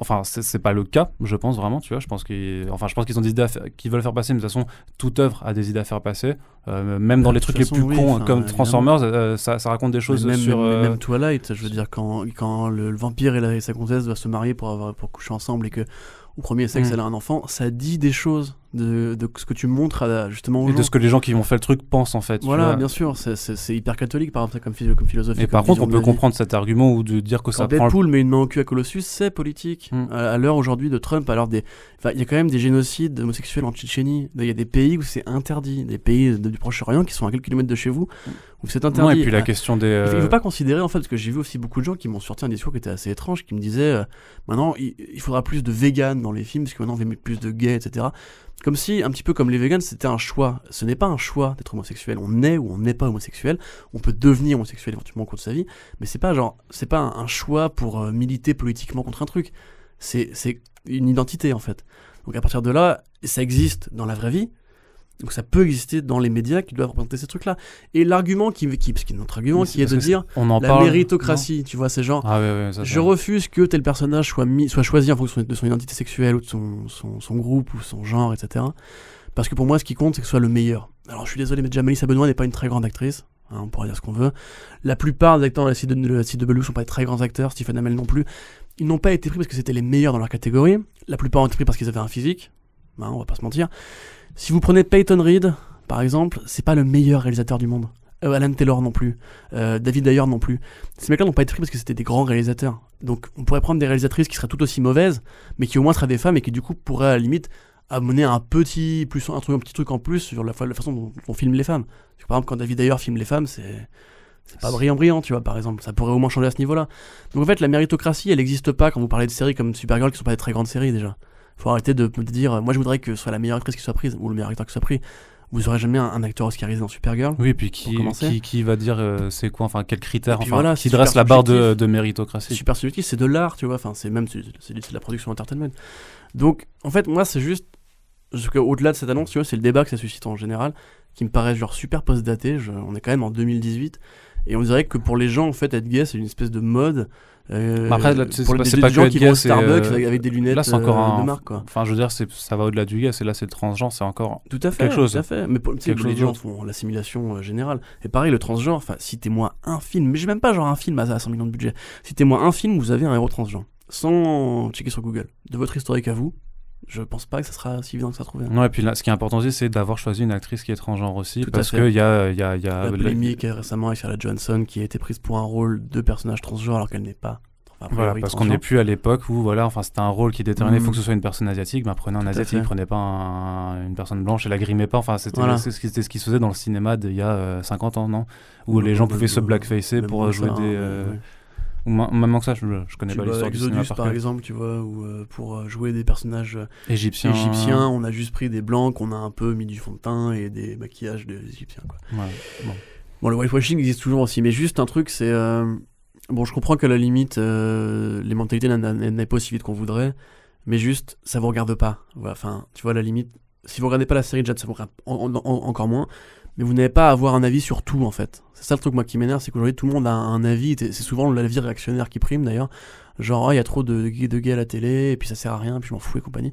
enfin, c'est pas le cas, je pense vraiment, tu vois. Je pense qu'ils enfin, je pense qu'ils ont des idées qu'ils veulent faire passer, mais de toute façon, toute œuvre a des idées à faire passer. Même dans De les trucs les plus oui, cons, comme. Transformers, ça, ça raconte des choses même, sur. même- même Twilight, je veux dire, quand, quand le, le vampire et, la- et sa comtesse doivent se marier pour, avoir, pour coucher ensemble et que au premier sexe Mm. elle a un enfant, ça dit des choses de, de ce que tu montres à, justement aux et gens. de ce que les gens qui ont fait le truc pensent, en fait. Voilà, bien sûr, c'est- hyper catholique par exemple comme, comme philosophie. Et comme par contre, on peut comprendre cet argument ou de dire que ça Quand prend Deadpool met une main au cul à Colossus, c'est politique. Mm. À, à l'heure aujourd'hui de Trump, l'heure des. Enfin, il y a quand même des génocides homosexuels en Tchétchénie. Il y a des pays où c'est interdit. Des pays de- du Proche-Orient qui sont à quelques kilomètres de chez vous où c'est interdit. Ouais, et puis la Ah, question des. Faut- Il euh, faut pas considérer en fait parce que j'ai vu aussi beaucoup de gens qui m'ont sorti un discours qui était assez étrange, qui me disaient euh, maintenant il, il faudra plus de véganes dans les films parce que maintenant on veut mettre plus de gays, etc. Comme si un petit peu comme les véganes c'était un choix. Ce n'est pas un choix d'être homosexuel. On est ou on n'est pas homosexuel. On peut devenir homosexuel éventuellement au cours de sa vie, mais c'est pas genre c'est pas un, choix pour euh, militer politiquement contre un truc. C'est une identité en fait. Donc à partir de là, ça existe dans la vraie vie. Donc ça peut exister dans les médias qui doivent représenter ces trucs-là. Et l'argument qui, qui, parce un autre argument qui est de que dire on en la parle. méritocratie, tu vois, c'est genre, Ah ça, je ça. refuse que tel personnage soit, mis, soit choisi en fonction de son identité sexuelle ou de son, son, son groupe ou son genre, etc. Parce que pour moi, ce qui compte, c'est que ce soit le meilleur. Alors, je suis désolé, mais déjà, Melissa Benoît n'est pas une très grande actrice. hein, on pourrait dire ce qu'on veut. La plupart des acteurs de la de Belou sont pas des très grands acteurs. Stephen Amell non plus. Ils n'ont pas été pris parce que c'était les meilleurs dans leur catégorie. La plupart ont été pris parce qu'ils avaient un physique. Hein, on va pas se mentir. Si vous prenez Peyton Reed, par exemple, c'est pas le meilleur réalisateur du monde. Euh, Alan Taylor non plus. Euh, David Ayer non plus. Ces mecs-là n'ont pas été pris parce que c'était des grands réalisateurs. Donc on pourrait prendre des réalisatrices qui seraient tout aussi mauvaises, mais qui au moins seraient des femmes et qui du coup pourraient à la limite amener un petit, plus, un, truc, un petit truc en plus sur la, fa- la façon dont on filme les femmes. Par exemple, quand David Ayer filme les femmes, c'est. C'est pas brillant brillant, tu vois, par exemple. Ça pourrait au moins changer à ce niveau-là. Donc en fait, la méritocratie, elle n'existe pas quand vous parlez de séries comme Supergirl qui sont pas des très grandes séries déjà. Faut arrêter de, de dire, moi je voudrais que ce soit la meilleure actrice qui soit prise, ou le meilleur acteur qui soit pris. Vous aurez jamais un, un acteur oscarisé dans Supergirl. Oui, et puis qui, qui, qui va dire euh, c'est quoi, enfin Et puis enfin, voilà, qui dresse la barre de, de méritocratie. super subjectif, c'est de l'art, tu vois. Enfin, c'est même c'est de la production entertainment. Donc, en fait, moi, c'est juste au-delà de cette annonce, tu vois, c'est le débat que ça suscite en général, qui me paraît genre super post-daté. On est quand même en 2018 et on dirait que pour les gens, en fait, être gay, c'est une espèce de mode Euh, après, là, c'est- pour c'est pas- des- c'est des pas gens que qui vont au Starbucks euh, avec, des lunettes là, c'est encore euh, un- de marque, quoi. Enfin, je veux dire, c'est- ça va au-delà du gay, c'est là, c'est le transgenre, c'est encore. Tout à fait. quelque chose. Tout à fait. Mais pour, Quelque les gens font l'assimilation euh, générale. Et pareil, le transgenre, enfin, citez-moi un film, mais j'ai même pas genre un film à, à 100 millions de budget. Citez-moi un film où vous avez un héros transgenre. Sans checker sur Google. De votre historique à vous, je pense pas que ça sera si évident que ça trouver. Non, et puis là, ce qui est important aussi, c'est d'avoir choisi une actrice qui est transgenre aussi, Tout parce qu'il y a, il y a, il y a La polémique euh, récemment avec Scarlett Johansson qui a été prise pour un rôle de personnage transgenre alors qu'elle n'est pas. Enfin, Voilà, parce qu'on n'est plus à l'époque où voilà, enfin c'était un rôle qui est déterminé, il faut Mhm. que ce soit une personne asiatique, ben prenez un Tout asiatique, prenez pas un- une personne blanche et la grimez pas, enfin c'était Voilà. ce qui c'était ce qui se faisait dans le cinéma d'il y a euh, 50 ans, non? Où les gens pouvaient se blackfacer pour euh, jouer ça, des... hein, euh. Ou même que ça, je, je connais Tu pas l'histoire du cinéma Exodus par par exemple, tu vois, où euh, pour euh, jouer des personnages euh, Égyptien. égyptiens, on a juste pris des blancs qu'on a un peu mis du fond de teint et des maquillages des égyptiens. Quoi. Ouais, bon. Bon, le whitewashing existe toujours aussi, mais juste un truc, c'est. euh, Bon, je comprends que à la limite, euh, les mentalités n'a- n'a- n'aillent pas aussi vite qu'on voudrait, mais juste, ça vous regarde pas. Voilà, Enfin, tu vois, à la limite, si vous regardez pas la série, déjà, ça vous regarde en- en- en- encore moins, mais vous n'avez pas à avoir un avis sur tout, en fait. C'est ça le truc, moi, qui m'énerve, c'est qu'aujourd'hui, tout le monde a un avis, et c'est souvent l'avis réactionnaire qui prime, d'ailleurs. Genre, Ah, il y a trop de, de gays à la télé, et puis ça sert à rien, puis je m'en fous et compagnie.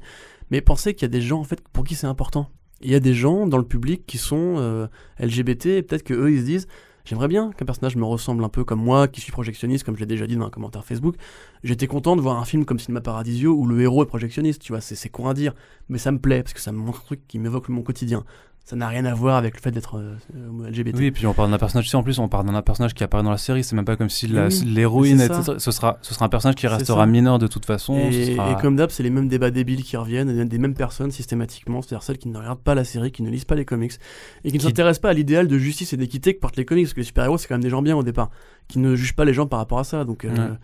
Mais pensez qu'il y a des gens, en fait, pour qui c'est important. Il y a des gens dans le public qui sont euh, LGBT, et peut-être que eux ils se disent J'aimerais bien qu'un personnage me ressemble un peu comme moi, qui suis projectionniste, comme je l'ai déjà dit dans un commentaire Facebook. J'étais content de voir un film comme Cinéma Paradisio où le héros est projectionniste, tu vois, c'est c'est con à dire, mais ça me plaît parce que ça me montre un truc qui m'évoque mon quotidien. Ça n'a rien à voir avec le fait d'être euh, LGBT. Oui, et puis on parle d'un personnage, sais, en plus, on parle d'un personnage qui apparaît dans la série, c'est même pas comme si Oui, l'héroïne, ça. ce sera, ce sera un personnage qui restera mineur de toute façon. Et, sera- et comme d'hab, c'est les mêmes débats débiles qui reviennent, des mêmes personnes systématiquement, c'est-à-dire celles qui ne regardent pas la série, qui ne lisent pas les comics, et qui ne Qui- s'intéressent pas à l'idéal de justice et d'équité que portent les comics, parce que les super-héros, c'est quand même des gens bien au départ, qui ne jugent pas les gens par rapport à ça. Donc, euh,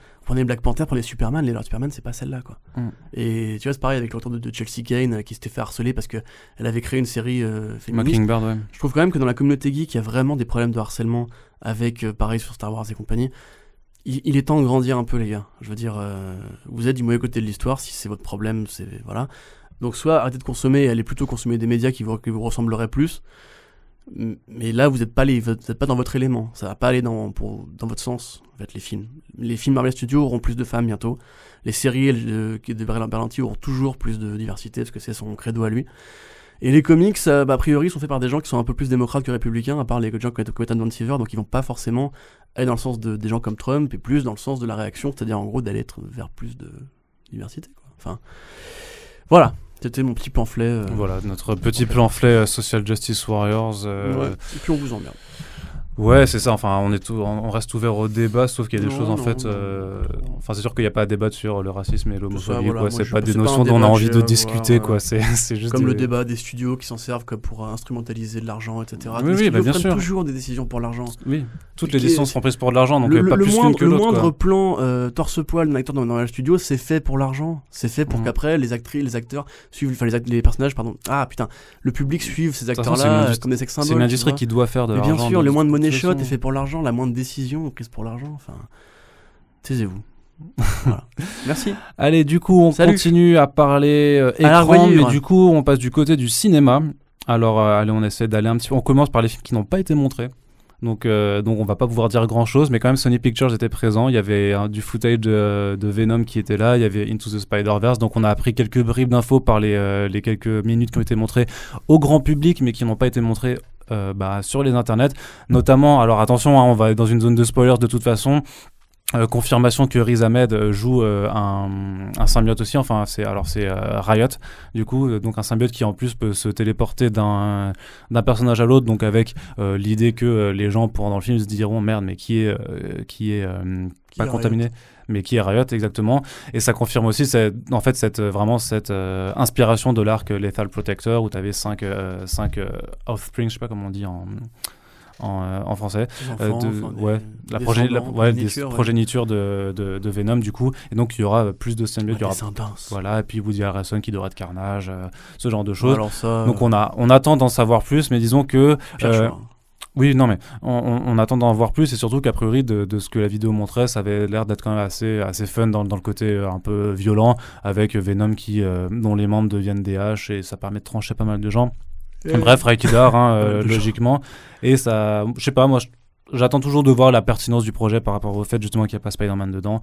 Black Panther, prenez Superman, les leurs Superman, c'est pas celle-là, quoi. Mm. Et tu vois, c'est pareil avec le retour de, de Chelsea Kane, euh, qui s'était fait harceler parce qu'elle avait créé une série euh, féministe. Mockingbird, ouais. Je trouve quand même que dans la communauté geek, il y a vraiment des problèmes de harcèlement avec, euh, pareil, sur Star Wars et compagnie. Il, il est temps de grandir un peu, les gars. Je veux dire, euh, vous êtes du mauvais côté de l'histoire, si c'est votre problème, c'est. Voilà. Donc, soit arrêtez de consommer et allez plutôt consommer des médias qui vous, qui vous ressembleraient plus. Mais là, vous n'êtes pas, dans votre élément. Ça va pas aller dans, votre sens, en fait, les films. Les films Marvel Studios auront plus de femmes bientôt. Les séries euh, qui- de Berlanti auront toujours plus de diversité, parce que c'est son credo à lui. Et les comics, euh, bah, a priori, sont faits par des gens qui sont un peu plus démocrates que républicains, à part les gens comme Ethan Van Siever, donc ils vont pas forcément aller dans le sens de, des gens comme Trump, et plus dans le sens de la réaction, c'est-à-dire en gros d'aller vers plus de diversité. Enfin, voilà, c'était mon petit pamphlet. euh, Voilà, notre petit pamphlet euh, Social Justice Warriors. euh, ouais. Et puis on vous emmerde. Ouais, c'est ça. Enfin, on est tout, on reste ouvert au débat, sauf qu'il y a des Non, choses en fait. euh, Enfin, c'est sûr qu'il n'y a pas à débattre sur le racisme et l'homophobie. voilà, C'est pas des pas un notions dont on a débat envie que de discuter, quoi. C'est c'est juste. Comme des- le débat des studios qui s'en servent comme pour instrumentaliser de l'argent, etc. Oui, les oui, bah, bien prennent sûr. toujours des décisions pour l'argent. Oui, toutes les décisions seront prises pour de l'argent, donc le, euh, pas le plus moindre, que le l'autre. moindre quoi. plan euh, torse-poil d'un acteur dans, dans le studio, c'est fait pour l'argent. C'est fait pour Mhm. qu'après les actrices, les acteurs suivent, enfin les, personnages, pardon. Ah putain, le public suive ces acteurs-là comme des symboles. C'est une tu industrie vois. qui doit faire de l'argent. bien sûr, de le moindre money shot façon. est fait pour l'argent, la moindre décision est prise pour l'argent. Enfin, taisez-vous. voilà. Merci. Allez, du coup, on Salut. continue à parler euh, écran, mais du coup, on passe du côté du cinéma. Alors, euh, allez, on essaie d'aller un petit peu. On commence par les films qui n'ont pas été montrés. Donc, euh, donc, on va pas pouvoir dire grand chose, mais quand même, Sony Pictures était présent. Il y avait hein, du footage de, de Venom qui était là. Il y avait Into the Spider-Verse. Donc, on a appris quelques bribes d'infos par les, euh, les quelques minutes qui ont été montrées au grand public, mais qui n'ont pas été montrées bah, sur les internets. Notamment, alors attention, hein, on va être dans une zone de spoilers de toute façon. Euh, confirmation que Riz Ahmed euh, joue euh, un, un symbiote aussi. Enfin, c'est alors c'est euh, Riot, du coup, euh, donc un symbiote qui en plus peut se téléporter d'un d'un personnage à l'autre, donc avec euh, l'idée que euh, les gens pendant le film se diront merde, mais qui est euh, qui est euh, Qui pas est contaminé, mais qui est Riot exactement. Et ça confirme aussi cette, en fait cette euh, vraiment cette euh, inspiration de l'arc Lethal Protector où tu avais 5 euh, cinq, offspring, je sais pas comment on dit en en, euh, en français. Des Euh, enfants, de- enfin, des- ouais, la, des progé- la- descendants, ouais, des progéniture, ouais. de, de, de Venom du coup et donc il y aura plus de symbiotes Ouais, il y aura descendance. voilà et puis Woody Harrelson qui devrait être Carnage euh, ce genre de choses Alors ça, donc on a on attend d'en savoir plus mais disons que. Oui non mais on, on- on attend d'en voir plus et surtout qu'a priori de, de ce que la vidéo montrait ça avait l'air d'être quand même assez assez fun dans, dans le côté euh, un peu violent avec Venom qui euh, dont les membres deviennent des haches et ça permet de trancher pas mal de gens. Bref, Raikidar, hein, euh, logiquement. Et ça, je sais pas, moi, j'attends toujours de voir la pertinence du projet par rapport au fait justement qu'il n'y a pas Spider-Man dedans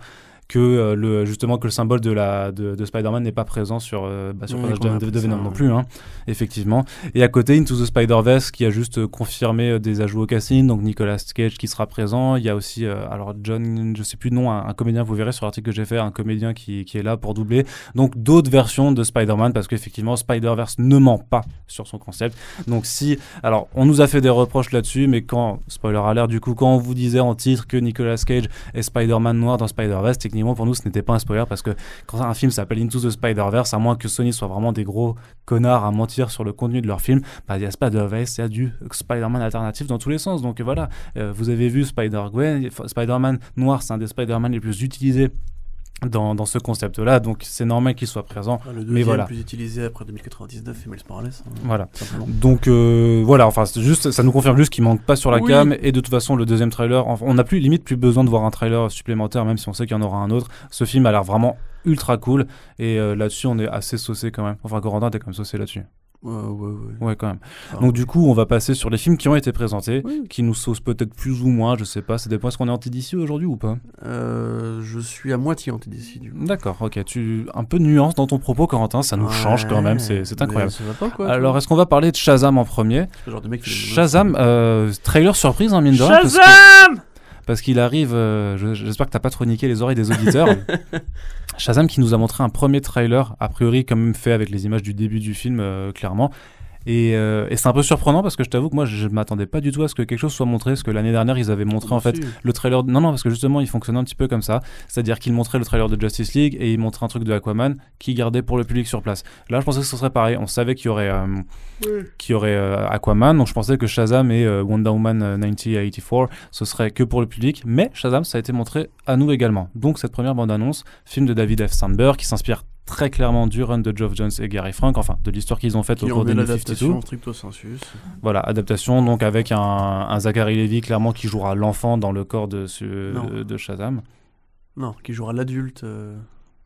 que euh, le justement que le symbole de la de, de Spider-Man n'est pas présent sur euh, bah, sur Oui, de, de Venom ça, non ouais. plus hein, effectivement. Et à côté Into the Spider-Verse qui a juste euh, confirmé des ajouts au casting. Donc Nicolas Cage qui sera présent. Il y a aussi alors John je sais plus le nom un, un comédien vous verrez sur l'article que j'ai fait un comédien qui, qui est là pour doubler. Donc d'autres versions de Spider-Man parce qu'effectivement Spider-Verse ne ment pas sur son concept. Donc si alors on nous a fait des reproches là-dessus mais quand spoiler alert du coup quand on vous disait en titre que Nicolas Cage est Spider-Man noir dans Spider-Verse techniquement pour nous ce n'était pas un spoiler parce que quand un film s'appelle Into the Spider-Verse à moins que Sony soit vraiment des gros connards à mentir sur le contenu de leur film bah il y a Spider-Verse il y a du Spider-Man alternatif dans tous les sens. Donc voilà. Euh, vous avez vu Spider-Gwen Spider-Man noir c'est un des Spider-Man les plus utilisés dans, dans ce concept-là, donc c'est normal qu'il soit présent. Ah, Le deuxième voilà. plus utilisé après 2099, c'est Miles Morales. hein, Voilà. simplement. Donc euh, voilà, enfin c'est juste, ça nous confirme juste qu'il manque pas sur la Oui. cam et de toute façon le deuxième trailer, on n'a plus limite plus besoin de voir un trailer supplémentaire même si on sait qu'il y en aura un autre. Ce film a l'air vraiment ultra cool et euh, là-dessus on est assez saucé quand même. Enfin Corentin t'es quand même saucé là-dessus. Ouais, ouais, ouais. Ouais quand même. Enfin, Donc du coup on va passer sur les films qui ont été présentés, oui. qui nous saucent peut-être plus ou moins, je sais pas. Ça dépend est-ce qu'on est anti d'ici aujourd'hui ou pas? Euh, je suis à moitié anti-DC du coup. D'accord, ok. Tu un peu de nuance dans ton propos Corentin, ça nous change quand même, c'est incroyable. Ça va pas quoi Alors est-ce qu'on va parler de Shazam en premier? Genre de mec qui fait des Shazam, euh, trailer surprise, hein, mine de rien. Parce qu'il arrive, euh, je- j'espère que t'as pas trop niqué les oreilles des auditeurs. Shazam qui nous a montré un premier trailer, a priori quand même fait avec les images du début du film, euh, clairement. Et, euh, et c'est un peu surprenant parce que je t'avoue que moi je m'attendais pas du tout à ce que quelque chose soit montré, parce que l'année dernière ils avaient montré en fait le trailer. Non, non, parce que justement il fonctionnait un petit peu comme ça, c'est-à-dire qu'ils montraient le trailer de Justice League et ils montraient un truc de Aquaman qui gardait pour le public sur place. Là je pensais que ce serait pareil, on savait qu'il y aurait. euh, qu'il y aurait euh, Aquaman, donc je pensais que Shazam et Wonder Woman euh, 1984 ce serait que pour le public, mais Shazam ça a été montré à nous également. Donc cette première bande-annonce, film de David F. Sandberg qui s'inspire très clairement du run de Geoff Jones et Gary Frank, enfin de l'histoire qu'ils ont faite au cours des l'adaptation 52. stricto sensus. Voilà, adaptation donc avec un, un Zachary Levi clairement qui jouera l'enfant dans le corps de, ce- de Shazam. Non, qui jouera l'adulte. euh,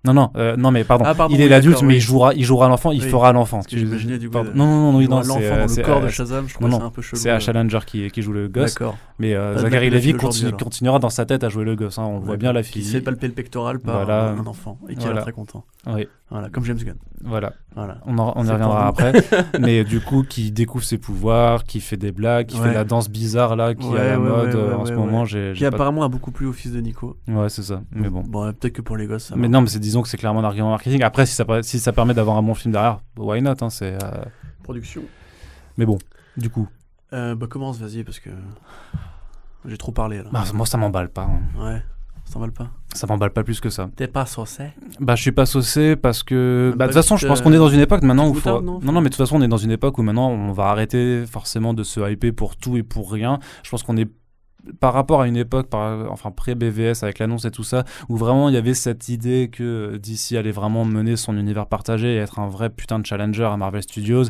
Non, non, euh, non, mais pardon. Ah, pardon, il est oui, l'adulte, mais oui. il jouera, il jouera l'enfant, il Oui. fera l'enfant. Parce que j'imaginais du coup. Pardon. Non, non, non, non, l'enfant c'est dans le c'est, corps de euh, Shazam, je trouve ça un peu chelou. c'est Ash euh. Challenger qui, qui joue le gosse. D'accord. Mais euh, Zachary Levy continue- continuera dans sa tête à jouer le gosse. hein, On voit bien la Qui fille. se fait palper le pectoral par Voilà. un enfant et qui a Voilà. l'air très content. Oui, Voilà, comme James Gunn. voilà. Voilà. On, en- on y reviendra après. mais du coup, qui découvre ses pouvoirs, qui fait des blagues, qui Ouais. fait la danse bizarre là, qui est à la mode euh, en ce moment. J'ai, Qui pas- apparemment a beaucoup plu au fils de Nico. Ouais, c'est ça. Mais bon. Bon, peut-être que pour les gosses, ça Mais non, mais c'est, disons que c'est clairement un argument marketing. Après, si ça, si ça permet d'avoir un bon film derrière, why not hein, c'est, euh, Production. Mais bon, du coup, Euh, bah commence, vas-y, parce que j'ai trop parlé là. bah, moi ça m'emballe pas. hein. Ouais, ça t'emballe pas? Ça m'emballe pas plus que ça. T'es pas saucé? Bah, je suis pas saucé parce que. Bah, de pas toute façon, je pense qu'on est dans une époque maintenant où. petite Faut... moutarde, Non, non non, mais de toute façon, on est dans une époque où maintenant on va arrêter forcément de se hyper pour tout et pour rien. Je pense qu'on est par rapport à une époque, par, enfin pré-BVS avec l'annonce et tout ça, où vraiment il y avait cette idée que DC allait vraiment mener son univers partagé et être un vrai putain de challenger à Marvel Studios.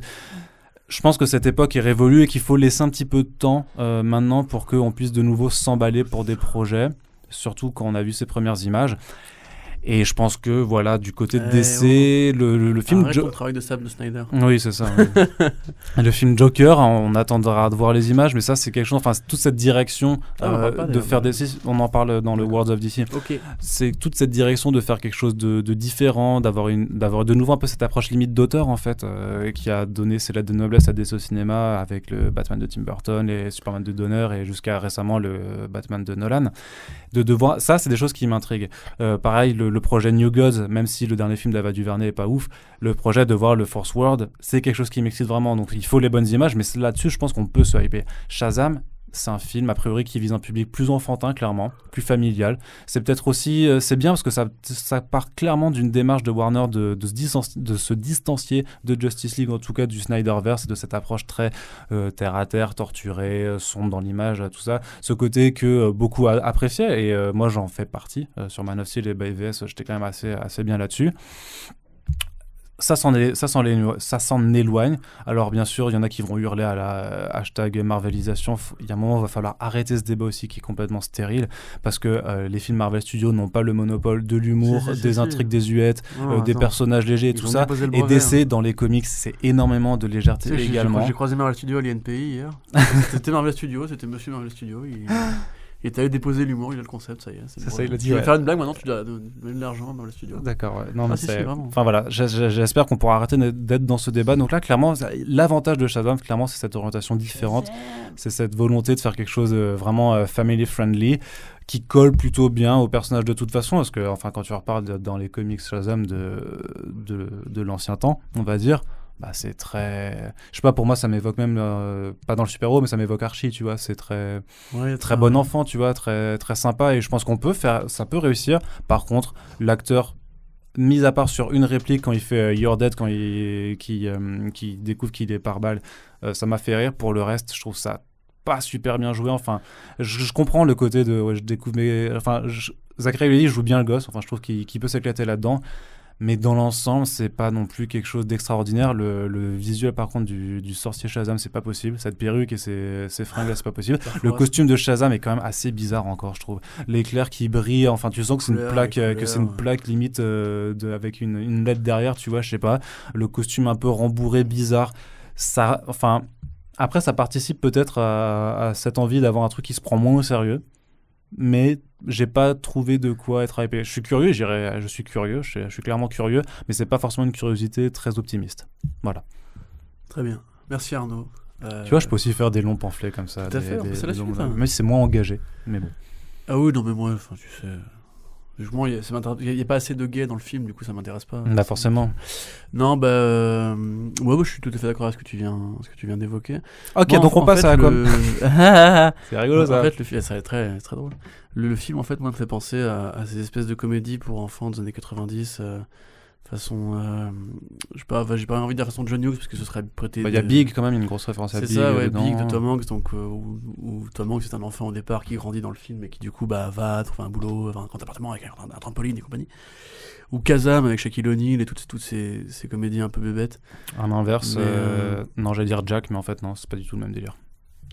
Je pense que cette époque est révolue et qu'il faut laisser un petit peu de temps euh, maintenant pour qu'on puisse de nouveau s'emballer pour des projets, surtout quand on a vu ces premières images. Et je pense que voilà, du côté de Eh, DC, le, le- le film Arrête Jo- ton travail de sable de Snyder. oui, c'est ça. oui. le film Joker, on attendra de voir les images, mais ça, c'est quelque chose. Enfin, toute cette direction Ah, euh, pas, de faire si, On en parle dans le World of DC. C'est toute cette direction de faire quelque chose de, de différent, d'avoir une, d'avoir de nouveau un peu cette approche limite d'auteur en fait, euh, qui a donné ses lettres de noblesse à DC au cinéma avec le Batman de Tim Burton, les Superman de Donner et jusqu'à récemment le Batman de Nolan. De, de voir ça, c'est des choses qui m'intriguent. Euh, pareil, le, le projet New Gods, même si le dernier film d'Ava DuVernay est pas ouf, le projet de voir le Force World, c'est quelque chose qui m'excite vraiment. Donc il faut les bonnes images, mais là-dessus, je pense qu'on peut se hyper. Shazam, c'est un film a priori qui vise un public plus enfantin, clairement, plus familial. C'est peut-être aussi, euh, c'est bien parce que ça, ça part clairement d'une démarche de Warner de, se de distancier de Justice League, en tout cas du Snyderverse, de cette approche très euh, terre à terre, torturée, euh, sombre dans l'image, tout ça. Ce côté que beaucoup appréciaient, et moi j'en fais partie. Sur Man of Steel et BVS, j'étais quand même assez, assez bien là-dessus. Ça s'en éloigne. Alors bien sûr, il y en a qui vont hurler à la euh, hashtag Marvelisation. Il y a un moment, il va falloir arrêter ce débat aussi qui est complètement stérile parce que euh, les films Marvel Studios n'ont pas le monopole de l'humour, Si, si, si, des si. intrigues désuètes, euh, des personnages légers et Ils tout ça. Et DC hein. dans les comics, c'est énormément de légèreté également. J'ai croisé Marvel Studio à l'INPI hier. c'était Marvel Studio, c'était Monsieur Marvel Studio. Il, est allé déposer l'humour, il a le concept, ça y est. C'est ça, il a dit, Tu ouais. faire une blague maintenant, tu dois donner de l'argent à Marvel Studio. D'accord, ouais. Non, Ah, mais si, c'est-. Enfin voilà, j'espère qu'on pourra arrêter d'être dans ce débat. Donc là, clairement, l'avantage de Shazam, clairement, c'est cette orientation différente. C'est cette volonté de faire quelque chose de vraiment euh, family friendly qui colle plutôt bien au personnage de toute façon. Parce que, enfin, quand tu reparles de- dans les comics Shazam de, de, de l'ancien temps, on va dire. Bah, c'est très. Je sais pas, pour moi, ça m'évoque même. euh, pas dans le super-héros, mais ça m'évoque Archie, tu vois. C'est très Ouais, très bon enfant, tu vois, très, très sympa. Et je pense qu'on peut faire, ça peut réussir. Par contre, l'acteur, mis à part sur une réplique quand il fait euh, You're Dead, quand il, qui, euh, qui découvre qu'il est par balle, ça m'a fait rire. Pour le reste, je trouve ça pas super bien joué. Enfin, je, je comprends le côté de, ouais, je découvre mes, enfin, je- Zachary Levi joue bien le gosse. Enfin, je trouve qu'il qu'il peut s'éclater là-dedans. Mais dans l'ensemble, c'est pas non plus quelque chose d'extraordinaire. Le, le visuel, par contre, du, du sorcier Shazam, c'est pas possible. Cette perruque et ces, ces fringues, c'est pas possible. Le costume de Shazam est quand même assez bizarre encore, je trouve. L'éclair qui brille, enfin, tu sens que c'est une plaque, euh, que c'est une plaque limite euh, de, avec une, une lettre derrière, tu vois, je sais pas. Le costume un peu rembourré, bizarre. Ça, enfin, après, ça participe peut-être à, à cette envie d'avoir un truc qui se prend moins au sérieux. Mais j'ai pas trouvé de quoi être hypé. Je suis curieux, j'irai, je suis curieux, je suis, je suis clairement curieux, mais c'est pas forcément une curiosité très optimiste. Très bien. Merci Arnaud. Euh, Tu vois, je peux aussi faire des longs pamphlets comme ça. Tout à des- fait, des- des longs-. Même si c'est moins engagé. Mais bon. Ah oui, non, mais moi, enfin, tu sais. Justement, il a- n'y a, pas assez de gays dans le film, du coup ça m'intéresse pas. Bah, forcément. Non, bah. euh, ouais, moi, je suis tout à fait d'accord avec ce que tu viens, ce que tu viens d'évoquer. Ok, Moi, donc en- on en passe fait, à quoi le- C'est rigolo ça. En fait, le film, ça va être très, très drôle. Le, le film, en fait, moi, me fait penser à, à ces espèces de comédies pour enfants des années 90, euh, façon. euh, je sais pas, enfin, j'ai pas envie de dire façon John Hughes, parce que ce serait prêté. Bah, Il y a Big quand même, une grosse référence à C'est Big. ça, ouais, dedans. Big de Tom Hanks, donc, euh, où, où Tom Hanks c'est un enfant au départ qui grandit dans le film et qui du coup bah, va trouver un boulot, un grand appartement avec un, un trampoline et compagnie. Ou Kazam avec Shaquille O'Neal et toutes, toutes ces, ces comédies un peu bébêtes. À l'inverse, Mais, euh, euh, non, j'allais dire Jack, mais en fait, non, c'est pas du tout le même délire.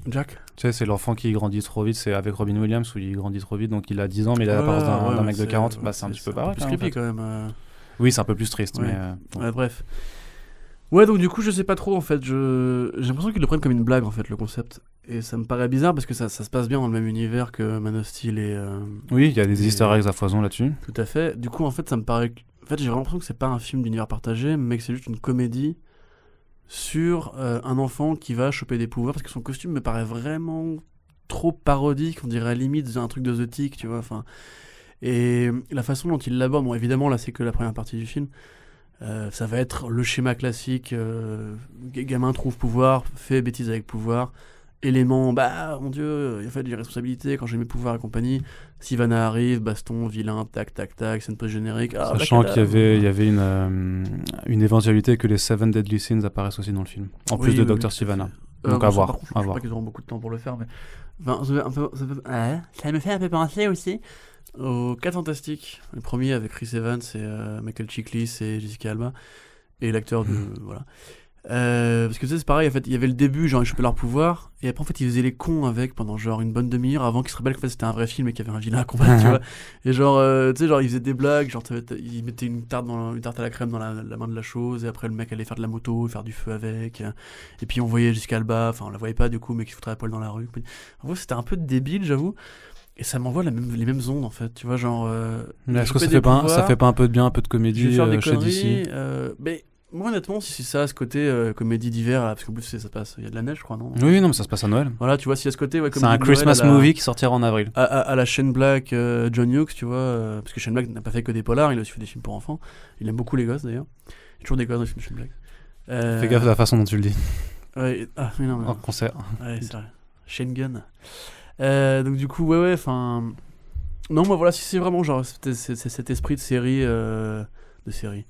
Jack? Tu sais, c'est l'enfant qui grandit trop vite, c'est avec Robin Williams où il grandit trop vite, donc il a 10 ans, mais il a l'apparence d'un mec de c'est- 40. Bah, c'est un petit peu pareil. même, en creepy quand même. Oui, c'est un peu plus triste, Ouais. mais. euh, bon. Ouais, bref. Ouais, donc du coup, je sais pas trop en fait. Je... J'ai l'impression qu'ils le prennent comme une blague en fait, le concept. Et ça me paraît bizarre parce que ça, ça se passe bien dans le même univers que Man of Steel et. euh, Oui, il y a des Et- easter eggs à foison là-dessus. Tout à fait. Du coup, en fait, ça me paraît. En fait, j'ai vraiment l'impression que c'est pas un film d'univers partagé, mais que c'est juste une comédie sur euh, un enfant qui va choper des pouvoirs parce que son costume me paraît vraiment trop parodique. On dirait à la limite un truc de The Tick, tu vois. Enfin. Et la façon dont il l'aborde, bon, évidemment, là, c'est que la première partie du film. Euh, ça va être le schéma classique euh, gamin trouve pouvoir, fait bêtise avec pouvoir, élément, bah mon dieu, il y a fait des responsabilités quand j'ai mes pouvoirs et compagnie. Sivana arrive, baston, vilain, tac tac tac, scène post-générique. Ah, Sachant bacala. qu'il y avait, il y avait une, euh, une éventualité que les Seven Deadly Sins apparaissent aussi dans le film, en Oui, plus de oui, Dr. oui, Sivana. Donc bon, à voir, contre, je voir. crois qu'ils auront beaucoup de temps pour le faire, mais enfin, ça me fait un peu penser aussi aux 4 Fantastiques. Le premier avec Chris Evans et euh, Michael Chiklis et Jessica Alba et l'acteur de Mhm. voilà. Euh, parce que tu sais, c'est pareil, en fait, il y avait le début, genre ils chopaient leur pouvoir, et après en fait ils faisaient les cons avec pendant genre une bonne demi-heure avant qu'ils se rappellent que en fait, c'était un vrai film et qu'il y avait un vilain à combattre, tu vois. Et genre, euh, tu sais, genre ils faisaient des blagues, genre ils mettaient une tarte, dans, une tarte à la crème dans la, la main de la chose, et après le mec allait faire de la moto, faire du feu avec, et puis on voyait Jessica Alba, enfin on la voyait pas du coup, mais qui foutrait la poêle dans la rue. En vrai, c'était un peu débile, j'avoue. Et ça m'envoie même, les mêmes ondes en fait, tu vois, genre. euh, Mais Est-ce que ça fait, pas, un- ça fait pas un peu de bien, un peu de comédie euh, chez conneries. DC euh, mais moi, honnêtement, si c'est ça, ce côté euh, comédie d'hiver, parce qu'en plus, ça passe, il y a de la neige, je crois, non? Oui, non, mais ça se passe à Noël. Voilà, tu vois, y a ce côté, ouais, C'est un Christmas à la- movie qui sortira en avril. À, à- à la chaîne Black, euh, John Hughes, tu vois, euh, parce que Shane Black n'a pas fait que des polars, il a aussi fait des films pour enfants. Il aime beaucoup les gosses d'ailleurs. Il y a toujours des gosses dans les films de Shane Black. Fais gaffe à la façon dont tu le dis. ouais, ah, mais non, mais En concert. Ouais, c'est vrai. Shane Gun. Euh, donc du coup, ouais, ouais, enfin... Non, moi voilà, si c'est vraiment genre cet, cet- cet esprit de série... euh, De série.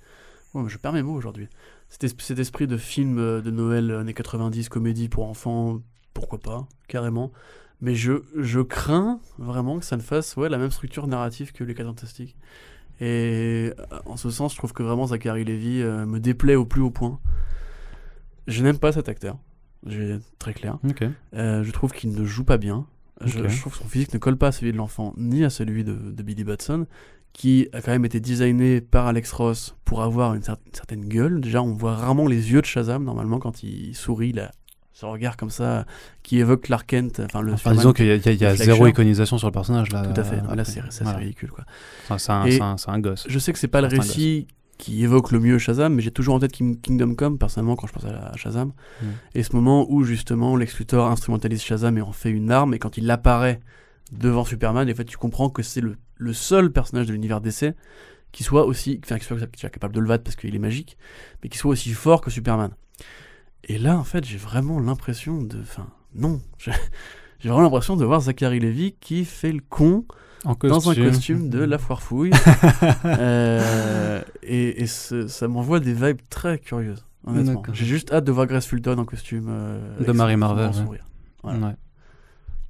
Ouais, mais je perds mes mots aujourd'hui. Cet, es- cet esprit de film euh, de Noël années 90, comédie pour enfants, pourquoi pas, carrément. Mais je, je crains vraiment que ça ne fasse ouais, la même structure narrative que Les 4 Fantastiques. Et en ce sens, je trouve que vraiment Zachary Levy euh, me déplaît au plus haut point. Je n'aime pas cet acteur, je vais être très clair. Euh, je trouve qu'il ne joue pas bien. Je, trouve que son physique ne colle pas à celui de l'enfant, ni à celui de, de Billy Batson, qui a quand même été designé par Alex Ross pour avoir une, cer- une certaine gueule. Déjà, on voit rarement les yeux de Shazam, normalement, quand il sourit, il a ce regard comme ça qui évoque Clark Kent, enfin le Enfin, Superman. disons qu'il y a, il y a- il y a le zéro iconisation sur le personnage là. Tout à fait. là, c'est Voilà. ridicule, quoi. Enfin, c'est un, un- gosse. Je sais que c'est pas le récit qui évoque le mieux Shazam, mais j'ai toujours en tête King- Kingdom Come, personnellement, quand je pense à à Shazam. Mm. Et ce moment où, justement, Lex Luthor instrumentalise Shazam et en fait une arme, et quand il apparaît devant Superman, en fait, tu comprends que c'est le, le seul personnage de l'univers DC qui soit aussi, enfin, qui soit, qui soit capable de le battre parce qu'il est magique, mais qui soit aussi fort que Superman. Et là, en fait, j'ai vraiment l'impression de. Enfin, non. J'ai j'ai vraiment l'impression de voir Zachary Levy qui fait le con En dans un costume de la foire fouille. Euh, et et ce- ça m'envoie des vibes très curieuses, honnêtement. J'ai juste hâte de voir Grace Fulton en costume. euh, De Mary Marvel, grand ouais. sourire. Voilà. Ouais.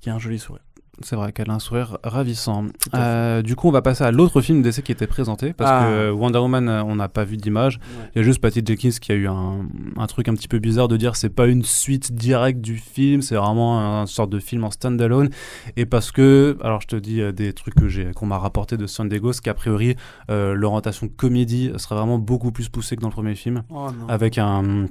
Qui a un joli sourire. C'est vrai qu'elle a un sourire ravissant. Euh, du coup, on va passer à l'autre film d'essai qui était présenté parce Ah. que Wonder Woman, euh, on n'a pas vu d'image. Il y a juste Patty Jenkins qui a eu un, un truc un petit peu bizarre de dire c'est pas une suite directe du film, c'est vraiment un, sorte de film en standalone. Et parce que, alors je te dis euh, des trucs que j'ai qu'on m'a rapporté de San Diego, qu'a priori euh, l'orientation comédie serait vraiment beaucoup plus poussée que dans le premier film, Oh non. avec un-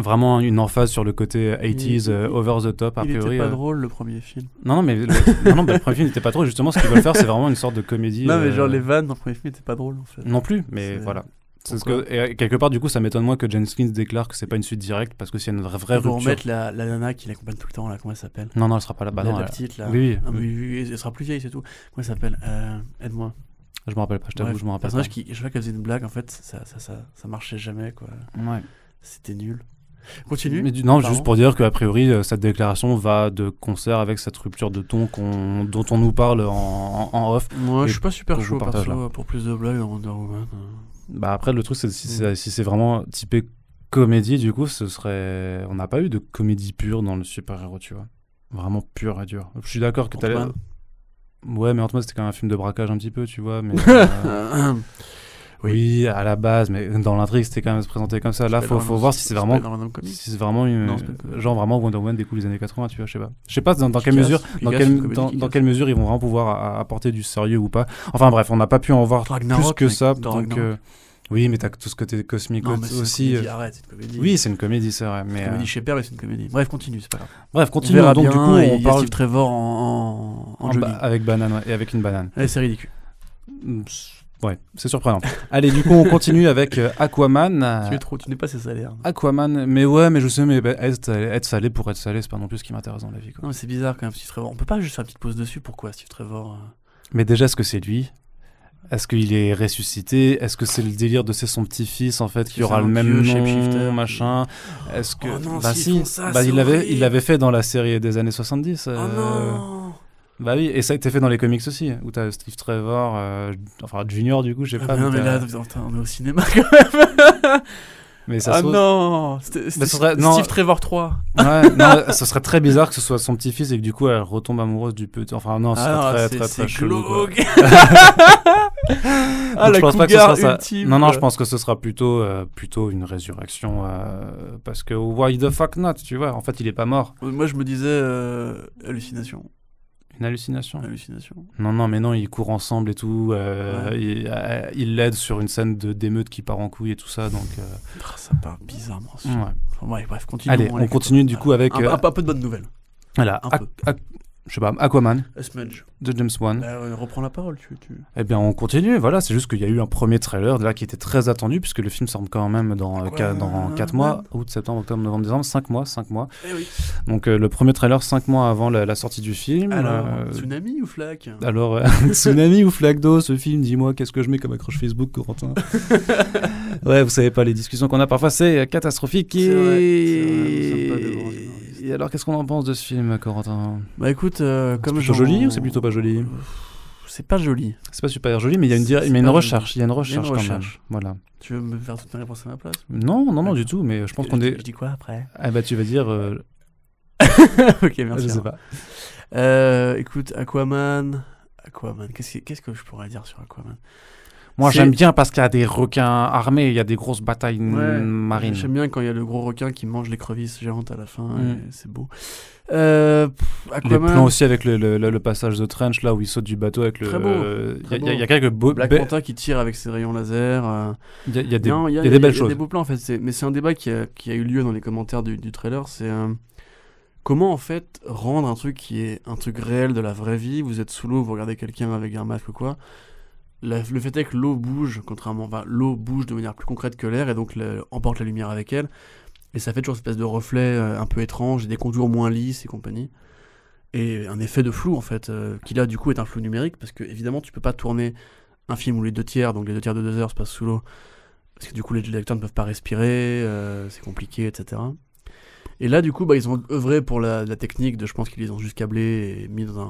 vraiment une emphase sur le côté 80s Il- euh, over the top. A Il priori, était pas euh, drôle le premier film. non, non, mais le, non, non, mais le premier film n'était pas trop. Justement, ce qu'ils veulent faire, c'est vraiment une sorte de comédie. Non, mais euh, genre les vannes dans le premier film étaient pas drôles en fait. Non plus, mais C'est- voilà. C'est que, et quelque part, du coup, ça m'étonne moins que Jenkins déclare que c'est pas une suite directe parce que s'il y a une vraie Ils rupture. remettre la, la nana qui l'accompagne tout le temps là, comment elle s'appelle? Non, non, elle sera pas là. Bah la, non, la petite là. Oui, oui, Ah, oui. oui, elle sera plus vieille, c'est tout. Comment elle s'appelle? Euh, Aide-moi. Je me rappelle pas, je t'avoue, Bref, je me rappelle personnage pas. qui, je vois qu'elle faisait une blague, en fait, ça, ça, ça, ça marchait jamais, quoi. Ouais. C'était nul. Continue. Mais du- non, Pardon juste pour dire qu'a priori, euh, cette déclaration va de concert avec cette rupture de ton dont on nous parle en, en- en off. Moi, je suis pas super chaud, perso, pour plus de blagues dans Wonder Woman. euh. Bah après, le truc, c'est si Mm. c'est si c'est vraiment typé comédie, du coup, ce serait. On n'a pas eu de comédie pure dans le super-héros, tu vois. Vraiment pure et dure. Je suis d'accord que t'allais. Ouais, mais Ant-Man, c'était quand même un film de braquage un petit peu, tu vois. Mais, euh, oui. à la base, mais dans l'intrigue, c'était quand même présenté comme ça. Là, faut, faut voir si c'est vraiment. Si c'est vraiment une. Non, genre vraiment Wonder Woman découle des années 80, tu vois, je sais pas. Je sais pas dans, dans quelle mesure. Dans quelle, dans, dans mesure ils vont vraiment pouvoir apporter du sérieux ou pas. Enfin bref, on n'a pas pu en voir plus que ça. Donc, euh, oui, mais t'as tout ce côté cosmique Non, mais c'est une aussi. comédie, euh, arrête, une comédie. Oui, c'est une comédie, c'est vrai. Mais une euh, comédie chez Père, mais c'est une comédie. Bref, continue, c'est pas grave. bref, On continuons. verra Donc bien, du coup, et on parle Steve Trevor en, en, en en jogging. ba- avec banane, ouais, et avec une banane. C'est ridicule. Ouais, c'est surprenant. Allez, du coup, on continue avec euh, Aquaman. Tu es trop, tu n'es pas ses salaires. Aquaman, mais ouais, mais je sais, mais bah, être, être salé pour être salé, c'est pas non plus ce qui m'intéresse dans la vie. Quoi. Non, mais c'est bizarre quand même, Steve Trevor. On peut pas juste faire une petite pause dessus. Pourquoi Steve Trevor euh Mais déjà, est-ce que c'est lui? Est-ce qu'il est ressuscité? Est-ce que c'est le délire de c'est son petit-fils en fait qui aura le même nom, machin? Est-ce que Oh non, bah si, font ça, bah, il l'avait il l'avait fait dans la série des années 70. Oh euh, non Bah oui, et ça a été fait dans les comics aussi, où t'as Steve Trevor, euh, enfin Junior du coup, je sais Ah, pas. Non, mais là, on est au cinéma quand même. mais ça Ah trouve- non C'était serait- non. Steve Trevor 3. Ouais, non, ce serait très bizarre que ce soit son petit-fils et que du coup elle retombe amoureuse du petit. Enfin non, serait Ah, très c'est- très c'est très chelou. quoi. glauque. Donc, Ah, la je pense pas que ce sera ça. Non, non, je pense que ce sera plutôt, euh, plutôt une résurrection. euh, parce que why the fuck not, tu vois? En fait, il est pas mort. Moi, je me disais euh, hallucination. Une hallucination. Hallucination. Non, non, mais non, ils courent ensemble et tout. euh, Ouais. il- euh, Il l'aide sur une scène d'émeute qui part en couille et tout ça. Donc, euh, Ah, ça part bizarrement. ouais. film. Enfin, ouais, bref, continue. Allez, on continue du coup avec. Un, euh, un- un peu de bonnes nouvelles. voilà, peu. Aqu- je sais pas, Aquaman A smudge. de James Wan. Bah, euh, reprends la parole, tu. tu... Eh bien, on continue. Voilà, c'est juste qu'il y a eu un premier trailer là qui était très attendu puisque le film sort quand même dans, euh, Quoi qua- dans 4 mois, août, septembre, octobre, novembre, décembre, 5 mois, 5 mois. Eh oui. Donc euh, le premier trailer 5 mois avant la, la sortie du film. Alors, Euh, tsunami ou flaque alors, euh, Tsunami ou Flaque d'eau, ce film, dis-moi, qu'est-ce que je mets comme accroche Facebook, Corentin? Ouais, vous savez pas, les discussions qu'on a parfois, c'est euh, catastrophique. C'est vrai, c'est vrai, Et... nous sommes pas. Et alors, qu'est-ce qu'on en pense de ce film, Corentin? Bah écoute, euh, comme plutôt j'en- joli ou c'est plutôt pas joli? C'est pas joli. C'est pas super joli, mais il y a une, dir- C'est mais une pas recherche. Il y a une recherche quand même. recherche. Voilà. Tu veux me faire toute ma réponse à ma place? Non, non, non, du tout, mais je pense qu'on est. Je dis quoi après? Ah bah, tu vas dire. euh, Ok, merci. je sais pas. Euh, écoute, Aquaman. Aquaman, qu'est-ce que, qu'est-ce que je pourrais dire sur Aquaman? Moi, j'aime bien parce qu'il y a des requins armés, il y a des grosses batailles Ouais, marines. J'aime bien quand il y a le gros requin qui mange l'écrevisse géante à la fin, Mm. c'est beau. Euh, pff, Les plans aussi avec le, le, le- le passage de Trench, là où il saute du bateau avec le. Très beau, Il y, y y a quelques beaux. Black Manta qui tire avec ses rayons laser. euh, Il y a, il y a des, Non, y a des belles il y a choses. des beaux plans en fait, mais c'est un débat qui a, qui a eu lieu dans les commentaires du, du trailer. C'est euh, comment en fait rendre un truc qui est un truc réel de la vraie vie. Vous êtes sous l'eau, vous regardez quelqu'un avec un masque ou quoi. Le fait est que l'eau bouge, contrairement, l'eau bouge de manière plus concrète que l'air et donc emporte la lumière avec elle. Et ça fait toujours une espèce de reflet euh, un peu étrange, et des contours moins lisses et compagnie. Et un effet de flou en fait, euh, qui là du coup est un flou numérique parce que évidemment tu peux pas tourner un film où les deux tiers, donc les deux tiers de deux heures se passent sous l'eau, parce que du coup les, les acteurs ne peuvent pas respirer, euh, c'est compliqué, etc. Et là du coup bah, ils ont œuvré pour la, la technique de, je pense qu'ils les ont juste câblés et mis dans un,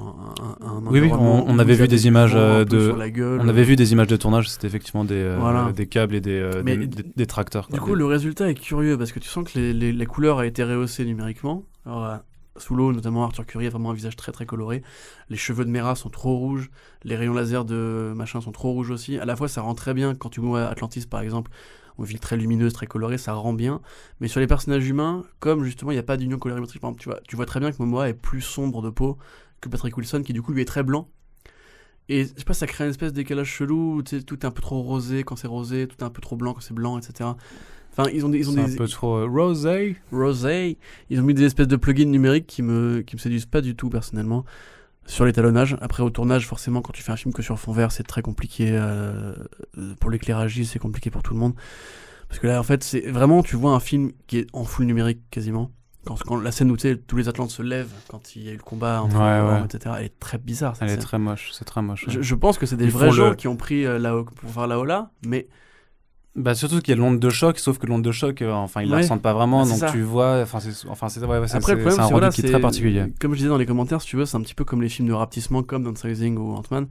un, un Oui, oui, on- avait vu des images, euh, de- la gueule. On avait vu des images de tournage, c'était effectivement des, euh, des câbles et des, euh, Mais- des, des- des tracteurs. quoi. Du coup, le résultat est curieux parce que tu sens que les, les, les couleurs a été rehaussées numériquement. Alors, euh, sous l'eau, notamment Arthur Curry a vraiment un visage très très coloré. Les cheveux de Mera sont trop rouges. Les rayons laser de machin sont trop rouges aussi. À la fois, ça rend très bien quand tu vois Atlantis par exemple. On ville très lumineuse, très colorée, ça rend bien. Mais sur les personnages humains, comme justement il n'y a pas d'union colorimétrique, par exemple, tu vois, tu vois très bien que Momoa est plus sombre de peau que Patrick Wilson, qui du coup lui est très blanc. Et je sais pas, ça crée une espèce de décalage chelou, où, tu sais, tout est un peu trop rosé quand c'est rosé, tout est un peu trop blanc quand c'est blanc, etc. Enfin, ils ont des, ils ont des un peu trop euh, rosé. rosé, ils ont mis des espèces de plugins numériques qui me, qui me séduisent pas du tout personnellement sur l'étalonnage. Après, au tournage, forcément, quand tu fais un film que sur fond vert, c'est très compliqué euh, euh, pour l'éclairage, c'est compliqué pour tout le monde. Parce que là, en fait, c'est vraiment, tu vois un film qui est en full numérique quasiment. Quand, quand la scène où tous les Atlantes se lèvent, quand il y a eu le combat entre Ouais, les ouais. etc., elle est très bizarre. cette Elle est très moche, c'est très moche. ouais. Je, je pense que c'est des Ils vrais gens le- qui ont pris euh, la, pour faire la Ola, mais Bah surtout qu'il y a l'onde de choc, sauf que l'onde de choc, euh, enfin ils la Ouais. ressentent pas vraiment, Bah, donc ça. tu vois, enfin c'est, enfin c'est, ouais, ouais, c'est, Après, le c'est- problème, c'est un voilà, qui est très particulier. Comme je disais dans les commentaires, si tu veux, c'est un petit peu comme les films de rapetissement, comme Downsizing ou Ant-Man.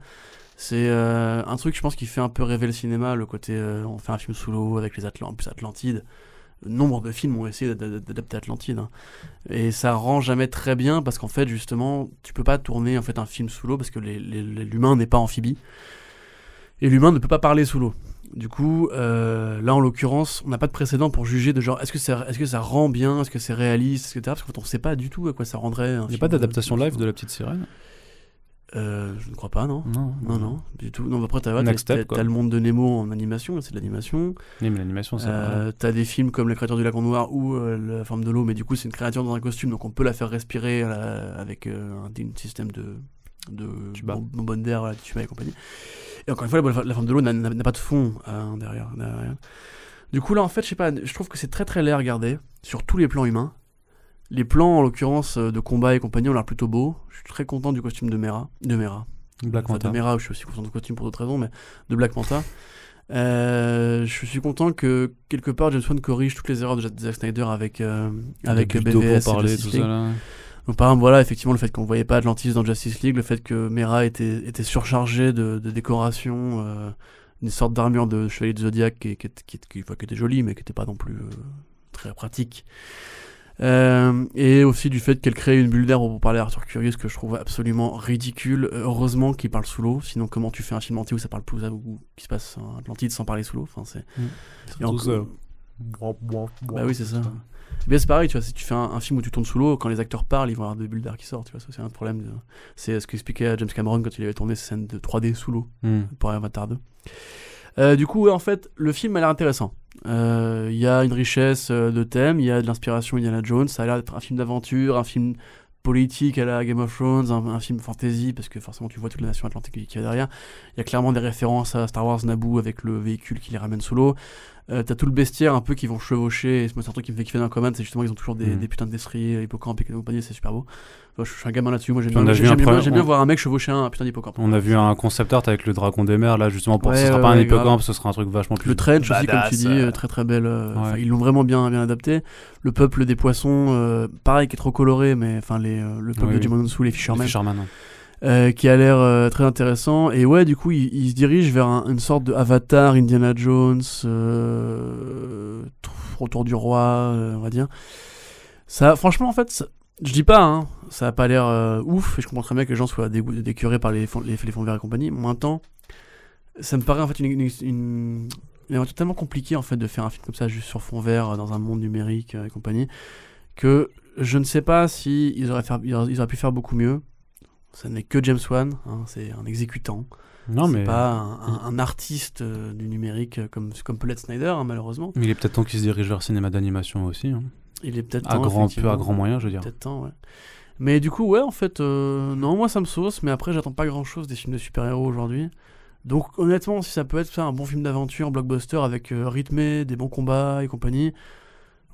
C'est euh, un truc, je pense, qui fait un peu rêver le cinéma, le côté euh, on fait un film sous l'eau avec les Atlantes, en plus Atlantide. Nombre de films ont essayé d'ad- d'adapter Atlantide. hein. Et ça rend jamais très bien parce qu'en fait, justement, tu peux pas tourner en fait un film sous l'eau parce que l'humain n'est pas amphibie. Et l'humain ne peut pas parler sous l'eau. Du coup, euh, là en l'occurrence, on n'a pas de précédent pour juger de genre est-ce que ça, est-ce que ça rend bien, est-ce que c'est réaliste, etc. Parce qu'en fait, on sait pas du tout à quoi ça rendrait. Il n'y a pas d'adaptation live de la petite sirène? Euh, Je ne crois pas, non. Non, Non, non, du tout. Non, après, t'as Step, t'as le monde de Nemo en animation, c'est de l'animation. Oui, mais l'animation, c'est Euh, t'as des films comme La créature du lac noir ou euh, La forme de l'eau, mais du coup, c'est une créature dans un costume, donc on peut la faire respirer avec un, un système de, de bonbonne d'air, voilà, tuba et compagnie. Et encore une fois, la, la forme de l'eau n'a- pas de fond hein, derrière, derrière. Du coup, là, en fait, je sais pas, je trouve que c'est très très laid à regarder sur tous les plans humains. Les plans, en l'occurrence, euh, de combat et compagnie, ont l'air plutôt beaux. Je suis très content du costume de Mera. De Mera. Black Enfin, Manta. de Mera, je suis aussi content du costume pour d'autres raisons, mais de Black Manta. Euh, je suis content que quelque part James Wan corrige toutes les erreurs de Zack Snyder avec euh, avec BVS et parler, tout ça là. Donc par exemple voilà effectivement le fait qu'on voyait pas Atlantis dans Justice League, le fait que Mera était était surchargé de, de décorations, euh, une sorte d'armure de chevalier de Zodiac qui, qui, qui, qui- enfin, qui était jolie mais qui était pas non plus euh, très pratique. Euh, et aussi du fait qu'elle crée une bulle d'air pour parler à Arthur ce que je trouve absolument ridicule. Heureusement qu'il parle sous l'eau, sinon comment tu fais un film entier où ça parle plus ou qui se passe en Atlantide sans parler sous l'eau? Enfin c'est seul. Bah oui c'est ça. Bien c'est pareil, tu vois, si tu fais un, un film où tu tournes sous l'eau, quand les acteurs parlent, ils vont avoir des bulles d'air qui sortent, tu vois, ça c'est un problème. de- C'est ce qu'expliquait James Cameron quand il avait tourné ces scènes de 3D sous l'eau Hmm. pour Avatar 2. Euh, du coup, ouais, en fait, le film a l'air intéressant. Euh, Il y a une richesse euh, de thèmes, il y a de l'inspiration Indiana Jones, ça a l'air d'être un film d'aventure, un film politique à la Game of Thrones, un, un film fantasy, parce que forcément tu vois toute la nation atlantique qui qui est derrière. Il y a clairement des références à Star Wars Naboo avec le véhicule qui les ramène sous l'eau. Euh, T'as tout le bestiaire un peu qui vont chevaucher, et moi, c'est un truc qui me fait kiffer dans Command, c'est justement ils ont toujours des, Mhm. des putains de destriers, hippocampes et compagnie, c'est super beau. Je, je suis un gamin là-dessus, moi j'aime on bien, j'aime bien, j'aime bien on- voir un mec chevaucher un, putain d'hippocampe. On a vu un concept art avec le dragon des mers là justement pour Ouais, ce sera ouais, pas un hippocampe, ce sera un truc vachement plus Le trench aussi, comme tu dis, euh, euh, très très belle. euh, Ils l'ont vraiment bien, bien adapté. Le peuple des poissons, euh, pareil, qui est trop coloré, mais enfin les, euh, le peuple Oui, de oui. Jim Onsu, les les Fishermen, Fisherman, hein. Euh, qui a l'air euh, très intéressant. Et ouais, du coup, il, se dirige vers un- une sorte de Avatar, Indiana Jones, euh, autour du roi, euh, on va dire. Ça, franchement, en fait, je dis pas, hein, ça a pas l'air ouf, et je comprends très bien que les gens soient décurés par les fonds, verts et compagnie. Moi, un temps, ça me paraît en fait une, une, une, tellement compliquée en fait de faire un film comme ça juste sur fond vert dans un monde numérique et compagnie que je ne sais pas si auraient pu faire beaucoup mieux. Ça n'est que James Wan, hein, c'est un exécutant. Non, c'est mais. pas un, un- un artiste euh, du numérique euh, comme, comme peut l'être Snyder, hein, malheureusement. Il est peut-être temps qu'il se dirige vers le cinéma d'animation aussi. hein. Il est peut-être temps, grand, peu à grand moyen, je veux dire. Peut-être temps, ouais. Mais du coup, ouais, en fait, euh, non, moi ça me sauce, mais après, j'attends pas grand chose des films de super-héros aujourd'hui. Donc, honnêtement, si ça peut être ça, un bon film d'aventure, blockbuster avec euh, rythmé, des bons combats et compagnie,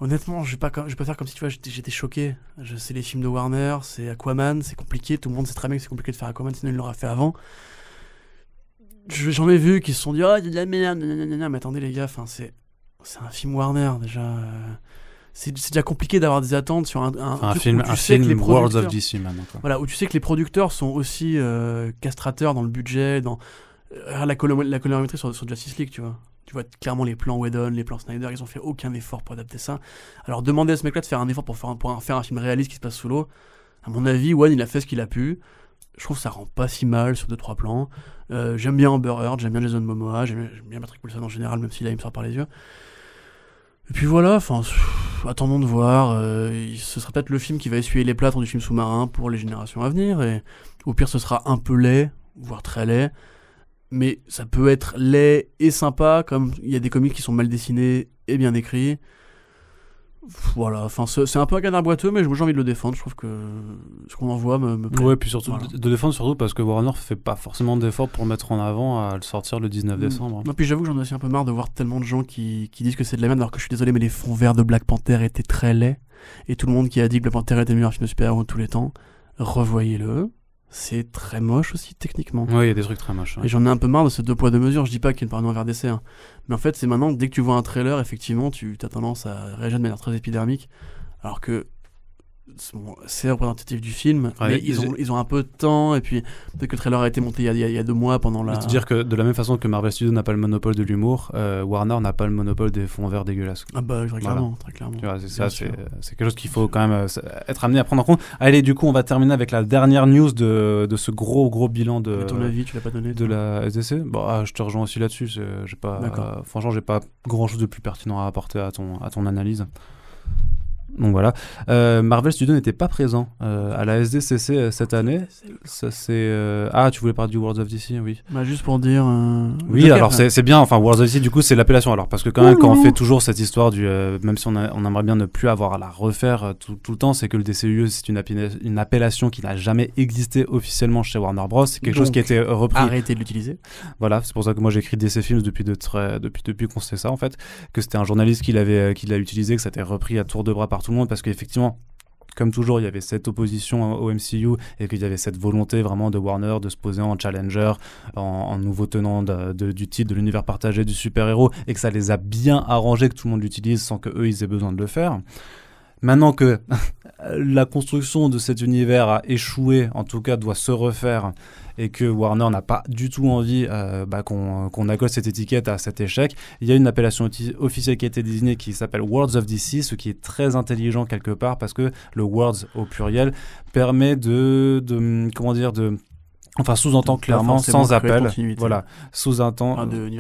honnêtement, je vais pas, je vais pas faire comme si tu vois, j'étais choqué. Je sais les films de Warner, c'est Aquaman, c'est compliqué, tout le monde sait très bien que c'est compliqué de faire Aquaman, sinon il l'aurait fait avant. Je- J'en ai vu qui se sont dit, oh, il y a de la merde, mais attendez les gars, enfin, c'est c'est un film Warner déjà. C'est c'est déjà compliqué d'avoir des attentes sur un, film, un que les film World of DC maintenant. Quoi. voilà, où tu sais que les producteurs sont aussi euh, castrateurs dans le budget, dans euh, la colorimétrie sur, sur Justice League, tu vois. Tu vois clairement les plans Whedon, les plans Snyder, ils ont fait aucun effort pour adapter ça. Alors demander à ce mec-là de faire un effort pour faire un, film réaliste qui se passe sous l'eau, à mon avis, Wan il a fait ce qu'il a pu. Je trouve ça rend pas si mal sur deux trois plans. Euh, j'aime bien Amber Heard, j'aime bien Jason Momoa, j'aime bien Patrick Wilson en général, même s'il a il me sort par les yeux. Et puis voilà, enfin, attendons de voir. euh, ce sera peut-être le film qui va essuyer les plâtres du film sous-marin pour les générations à venir. Et au pire, ce sera un peu laid, voire très laid. Mais ça peut être laid et sympa, comme il y a des comics qui sont mal dessinés et bien écrits. Voilà, enfin, c'est un peu un canard boiteux, mais j'ai envie de le défendre. Je trouve que ce qu'on en voit me, me plaît. Ouais, puis surtout Voilà. de défendre surtout parce que Warner fait pas forcément d'efforts pour mettre en avant à le sortir le 19 décembre. Non, puis j'avoue que j'en ai aussi un peu marre de voir tellement de gens qui, qui disent que c'est de la merde, alors que je suis désolé, mais les fonds verts de Black Panther étaient très laids. Et tout le monde qui a dit que Black Panther était le meilleur film de super-héros de tous les temps, revoyez-le. C'est très moche aussi, techniquement. Ouais, il y a des trucs très moches. ouais. Et j'en ai un peu marre de ce deux poids deux mesures. Je dis pas qu'il y a une parano vers d'essai. hein. Mais en fait, c'est maintenant, dès que tu vois un trailer, effectivement, tu as tendance à réagir de manière très épidermique. Alors que c'est représentatif du film. Ouais, mais ils- ont, ils ont un peu de temps. Et puis, peut-être que le trailer a été monté il y a, il y deux mois pendant la. Mais te dire que de la même façon que Marvel Studios n'a pas le monopole de l'humour, euh, Warner n'a pas le monopole des fonds verts dégueulasses. Ah bah, très clairement. Très clairement. C'est quelque chose qu'il faut quand même euh, être amené à prendre en compte. Allez, du coup, on va terminer avec la dernière news de, de ce gros gros bilan de, À ton avis, tu l'as pas donné de la SDC. Bon, ah, je te rejoins aussi là-dessus. J'ai pas, euh, franchement, j'ai pas grand chose de plus pertinent à apporter à ton, à ton analyse. Donc voilà. Euh, Marvel Studios n'était pas présent euh, à la SDCC euh, cette année. Ça c'est. euh, Ah, tu voulais parler du Worlds of DC, oui. Bah, juste pour dire. Oui, Joker, alors c'est bien. Enfin, Worlds of DC, du coup, c'est l'appellation. Alors, parce que quand même, quand on fait toujours cette histoire du, même si on, a- on aimerait bien ne plus avoir à la refaire tout, tout le temps, c'est que le DCU c'est une, appella- une appellation qui n'a jamais existé officiellement chez Warner Bros. C'est quelque chose qui a été repris Arrêtez de l'utiliser. voilà, c'est pour ça que moi j'écris DC Films depuis, de très, depuis, depuis qu'on sait ça en fait, que c'était un journaliste qui l'avait qui l'a utilisé, que ça a été repris à tour de bras par tout le monde parce qu'effectivement, comme toujours, il y avait cette opposition au MCU et qu'il y avait cette volonté vraiment de Warner de se poser en challenger, en, nouveau tenant du titre de l'univers partagé du super-héros et que ça les a bien arrangés que tout le monde l'utilise sans que eux ils aient besoin de le faire. Maintenant que la construction de cet univers a échoué, en tout cas doit se refaire, et que Warner n'a pas du tout envie euh, bah, qu'on qu'on accorde cette étiquette à cet échec, il y a une appellation officielle qui a été désignée qui s'appelle Worlds of DC, ce qui est très intelligent quelque part parce que le Worlds au pluriel permet de, de comment dire, de Enfin, sous-entend clairement, sans appel, voilà, sous-entend,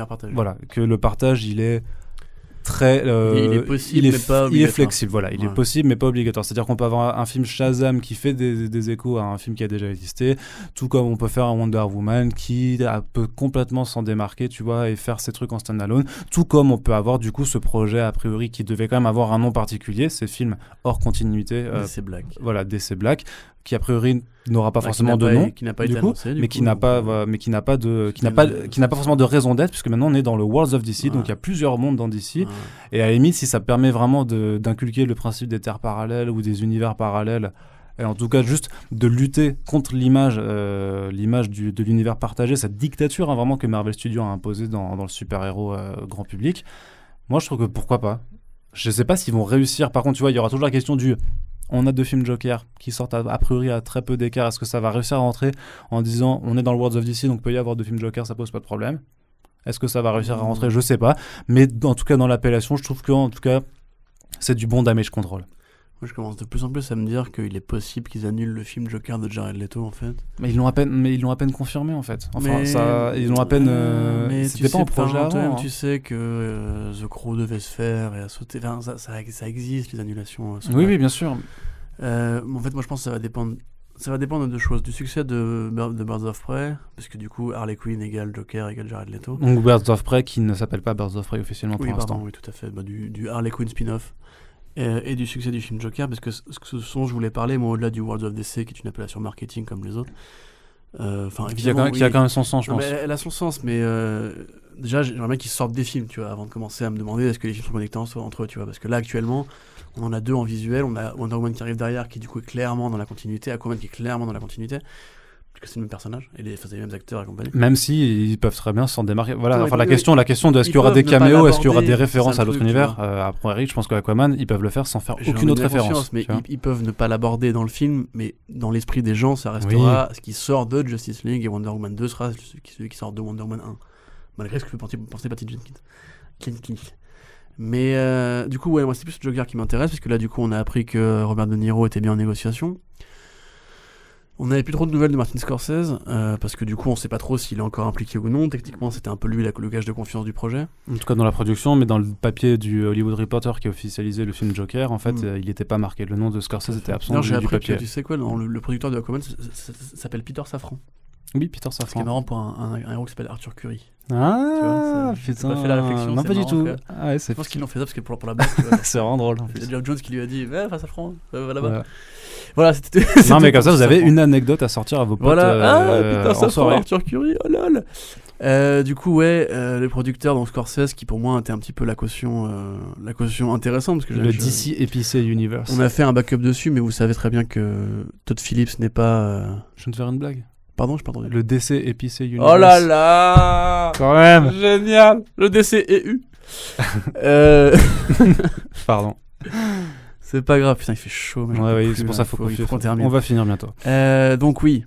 partagé. voilà, que le partage, il est très. euh, Il est possible, il est, mais pas il est obligatoire. flexible, voilà. Il est possible, mais pas obligatoire. C'est-à-dire qu'on peut avoir un, un film Shazam qui fait des, des échos à un film qui a déjà existé, tout comme on peut faire un Wonder Woman qui peut complètement s'en démarquer, tu vois, et faire ses trucs en standalone. Tout comme on peut avoir du coup ce projet a priori qui devait quand même avoir un nom particulier, ces films hors continuité. euh, c'est black. voilà, DC Black, qui a priori n'aura pas Bah, forcément de nom mais qui n'a pas euh, mais qui n'a pas de qui n'a pas qui n'a pas forcément de raison d'être puisque maintenant on est dans le Worlds of DC donc il y a plusieurs mondes dans DC et à la limite si ça permet vraiment de- d'inculquer le principe des terres parallèles ou des univers parallèles et en tout cas juste de lutter contre l'image euh, l'image de l'univers partagé cette dictature hein, vraiment que Marvel Studios a imposée dans, dans le super héros grand public moi je trouve que pourquoi pas. Je sais pas s'ils vont réussir. Par contre tu vois il y aura toujours la question du on a deux films Joker qui sortent a priori à très peu d'écart. Est-ce que ça va réussir à rentrer en disant on est dans le Worlds of DC donc peut y avoir deux films Joker, ça pose pas de problème Est-ce que ça va réussir à rentrer? Je sais pas. Mais en tout cas, dans l'appellation, je trouve que en tout cas, c'est du bon damage control. Moi, je commence de plus en plus à me dire qu'il est possible qu'ils annulent le film Joker de Jared Leto, en fait. Mais ils l'ont à peine, mais ils l'ont à peine confirmé en fait. Enfin, Mais- ça, ils l'ont à peine. euh, mais tu pas sais en projet avant. hein. Tu sais que euh, The Crow devait se faire et a sauté. Enfin, ça, ça, ça existe, les annulations. euh, Oui, oui, bien sûr. Euh, en fait, moi, je pense que ça va dépendre. Ça va dépendre de deux choses. Du succès de, Bir- de Birds of Prey, parce que du coup, Harley Quinn égale Joker égale Jared Leto. Donc Birds of Prey qui ne s'appelle pas Birds of Prey officiellement pour Oui, l'instant. oui, tout à fait. Bah, du, du Harley Quinn spin-off. Euh, et du succès du film Joker, parce que ce dont je voulais parler, moi, au-delà du World of DC, qui est une appellation marketing comme les autres. euh, Enfin, Qui a, quand même, qui a quand même son sens, je pense. elle a son sens, mais euh, déjà, j'aimerais bien qu'ils sortent des films, tu vois, avant de commencer à me demander est-ce que les films sont connectés en- entre eux, tu vois. Parce que là, actuellement, on en a deux en visuel. On a Wonder Woman qui arrive derrière, qui du coup est clairement dans la continuité. Aquaman qui est clairement dans la continuité. Parce que c'est le même personnage, et les, enfin, c'est les mêmes acteurs et compagnie. Même si ils peuvent très bien s'en démarquer. Voilà, enfin ils la question, la question de est-ce qu'il y aura des caméos, est-ce qu'il y aura des références à tu univers euh, Après Eric, je pense qu'Aquaman, ils peuvent le faire sans faire aucune autre référence. mais ils, ils peuvent ne pas l'aborder dans le film, mais dans l'esprit des gens, ça restera ce qui sort de Justice League et Wonder Woman 2 sera celui qui, sort de Wonder Woman 1. Malgré ce que peut penser, penser Patty Jenkins. Jenkins. Mais euh, du coup, ouais, moi c'est plus le Joker qui m'intéresse, parce que là, du coup, on a appris que Robert De Niro était bien en négociation. On n'avait plus trop de nouvelles de Martin Scorsese, euh, parce que du coup, on sait pas trop s'il est encore impliqué ou non. Techniquement, c'était un peu lui la- le gage de confiance du projet. En tout cas dans la production, mais dans le papier du Hollywood Reporter qui a officialisé le film Joker, en fait, Mm. euh, il n'était pas marqué. Le nom de Scorsese était absent D'ailleurs, du, papier. que, tu sais quoi, le, le producteur de Aquaman s'appelle Peter Safran. Oui, Peter Ce qui est Safran. marrant pour un, un- un héros qui s'appelle Arthur Curry. Ah, ça- j'ai putain. pas fait la réflexion, non, pas du marrant, tout. quoi. Ah ouais, Je pense qu'ils l'ont fait ça parce que pour, pour la blague. vois. c'est vraiment drôle en. C'est Geoff Jones qui lui a dit Ouais, face à France, va va là-bas. Voilà. Voilà, c'était. Non, mais comme ça, vous avez une anecdote à sortir à vos potes Voilà, euh, ah, putain, en ça soirée. Arthur Curry, oh lol. Euh, du coup, ouais, euh, les producteurs, donc Scorsese, qui pour moi était un petit peu la caution, euh, la caution intéressante. Parce que Le je- DC Épicé Universe. On a fait un backup dessus, mais vous savez très bien que Todd Phillips n'est pas. euh, Je viens de faire une blague. Pardon, je pas entendu. Le DC Épicé Universe. Oh là là Quand même Génial Le DC est U Euh, Pardon. C'est pas grave, putain, il fait chaud. Ouais, ouais, c'est pour ça qu'il faut, qu'on termine. On va finir bientôt. Euh, donc oui.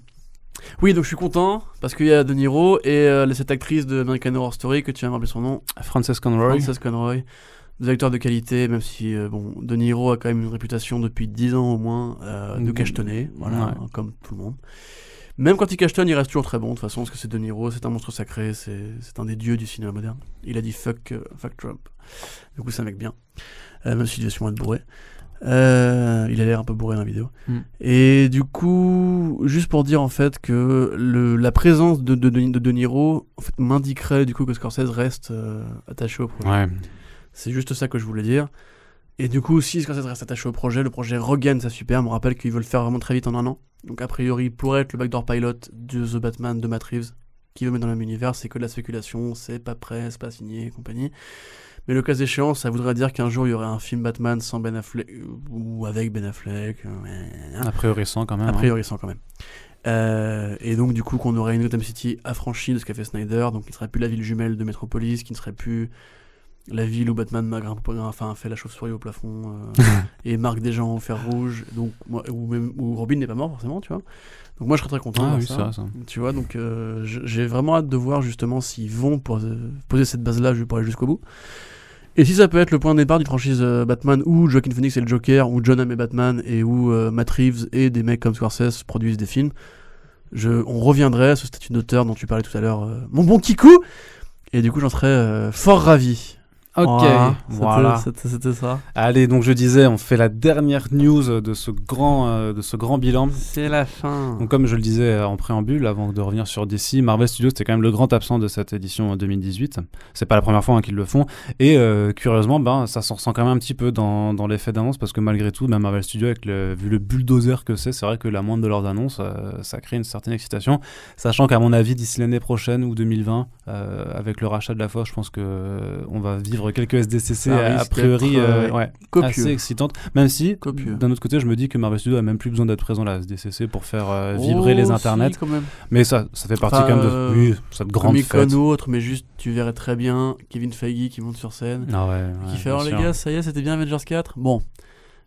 Oui, donc je suis content parce qu'il y a De Niro et euh, cette actrice de American Horror Story que tu viens de rappeler son nom, Frances Conroy. Frances Conroy. Des acteurs de qualité, même si euh, bon, De Niro a quand même une réputation depuis 10 ans au moins euh, de Mm. cachetonner, voilà, Ouais. hein, comme tout le monde. Même quand il cachetonne, il reste toujours très bon de toute façon, parce que c'est De Niro, c'est un monstre sacré, c'est un des dieux du cinéma moderne. Il a dit fuck, euh, fuck Trump. Du coup, c'est un mec bien, euh, même s'il devait sûrement être bourré. Euh, il a l'air un peu bourré dans la vidéo. Mm. Et du coup, juste pour dire en fait que le, la présence de De, de, de De Niro en fait, m'indiquerait du coup que Scorsese reste euh, attaché au projet. Ouais. C'est juste ça que je voulais dire. Et du coup, si Scorsese reste attaché au projet, le projet regagne sa super. On me rappelle qu'ils veulent le faire vraiment très vite en un an. Donc, a priori, pour être le backdoor pilot de The Batman de Matt Reeves, qui veut mettre dans le même univers, c'est que de la spéculation, c'est pas prêt, c'est pas signé et compagnie. Mais le cas échéant, ça voudrait dire qu'un jour il y aurait un film Batman sans Ben Affleck ou avec Ben Affleck. euh, A priori, sans quand même. a hein. priori, sans quand même. Euh, et donc, du coup, qu'on aurait une Gotham City affranchie de ce qu'a fait Snyder, donc qui ne serait plus la ville jumelle de Metropolis, qui ne serait plus la ville où Batman m'a grimpé- enfin, fait la chauve-souris au plafond euh, et marque des gens au fer rouge, donc, moi, où, même, où Robin n'est pas mort forcément, tu vois. Donc, moi, je serais très content. Ah oui, ça. ça. Tu vois, donc euh, je- j'ai vraiment hâte de voir justement s'ils vont pour, euh, poser cette base-là pour aller jusqu'au bout. Et si ça peut être le point de départ d'une franchise euh, Batman où Joaquin Phoenix est le Joker, où John Hamm est Batman et où euh, Matt Reeves et des mecs comme Scorsese produisent des films, je, on reviendrait à ce statut d'auteur dont tu parlais tout à l'heure, euh, mon bon Kikou Et du coup, j'en serais euh, fort ravi. Ok, Voilà, c'était- ça. Allez, donc je disais, on fait la dernière news de ce grand, euh, de ce grand bilan. C'est la fin. Donc, comme je le disais euh, en préambule, avant de revenir sur DC, Marvel Studios c'était quand même le grand absent de cette édition 2018. C'est pas la première fois hein, qu'ils le font. Et euh, curieusement, ben, ça s'en ressent quand même un petit peu dans, dans l'effet d'annonce parce que malgré tout, même Marvel Studios, avec le, vu le bulldozer que c'est, c'est vrai que la moindre de leurs annonces, euh, ça crée une certaine excitation. Sachant qu'à mon avis, d'ici l'année prochaine ou 2020, euh, avec le rachat de la Fox, je pense que euh, on va vivre quelques SDCC a, priori euh, euh, ouais, assez excitantes. Même si, d'un autre côté, je me dis que Marvel Studios a même plus besoin d'être présent à la SDCC pour faire euh, vibrer Oh, les si, internets. quand même. Mais ça, ça fait partie Enfin, quand même de euh, oui, cette grande fête. ou autre, mais juste tu verrais très bien Kevin Feige qui monte sur scène, Ah ouais, qui fait bien Oh les sûr. gars, ça y est, c'était bien Avengers 4. Bon,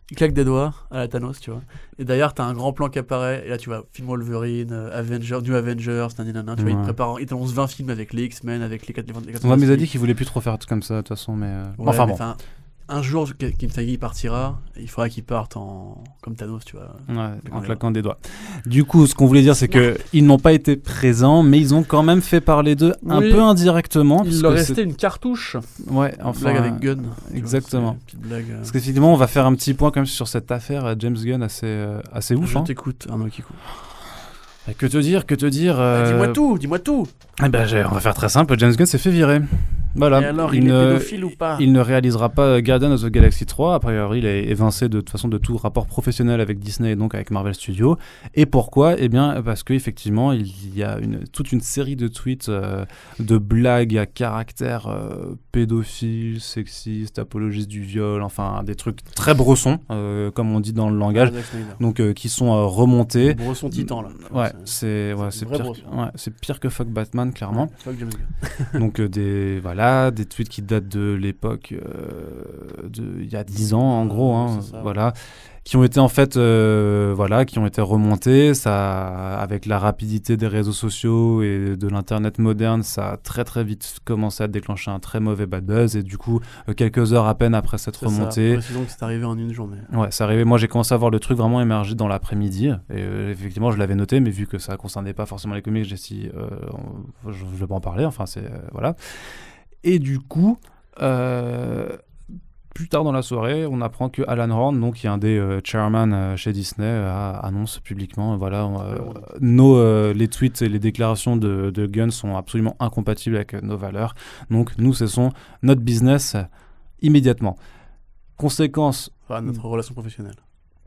il claque des doigts à la Thanos, tu vois. Et d'ailleurs, t'as un grand plan qui apparaît, et là tu vois film Wolverine, euh, Avengers, du Avengers, nanana, tu vois, il Ouais. te prépare, il t'annonce 20 films avec les X-Men, avec les 4 les, quatre- les quatre Ouais, mais il a dit qu'il voulait plus trop faire comme ça de toute façon, mais euh, Ouais, enfin mais bon. Un jour Kim Feige partira, il faudra qu'il parte en comme Thanos, tu vois. Ouais, en claquant des doigts. Du coup, ce qu'on voulait dire, c'est que ils n'ont pas été présents, mais ils ont quand même fait parler d'eux un peu indirectement. Il leur restait une cartouche. Ouais, enfin. Blague avec Gunn. Exactement. blague, euh. Parce qu'effectivement, on va faire un petit point quand même sur cette affaire euh, James Gunn assez, euh, assez ouf. Je hein. t'écoute, Arnaud Kikou. Bah, Que te dire, que te dire Bah, euh, Dis-moi tout, dis-moi tout. eh ben, on va faire très simple. James Gunn s'est fait virer. Voilà. Et alors, il, est ne- pédophile ou pas Il ne réalisera pas Guardians of the Galaxy 3. A priori, il est évincé de toute façon de tout rapport professionnel avec Disney et donc avec Marvel Studios. Et pourquoi? Eh bien, parce qu'effectivement, il y a une, toute une série de tweets, euh, de blagues à caractère euh, pédophile, sexiste, apologiste du viol, enfin des trucs très bressons, euh, comme on dit dans le langage, Snyder. donc euh, qui sont euh, remontés. Bresson titan là. Ouais, c'est ouais, pire, ouais, pire que fuck Batman, clairement. Ouais, fuck James Gunn. Donc euh, des voilà, des tweets qui datent de l'époque euh, de il y a 10 ans en gros hein, ça. voilà, qui ont été en fait euh, voilà, qui ont été remontés, ça avec la rapidité des réseaux sociaux et de l'internet moderne, ça a très très vite commencé à déclencher un très mauvais bad buzz et du coup euh, quelques heures à peine après cette remontée, c'est arrivé en une journée. Ouais, c'est arrivé. Moi, j'ai commencé à voir le truc vraiment émerger dans l'après-midi. Et euh, effectivement, je l'avais noté, mais vu que ça concernait pas forcément les comics, j'ai on- je, je vais pas en parler. Enfin, c'est voilà. Et du coup, euh, plus tard dans la soirée, on apprend que Alan Horn, donc qui est un des euh, chairman euh, chez Disney, euh, annonce publiquement, voilà, nos les tweets et les déclarations de, de Gunn sont absolument incompatibles avec nos valeurs. Donc, nous cessons notre business immédiatement. Conséquence Enfin, notre relation professionnelle.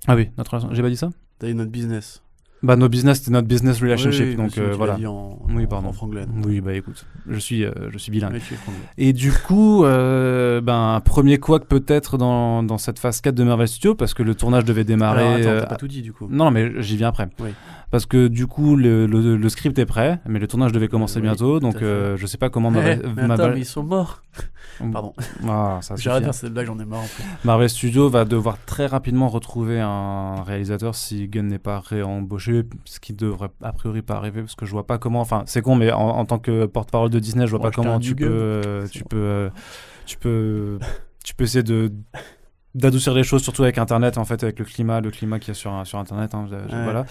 ah oui, notre relation. J'ai pas dit ça? T'as dit notre business. Bah, nos business, c'est notre business relationship. Oui, oui, donc euh, voilà. dit en, Oui, pardon. en franglais. donc. Oui, bah écoute, je suis, euh, je suis bilingue. Oui. Et du coup, euh, ben, un premier couac peut-être dans, dans cette phase 4 de Marvel Studios, parce que le tournage devait démarrer. Alors, attends, euh, t'as pas tout dit du coup. Non, mais j'y viens après. Parce que du coup, le, le- le script est prêt, mais le tournage devait commencer Oui, bientôt, donc euh, je sais pas comment mais attends, mais ils sont morts. Pardon. Ah, suffit. de cette blague, j'en ai marre en fait. Marvel Studios va devoir très rapidement retrouver un réalisateur si Gunn n'est pas réembauché, ce qui devrait a priori pas arriver parce que je vois pas comment. Enfin, c'est con, mais en, en tant que porte-parole de Disney, je vois Bon, pas comment tu peux, tu peux, euh, tu peux, tu peux essayer de d'adoucir les choses, surtout avec Internet, en fait, avec le climat, le climat qu'il y a sur, sur Internet. hein, Ouais. Voilà.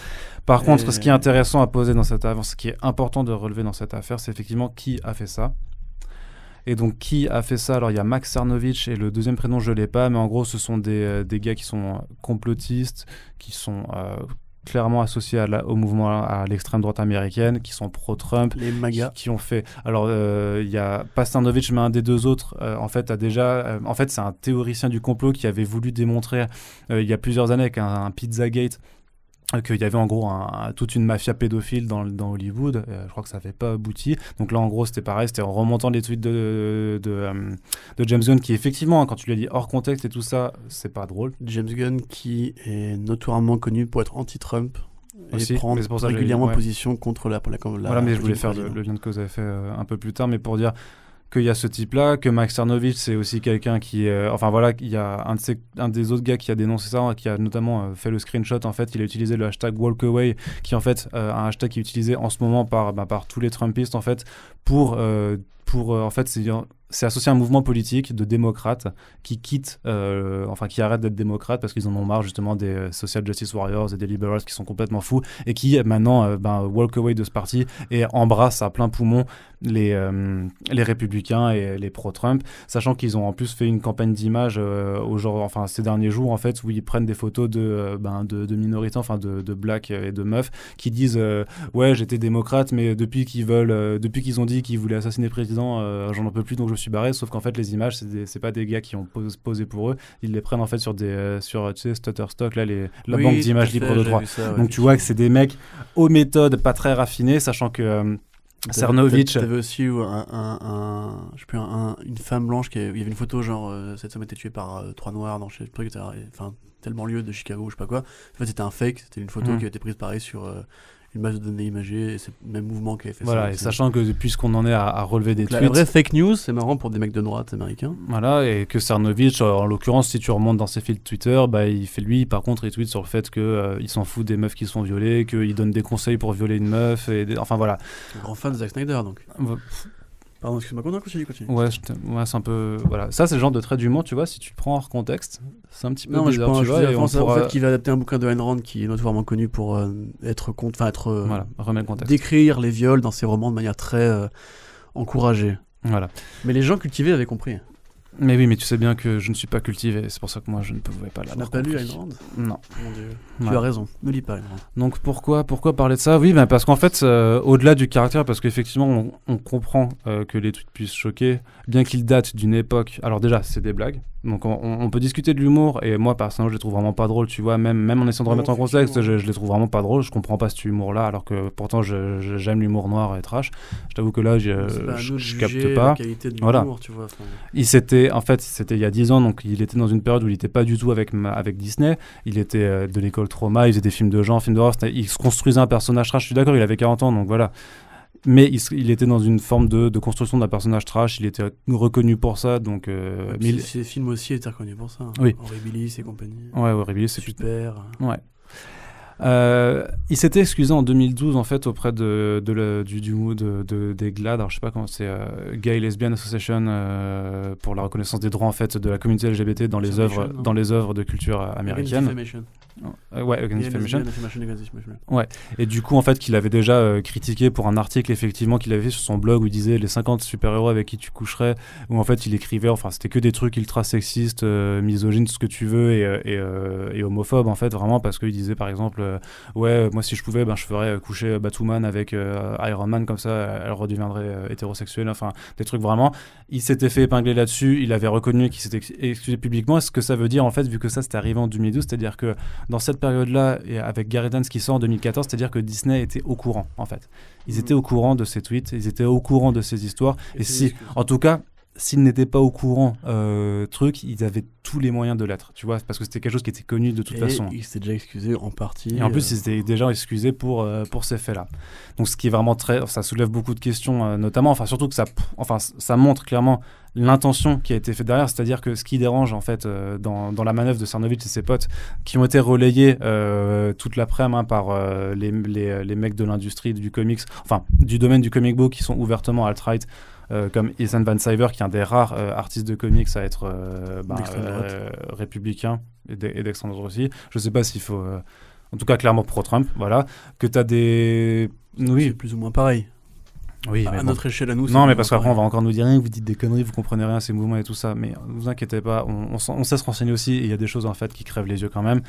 Par Et- contre, ce qui est intéressant à poser dans cette affaire, ce qui est important de relever dans cette affaire, c'est effectivement qui a fait ça. Et donc, qui a fait ça? Alors, il y a Max Sarnovich et le deuxième prénom, je l'ai pas, mais en gros, ce sont des, euh, des gars qui sont complotistes, qui sont euh, clairement associés à la- au mouvement à l'extrême droite américaine, qui sont pro-Trump, Les qui, magas. qui ont fait. Alors, euh, il y a pas Sarnovich, mais un des deux autres, euh, en fait, a déjà. euh, en fait, c'est un théoricien du complot qui avait voulu démontrer il y a plusieurs années avec un, un Pizzagate qu'il y avait en gros un- toute une mafia pédophile dans, dans Hollywood. Euh, je crois que ça n'avait pas abouti. Donc là, en gros, c'était pareil. C'était en remontant les tweets de, de, euh, de James Gunn, qui effectivement, hein, quand tu l'as dit hors contexte et tout ça, c'est pas drôle. James Gunn qui est notoirement connu pour être anti-Trump et Aussi, prendre mais pour ça régulièrement ouais. position contre la, la, la voilà, mais je voulais faire le, lien que vous avez fait euh, un peu plus tard, mais pour dire qu'il y a ce type-là, que Max Cernovich, c'est aussi quelqu'un qui, euh, enfin voilà, il y a un, de un des autres gars qui a dénoncé ça, qui a notamment euh, fait le screenshot. En fait, il a utilisé le hashtag Walkaway, qui est en fait euh, un hashtag qui est utilisé en ce moment par, bah, par tous les Trumpistes en fait pour, pour en fait, c'est c'est associé à un mouvement politique de démocrates qui quittent, euh, enfin qui arrêtent d'être démocrates parce qu'ils en ont marre justement des euh, social justice warriors et des liberals qui sont complètement fous et qui maintenant euh, ben, walk away de ce parti et embrassent à plein poumon les, les républicains et les pro-Trump, sachant qu'ils ont en plus fait une campagne d'image enfin ces derniers jours en fait où ils prennent des photos de, ben, de, minorités, enfin de, blacks et de meufs qui disent ouais j'étais démocrate mais depuis qu'ils veulent, depuis qu'ils ont dit qu'ils voulaient assassiner le président, j'en en peux plus donc suis barré. Sauf qu'en fait les images c'est pas des gars qui ont pos- posé pour eux, ils les prennent en fait sur des euh, sur tu sais Stutterstock là les la Oui, banque d'images libres de droit. vu ça, ouais, Donc tu vois que c'est des mecs aux méthodes pas très raffinées, sachant que euh, T'avais- Cernovich. T'avais aussi un, un, un- je sais plus, un- une femme blanche qui avait- il y avait une photo genre euh, cette femme été tuée par euh, trois noirs dans chez truc, etc. Et, Enfin, tel banlieue de Chicago, je sais pas quoi. En fait, c'était un fake, c'était une photo Mhm. qui a été prise pareil sur euh, une base de données imagées et c'est le même mouvement qui avait fait Voilà, ça. et aussi. sachant que puisqu'on en est à, à relever des Donc, tweets, la vraie fake news, c'est marrant pour des mecs de droite américains. voilà, et que Cernovich, en l'occurrence, si tu remontes dans ses fils Twitter, bah, il fait lui, par contre, il tweet sur le fait que euh, il s'en fout des meufs qui se font violer, qu'il donne des conseils pour violer une meuf, et des- enfin voilà. Grand fan de Zack Snyder, donc. Pardon, excuse-moi, continue, continue, continue. Ouais, je ouais, c'est un peu. Voilà. Ça, c'est le genre de trait d'humour, tu vois, si tu le prends hors contexte, c'est un petit peu Non, mais je bizarre, pense, tu je vois. référence à- pourra- au fait qu'il va adapter un bouquin de Ayn Rand qui est notoirement connu pour euh, être enfin être euh, Voilà, remets le contexte. décrire les viols dans ses romans de manière très euh, encouragée. Voilà. Mais les gens cultivés avaient compris. Mais oui, mais tu sais bien que je ne suis pas cultivé, c'est pour ça que moi je ne pouvais pas Tu n'as pas lu. Ayn Rand? Non. Mon Dieu. Ouais. Tu as raison. Ne lis pas Ayn Rand. Donc pourquoi, pourquoi parler de ça? Oui, ben parce qu'en fait, euh, au-delà du caractère, parce qu'effectivement, on, on comprend euh, que les tweets puissent choquer, bien qu'ils datent d'une époque. Alors déjà, c'est des blagues, donc on, peut discuter de l'humour, et moi personnellement, je les trouve vraiment pas drôles, tu vois, même, même en essayant de remettre en contexte, je, je les trouve vraiment pas drôles, je comprends pas cet humour-là, alors que pourtant, je- je- j'aime l'humour noir et trash. Je t'avoue que là, je, capte pas. la qualité de Voilà. tu vois. enfin. Il s'était, en fait, c'était il y a 10 ans, donc il était dans une période où il n'était pas du tout avec, avec Disney. Il était euh, de l'école trauma, il faisait des films de genre, films d'horreur. Il se construisait un personnage trash. Je suis d'accord, il avait 40 ans, donc voilà. Mais il, était dans une forme de, de construction d'un personnage trash. Il était reconnu pour ça, donc. euh, mais il- Ces films aussi étaient reconnus pour ça. hein. Oui. Horribilis et compagnie. Ouais, horrible, c'est. Super. Ouais. Euh, il s'était excusé en 2012 en fait auprès de, du, du de, de- des GLAD, alors je sais pas comment c'est euh, Gay Lesbian Association euh, pour la reconnaissance des droits en fait de la communauté LGBT dans les œuvres non dans les œuvres de culture américaine. Euh, ouais, Against Defamation. Defamation. Et du coup, en fait, qu'il avait déjà critiqué pour un article, effectivement, qu'il avait fait sur son blog où il disait les 50 super-héros avec qui tu coucherais, où en fait il écrivait, enfin, c'était que des trucs ultra sexistes, misogynes, tout ce que tu veux, et, et, et homophobes, en fait, vraiment, parce qu'il disait, par exemple, ouais, moi, si je pouvais, ben, je ferais euh, coucher Batwoman avec euh, Iron Man, comme ça, elle redeviendrait euh, hétérosexuelle, enfin, des trucs vraiment. Il s'était fait épingler là-dessus, il avait reconnu qu'il s'était ex- excusé publiquement. Ce que ça veut dire, en fait, vu que ça, c'était arrivé en 2012, c'est-à-dire que dans cette période-là, et avec Gary Dance qui sort en 2014, c'est-à-dire que Disney était au courant, en fait. Ils Mhm. étaient au courant de ces tweets, ils étaient au courant de ces histoires. Et, si, en tout cas, s'ils n'étaient pas au courant, euh, truc, ils avaient tous les moyens de l'être, tu vois, parce que c'était quelque chose qui était connu de toute Et façon. il s'était déjà excusé en partie. Et en plus, euh, ils étaient déjà excusés pour, euh, pour ces faits-là. Donc, ce qui est vraiment très. Ça soulève beaucoup de questions, euh, notamment, enfin, surtout que ça, enfin, ça montre clairement l'intention qui a été faite derrière. C'est-à-dire que ce qui dérange, en fait, dans, dans la manœuvre de Cernovich et ses potes, qui ont été relayés toute l'après-midi hein, par les, les, les mecs de l'industrie du comics, enfin, du domaine du comic book qui sont ouvertement alt-right. Euh, comme Ethan Van Sciver, qui est un des rares euh, artistes de comics à être euh, bah, républicain et d'e- et d'extrême droite aussi. Je sais pas s'il faut en tout cas clairement pro-Trump, voilà, que tu as des... C'est Oui, plus ou moins pareil. oui, à mais notre échelle à nous. c'est Non, mais parce qu'après, on va encore nous dire, Hein, vous dites des conneries, vous comprenez rien à ces mouvements et tout ça. Mais ne vous inquiétez pas, on, on, s'en- on sait se renseigner aussi. Il y a des choses, en fait, qui crèvent les yeux quand même.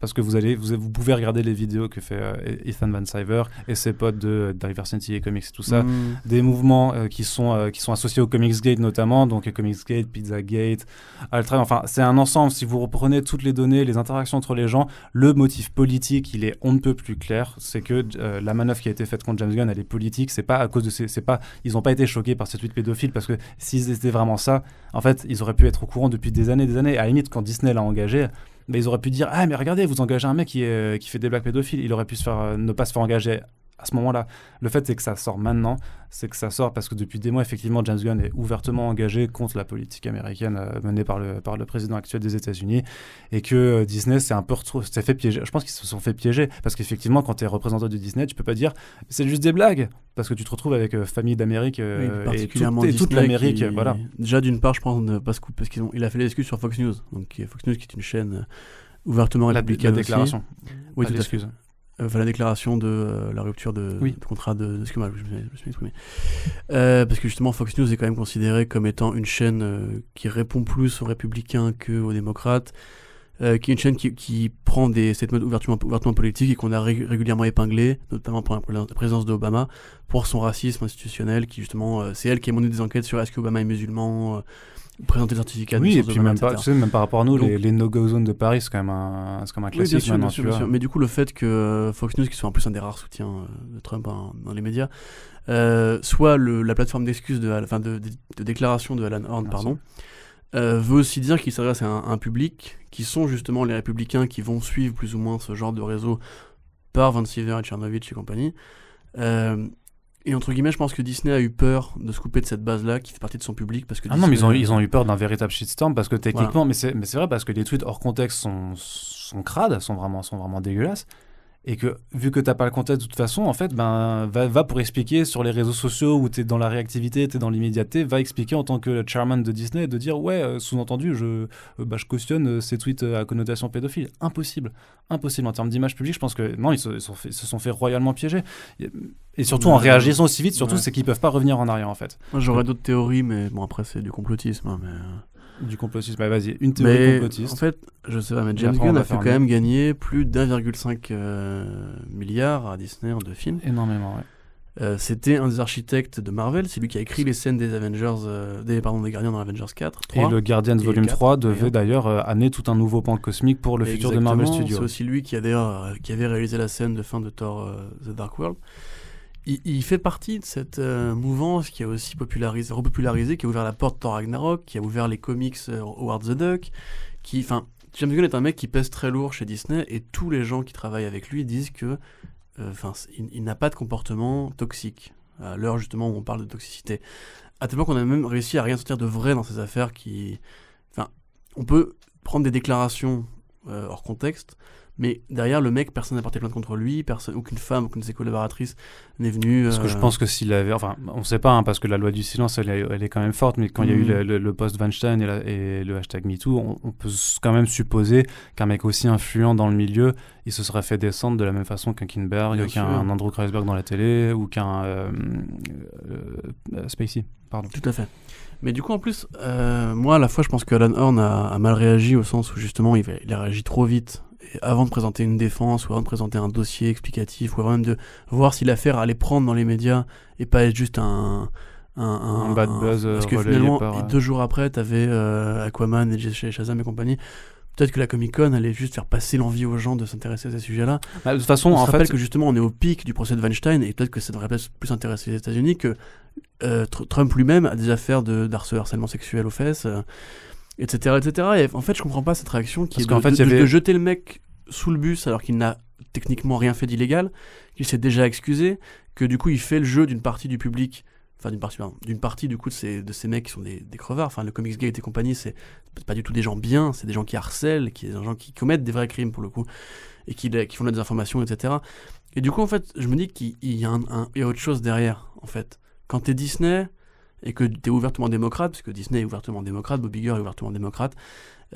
Parce que vous, allez, vous, vous pouvez regarder les vidéos que fait euh, Ethan Van Sciver et ses potes de Diversity et Comics et tout ça. Mm. Des mouvements euh, qui, sont, euh, qui sont associés au Comics Gate notamment, donc Comics Gate, Pizza Gate, Altra. Enfin, c'est un ensemble. Si vous reprenez toutes les données, les interactions entre les gens, le motif politique, il est on ne peut plus clair. C'est que la manœuvre qui a été faite contre James Gunn, elle est politique. C'est pas à cause de ces, c'est pas, ils n'ont pas été choqués par ces tweets pédophiles parce que s'ils étaient vraiment ça, en fait, ils auraient pu être au courant depuis des années, des années. À la limite, quand Disney l'a engagé. Mais ils auraient pu dire ah mais regardez vous engagez un mec qui, qui fait des blagues pédophiles. Il aurait pu euh, ne pas se faire engager à ce moment-là. Le fait c'est que ça sort maintenant c'est que ça sort parce que depuis des mois effectivement James Gunn est ouvertement engagé contre la politique américaine euh, menée par le par le président actuel des États-Unis et que euh, Disney s'est un peu retrouvé s'est fait piéger. Je pense qu'ils se sont fait piéger parce qu'effectivement quand tu es représentant de Disney tu peux pas dire c'est juste des blagues parce que tu te retrouves avec euh, famille d'Amérique Oui, euh, et, tout- et toute l'Amérique qui- voilà. Déjà d'une part, je pense parce qu'ils ont, il a fait l'excuse sur Fox News, donc Fox News qui est une chaîne ouvertement la, la républicaine aussi. déclaration. Oui, pas tout à fait. Euh, enfin, la déclaration de euh, la rupture de, Oui. de contrat de, de excuse-moi, je me suis- je me suis exprimé. Euh, parce que justement, Fox News est quand même considéré comme étant une chaîne euh, qui répond plus aux républicains qu'aux démocrates, qui est une chaîne qui, qui prend des statements ouvertement, ouvertement politiques et qu'on a ré- régulièrement épinglé, notamment pour la présidence d'Obama, pour son racisme institutionnel, qui justement, c'est elle qui a mené des enquêtes sur est-ce qu'Obama est musulman, présenter le certificat Oui, et puis même, pas, tu sais, même par rapport à nous, Donc- les, les no-go zones de Paris, c'est quand même un, c'est quand même un Oui, classique bien sûr, maintenant. bien sûr, bien sûr. Mais du coup, le fait que euh, Fox News, qui sont en plus un des rares soutiens euh, de Trump hein, dans les médias, euh, soit le- la plateforme d'excuses, de, enfin de, de- de déclaration de Alan Horn, Merci. pardon, euh, veut aussi dire qu'il s'adresse à un, un public qui sont justement les républicains qui vont suivre plus ou moins ce genre de réseau par Van Siever et Chernovich et compagnie. Euh, et entre guillemets, je pense que Disney a eu peur de se couper de cette base-là qui fait partie de son public parce que Ah non, mais ils ont, ils ont eu peur d'un véritable shitstorm parce que techniquement, mais c'est mais c'est vrai parce que les tweets hors contexte sont, sont crades, sont vraiment, sont vraiment dégueulasses. Et que vu que t'as pas le contexte de toute façon, en fait, ben va, va pour expliquer sur les réseaux sociaux où t'es dans la réactivité, t'es dans l'immédiateté, va expliquer en tant que chairman de Disney de dire ouais, euh, sous-entendu, je, euh, bah, je cautionne euh, ces tweets à connotation pédophile. Impossible, impossible en termes d'image publique. Je pense que non, ils se, ils sont fait- se sont fait royalement piéger. Et surtout en réagissant aussi vite, surtout Ouais. c'est qu'ils peuvent pas revenir en arrière en fait. Moi, j'aurais d'autres théories, mais bon, après, c'est du complotisme. hein, mais... Du complotisme. Bah, vas-y, une théorie Mais complotiste. en fait, je sais pas, mais James Gunn a fait quand même gagner plus d'1,5 euh, milliard à Disney en deux films. Énormément, ouais. Euh, C'était un des architectes de Marvel, c'est lui qui a écrit les scènes des Avengers, euh, des, pardon, des Gardiens dans Avengers 4. 3. Et le Guardians Et Volume 4, 3 devait d'ailleurs. euh, amener tout un nouveau pan cosmique pour le futur de Marvel Studios. C'est aussi lui qui a d'ailleurs euh, qui avait réalisé la scène de fin de Thor euh, The Dark World. Il, fait partie de cette euh, mouvance qui a aussi popularisé, repopularisé, qui a ouvert la porte Thor Ragnarok, qui a ouvert les comics euh, Howard the Duck, qui, enfin, James Gunn est un mec qui pèse très lourd chez Disney et tous les gens qui travaillent avec lui disent que, euh, enfin, il, n'a pas de comportement toxique. À l'heure justement où on parle de toxicité, à tel point qu'on a même réussi à rien sortir de vrai dans ces affaires qui, enfin, on peut prendre des déclarations hors contexte, mais derrière le mec, personne n'a porté plainte contre lui, personne, aucune femme, aucune de ses collaboratrices n'est venue. Parce que je euh, pense que s'il avait. Enfin, on sait pas, hein, parce que la loi du silence, elle est, elle est quand même forte, mais quand il y a eu Mhm. le, le- le post Weinstein et, la- et le hashtag MeToo, on, on peut quand même supposer qu'un mec aussi influent dans le milieu, il se serait fait descendre de la même façon qu'un Kinberg, Bien qu'un. Andrew Kreisberg dans la télé, ou qu'un euh, euh, euh, Spacey. Pardon. Tout à fait. Mais du coup, en plus, euh, moi, à la fois, je pense que Alan Horn a, a mal réagi au sens où justement, il, il a réagi trop vite. Avant de présenter une défense, ou avant de présenter un dossier explicatif, ou avant même de voir si l'affaire allait prendre dans les médias et pas être juste un. Un, Un bad buzz, euh, Parce que finalement, par, euh, deux jours après, t'avais euh, Aquaman et Shazam et compagnie. Peut-être que la Comic Con allait juste faire passer l'envie aux gens de s'intéresser à ces sujets-là. Bah, de toute façon, On se en rappelle fait. que justement on est au pic du procès de Weinstein et peut-être que ça devrait plus intéresser les États-Unis que euh, Tr- Trump lui-même a des affaires de harcèlement sexuel aux fesses, euh, etc., etc. Et en fait, je comprends pas cette réaction qui Parce est de, fait, de- de- avait- de jeter le mec sous le bus alors qu'il n'a techniquement rien fait d'illégal, qu'il s'est déjà excusé, que du coup il fait le jeu d'une partie du public. Enfin, d'une partie, d'une partie du coup de ces, de ces mecs qui sont des, des crevards. Enfin, le Comics Gate et compagnie, c'est pas du tout des gens bien, c'est des gens qui harcèlent, qui, des gens qui commettent des vrais crimes pour le coup, et qui, qui font des informations, etc. Et du coup, en fait, je me dis qu'il il y, a un- un- il y a autre chose derrière, en fait. Quand t'es Disney et que t'es ouvertement démocrate, parce que Disney est ouvertement démocrate, Bob Iger est ouvertement démocrate,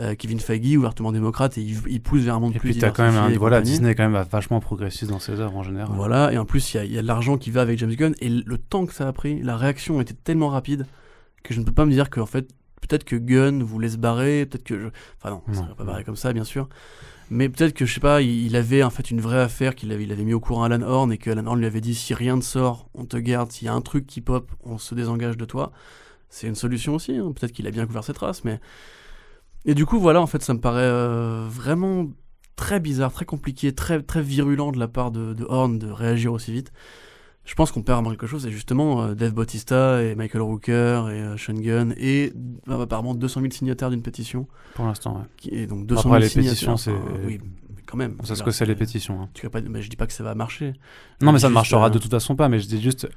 euh, Kevin Feige est ouvertement démocrate et il, il pousse vers un monde Et plus puis, t'as quand même un. Voilà, compagnie. Disney, quand même, vachement progressiste dans ses œuvres en général. Voilà, et en plus, il y a, de l'argent qui va avec James Gunn, et le temps que ça a pris, la réaction était tellement rapide que je ne peux pas me dire que, en fait, peut-être que Gunn vous laisse barrer, peut-être que je. Enfin, non, ça Non, va pas barrer comme ça, bien sûr. Mais peut-être que, je sais pas, il, avait en fait une vraie affaire qu'il avait, il avait mis au courant Alan Horn, et que Alan Horn lui avait dit si rien ne sort, on te garde, s'il y a un truc qui pop, on se désengage de toi. C'est une solution aussi, hein. peut-être qu'il a bien couvert ses traces, mais. Et du coup, voilà, en fait, ça me paraît euh, vraiment très bizarre, très compliqué, très, très virulent de la part de Horn de réagir aussi vite. Je pense qu'on perd quelque chose, et justement, euh, Dave Bautista et Michael Rooker et euh, Sean Gunn, et euh, apparemment 200 000 signataires d'une pétition. Pour l'instant, ouais. Est donc 200 Après, 000 les signataires, pétitions, c'est- enfin, oui, quand même. On sait ce que c'est les pétitions. hein. tu vas pas, mais je dis pas que ça va marcher. Non, mais ça ne marchera euh, de toute façon pas, mais je dis juste,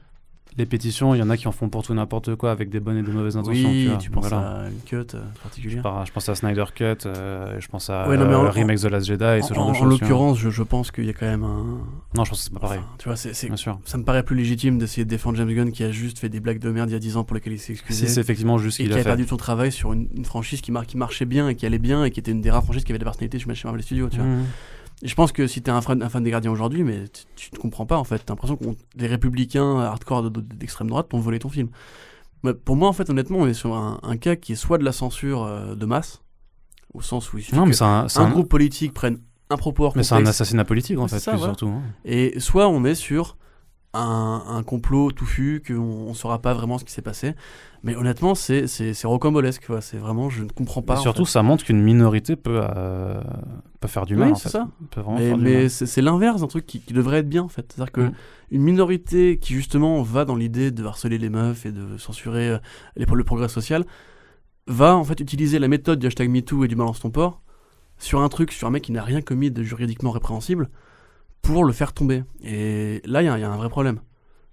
les pétitions, il y en a qui en font pour tout n'importe quoi avec des bonnes et des mauvaises intentions. Oui, vois. tu, penses Voilà. à une cut euh, Je, particulière. par- je pense à Snyder Cut, euh, je pense à Ouais, non, en- euh, Remake The Last Jedi et ce En, genre en- de en choses. vois. l'occurrence, je, je pense qu'il y a quand même un. Non, je pense que c'est pas pareil. Enfin, tu vois, c'est, c'est- Bien sûr. ça me paraît plus légitime d'essayer de défendre James Gunn qui a juste fait des blagues de merde il y a 10 ans pour lesquelles il s'est excusé. Si c'est effectivement juste ce et qu'il qui a avait fait. perdu son travail sur une, une franchise qui, mar- qui marchait bien et qui allait bien et qui était une des rares franchises qui avait de la personnalité chez Marvel Studios. Tu vois. Mhm. Et je pense que si t'es un fan, un fan des Gardiens aujourd'hui, mais tu, ne comprends pas en fait. T'as l'impression que les républicains hardcore de- de- d'extrême droite t'ont volé ton film. Mais pour moi, en fait, honnêtement, on est sur un, un cas qui est soit de la censure euh, de masse, au sens où il Non, mais que un, groupe politique prenne un propos hors mais c'est un assassinat politique en fait, ça, plus surtout. hein. et soit on est sur un, un complot touffu, qu'on on saura pas vraiment ce qui s'est passé. Mais honnêtement, c'est c'est- c'est rocambolesque. quoi. C'est vraiment, je ne comprends pas. Et en surtout, fait. ça montre qu'une minorité peut, euh, peut faire du mal. Oui, en c'est fait. ça. Peut vraiment Mais, faire du mais mal. c'est c'est l'inverse d'un truc qui, qui devrait être bien en fait. C'est-à-dire que Mm. minorité qui justement va dans l'idée de harceler les meufs et de censurer euh, les, le progrès social va en fait utiliser la méthode du hashtag MeToo et du balance ton port sur un truc, sur un mec qui n'a rien commis de juridiquement répréhensible pour le faire tomber. Et là, il y, a- il y a un vrai problème.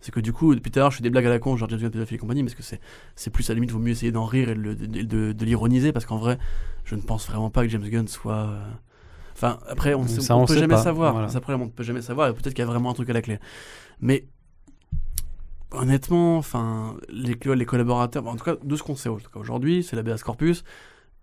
C'est que du coup, depuis tout à l'heure, je fais des blagues à la con, genre James Gunn pédophile et compagnie, parce que c'est, plus à la limite, vaut mieux essayer d'en rire et de, le- de- de- de l'ironiser, parce qu'en vrai, je ne pense vraiment pas que James Gunn soit. euh, Enfin, après, on, on peut jamais pas, savoir. voilà. Ça, Après, on peut jamais savoir. Et peut-être qu'il y a vraiment un truc à la clé. Mais honnêtement, enfin, les, les collaborateurs, en tout cas, de ce qu'on sait aujourd'hui, c'est l'habeas corpus.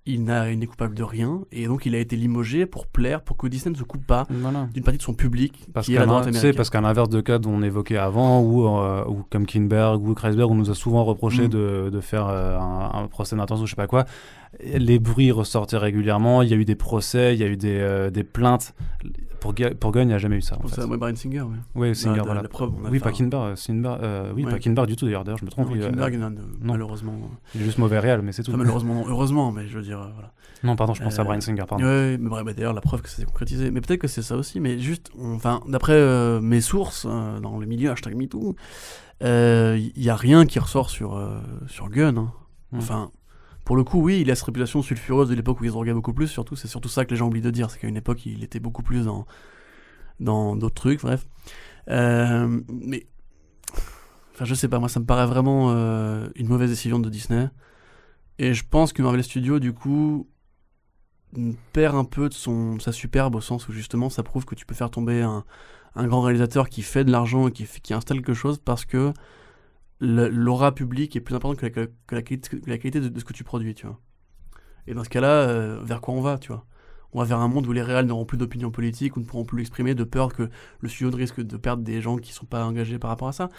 Il n'a- n'est coupable de rien et donc il a été limogé pour plaire, pour que Disney ne se coupe pas Voilà. d'une partie de son public Parce qui est la qu'à droite américaine. parce qu'à l'inverse de cas dont on évoquait avant, ou, euh, ou comme Kinberg ou Kreisberg, on nous a souvent reproché Mm. de, de faire euh, un, un procès d'intention, je sais pas quoi. Les bruits ressortaient régulièrement, il y a eu des procès, il y a eu des, euh, des plaintes. Pour, Ga- pour Gunn, il n'y a jamais eu ça. En Pour fait. ça, moi, Brian Singer, ouais. Oui, Singer, la- voilà. la preuve, oui, pas euh, euh, oui, Ouais. pas Kinberg du tout d'ailleurs. D'ailleurs, je me trompe. Non, oui, euh, Kinberg, non, non, non. malheureusement. il est juste mauvais réel, mais c'est tout. Enfin, malheureusement, non. heureusement, mais je veux dire, euh, voilà. Non, pardon, je pense à Euh, Brian Singer, pardon. Ouais, mais bah, d'ailleurs, la preuve que ça s'est concrétisé. Mais peut-être que c'est ça aussi, mais juste, enfin, d'après euh, mes sources euh, dans le milieu hashtag MeToo, il n'y a rien qui ressort sur, euh, sur Gunn. hein. Mm. Enfin, pour le coup, oui, il a cette réputation sulfureuse de l'époque où il se droguait beaucoup plus, surtout, c'est surtout ça que les gens oublient de dire, c'est qu'à une époque, il était beaucoup plus dans dans d'autres trucs, bref. Euh, mais, enfin, je sais pas, moi, ça me paraît vraiment euh, une mauvaise décision de Disney. Et je pense que Marvel Studios, du coup, m- perd un peu de son, sa superbe au sens où justement ça prouve que tu peux faire tomber un, un grand réalisateur qui fait de l'argent et qui, qui installe quelque chose parce que l'aura publique est plus importante que la, qualité, de, ce que tu produis, tu vois. Et dans ce cas-là, euh, vers quoi on va, tu vois? On va vers un monde où les réals n'auront plus d'opinion politique ou ne pourront plus l'exprimer de peur que le studio risque de perdre des gens qui sont pas engagés par rapport à ça.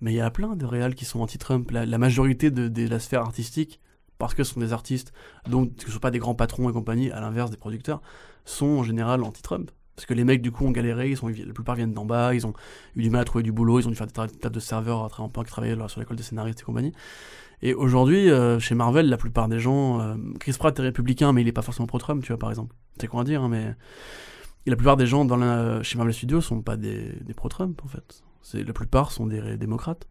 Mais il y a plein de réals qui sont anti-Trump. La, majorité de, de la sphère artistique, parce que ce sont des artistes, donc ce ne sont pas des grands patrons et compagnie, à l'inverse des producteurs, sont en général anti-Trump. Parce que les mecs, du coup, ont galéré, ils sont, la plupart viennent d'en bas, ils ont eu du mal à trouver du boulot, ils ont dû faire des tas de serveurs après en qui travaillaient sur l'école des scénaristes et compagnie. Et aujourd'hui, euh, chez Marvel, la plupart des gens. euh, Chris Pratt est républicain, mais il est pas forcément pro-Trump, tu vois, par exemple. C'est quoi à dire, hein, mais. Et la plupart des gens dans la, chez Marvel Studios sont pas des, des pro-Trump, en fait. C'est, la plupart sont des démocrates.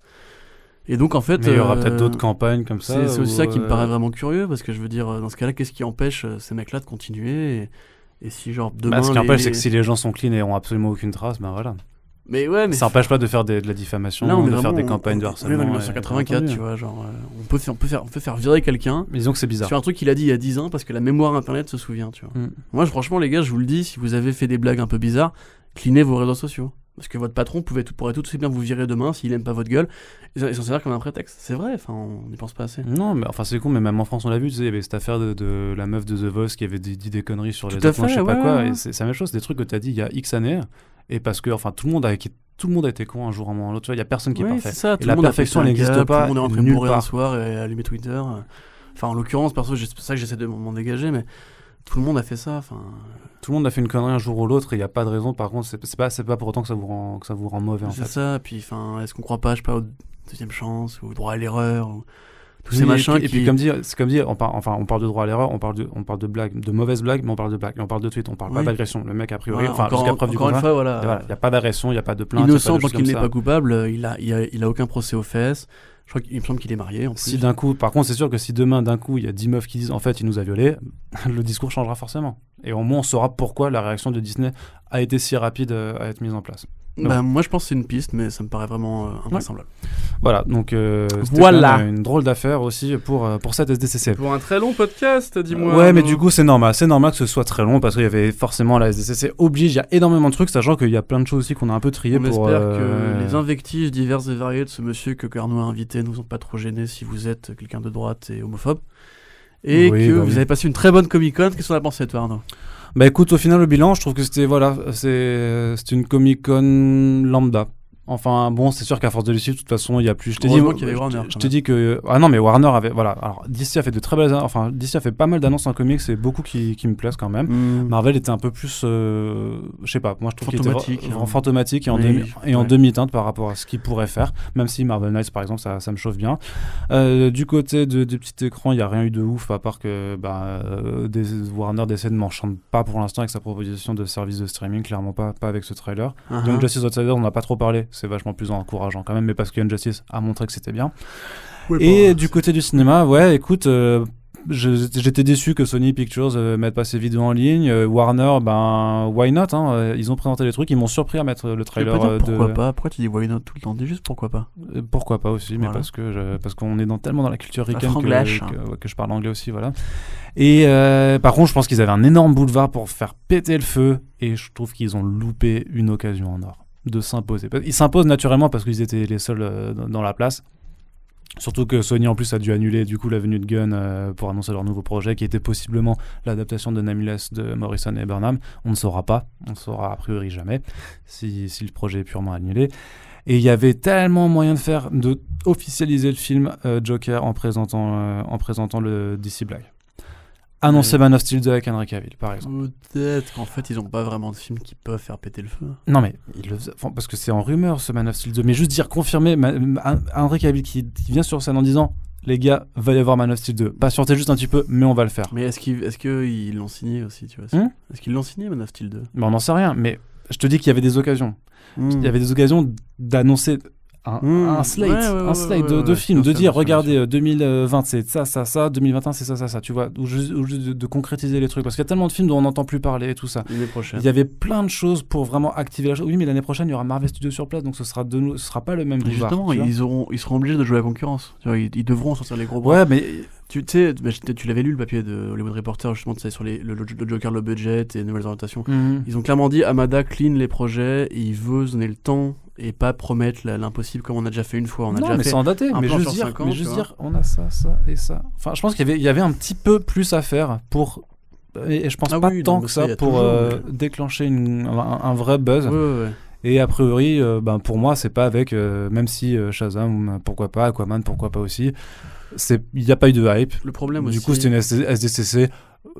Et donc, en fait. Mais il y aura euh, peut-être d'autres campagnes comme ça. c'est, aussi ça qui me paraît vraiment curieux, parce que je veux dire, dans ce cas-là, qu'est-ce qui empêche ces mecs-là de continuer et, et si, genre, demain. Bah, ce qui les- empêche, c'est que si les gens sont clean et ont absolument aucune trace, ben voilà. Mais ouais, mais. ça n'empêche pas de faire des- de la diffamation, Là, on de faire des campagnes de harcèlement. On est dans et- 1984, entendu. tu vois, genre, euh, on, peut faire, on, peut faire, on peut faire virer quelqu'un Mais disons que c'est bizarre. sur un truc qu'il a dit il y a 10 ans parce que la mémoire internet se souvient, tu vois. Mm. Moi, je- franchement, les gars, je vous le dis, si vous avez fait des blagues un peu bizarres, clinez vos réseaux sociaux. Parce que votre patron pouvait tout, pourrait tout aussi bien vous virer demain s'il aime pas votre gueule et s'en servir comme un prétexte. C'est vrai, enfin, on n'y pense pas assez. Non, mais enfin c'est con, mais même en France on l'a vu, tu sais, il y avait cette affaire de, de la meuf de The Voice qui avait dit, dit des conneries sur Tout les moi, je sais pas quoi, ouais. c'est la même chose, des trucs que tu as dit il y a X années, et parce que enfin tout le monde a, qui- tout le monde a été con un jour à un moment l'autre, tu vois, il y a personne qui est parfait. c'est ça, Et tout la perfection, n'existe pas Tout le monde est rentré bourré un soir et allumé Twitter. Enfin, en l'occurrence, perso, c'est ça que j'essaie de m'en dégager, mais tout le monde a fait ça. Enfin, Tout le monde a fait une connerie un jour ou l'autre, et il n'y a pas de raison, par contre, c'est pas, c'est pas pour autant que ça vous rend, que ça vous rend mauvais c'est ça. Puis, enfin, est-ce qu'on croit pas, je sais pas, deuxième chance ou au droit à l'erreur ou tous Oui, ces et machins puis- Et qui. puis comme dire, c'est comme dire, on parle, enfin on parle de droit à l'erreur, on parle de, on parle de blagues, de mauvaises blagues, mais on parle de blagues, et on parle de tweets, on parle pas d'agression. Le mec a priori, Voilà, enfin jusqu'à preuve du une fois, voilà. voilà, il n'y a pas d'agression, il n'y a pas de plainte, il innocent tant qu'il n'est pas coupable, euh, il a, il a, il a aucun procès aux fesses. Je crois qu'il me semble qu'il est marié en. Si d'un coup, par contre, c'est sûr que si demain, d'un coup, il y a 10 meufs qui disent en fait, il nous a violés, le discours changera forcément. Et au moins, on saura pourquoi la réaction de Disney a été si rapide euh, à être mise en place. Bah, moi, je pense que c'est une piste, mais ça me paraît vraiment euh, invraisemblable. Voilà, donc euh, Voilà. même une drôle d'affaire aussi pour, euh, pour cette SDCC. Pour un très long podcast, dis-moi. Ouais, mais du coup, c'est normal. C'est normal que ce soit très long parce qu'il y avait forcément la SDCC oblige. Il y a énormément de trucs, sachant qu'il y a plein de choses aussi qu'on a un peu triées On pour. espère euh, que les invectives diverses et variées de ce monsieur que Carnot a invité ne vous ont pas trop gêné si vous êtes quelqu'un de droite et homophobe. Et Oui, que bah vous oui. avez passé une très bonne Comic Con. Qu'est-ce qu'on a pensé, toi, Arnaud? Bah écoute, au final, le bilan, je trouve que c'était voilà, c'est une Comic Con lambda. Enfin bon, c'est sûr qu'à force de le suivre, de toute façon, il y a plus. Je t'ai dit, y je Je dit que ah non, mais Warner avait voilà. Alors DC a fait de très belles, enfin DC a fait pas mal d'annonces en comics, et beaucoup qui, qui me plaisent quand même. Marvel était un peu plus, euh, je sais pas, moi je trouve qu'il était hein. fantomatique et en, Oui, demi, et en ouais. demi-teinte par rapport à ce qu'il pourrait faire, même si Marvel Knights par exemple ça, ça me chauffe bien. Euh, du côté de, des petits écrans, il n'y a rien eu de ouf à part que bah, euh, des, Warner décide de m'enchante pas pour l'instant avec sa proposition de service de streaming, clairement pas, pas avec ce trailer. Uh-huh. Young Justice Outsider, on n'a pas trop parlé, c'est vachement plus encourageant quand même, mais parce que Young Justice a montré que c'était bien. Et bon, du côté du cinéma, ouais, écoute, euh, j'étais déçu que Sony Pictures euh, mette pas ses vidéos en ligne. Euh, Warner, ben, why not hein, euh, Ils ont présenté les trucs, ils m'ont surpris à mettre le trailer pas dire euh, pourquoi de. pas? Pourquoi tu dis why not tout le temps? Dis juste pourquoi pas. Euh, Pourquoi pas aussi, mais parce que je- parce qu'on est dans, tellement dans la culture ricaine que, franglèche. que, ouais, que je parle anglais aussi, voilà. Et euh, par contre, je pense qu'ils avaient un énorme boulevard pour faire péter le feu, et je trouve qu'ils ont loupé une occasion en or de s'imposer. Ils s'imposent naturellement parce qu'ils étaient les seuls euh, dans, la place. Surtout que Sony en plus a dû annuler du coup la venue de Gunn euh, pour annoncer leur nouveau projet qui était possiblement l'adaptation de Nameless de Morrison et Burnham. On ne saura pas, on ne saura a priori jamais si, si le projet est purement annulé. Et il y avait tellement moyen de faire, de le film euh, Joker en présentant, en présentant le DC Black. Annoncer Ouais. Man of Steel 2 avec Henry Cavill, par exemple. Peut-être qu'en fait, ils ont pas vraiment de films qui peuvent faire péter le feu. Non mais, il le parce que c'est en rumeur ce Man of Steel 2, mais juste dire confirmer, Henry Cavill qui, qui vient sur scène en disant les gars, va y avoir Man of Steel 2. Patientez juste un petit peu, mais on va le faire. Mais est-ce qu'ils est l'ont signé aussi, tu vois Hmm Est-ce qu'ils l'ont signé, Man of Steel 2 Mais on n'en sait rien, mais je te dis qu'il y avait des occasions. Il y avait des occasions d'annoncer un, Hmm. un slate, Ouais, ouais, un slate de, films, de dire regardez bien euh, 2020 c'est ça, ça, ça, 2021 c'est ça, ça, ça, tu vois, ou juste, ou juste de, de concrétiser les trucs parce qu'il y a tellement de films dont on n'entend plus parler et tout ça. L'année prochaine. Il y avait plein de choses pour vraiment activer la chose. Oui, mais l'année prochaine il y aura Marvel Studios sur place donc ce sera de ce sera pas le même. Justement, ils, auront, ils seront obligés de jouer à la concurrence. Ils, ils devront sortir les gros bras. Ouais, mais Tu sais, bah, tu l'avais lu le papier de Hollywood Reporter justement sur les, le, Joker, le budget et les nouvelles orientations. Mhm. Ils ont clairement dit Amada clean les projets et il veut se donner le temps et pas promettre l'impossible comme on a déjà fait une fois. On a non, déjà mais fait. sans dater, mais juste dire, mais juste dire, on a ça, ça et ça. Enfin, je pense qu'il y avait, il y avait un petit peu plus à faire pour, et, et je pense Ah pas oui, tant que ça, pour euh, déclencher une- un, un vrai buzz. Ouais, ouais, ouais. Et a priori, euh, ben, pour moi, c'est pas avec, euh, même si Shazam, pourquoi pas, Aquaman, pourquoi pas aussi. Il n'y a pas eu de hype. Le problème Du aussi. coup, c'était une SDCC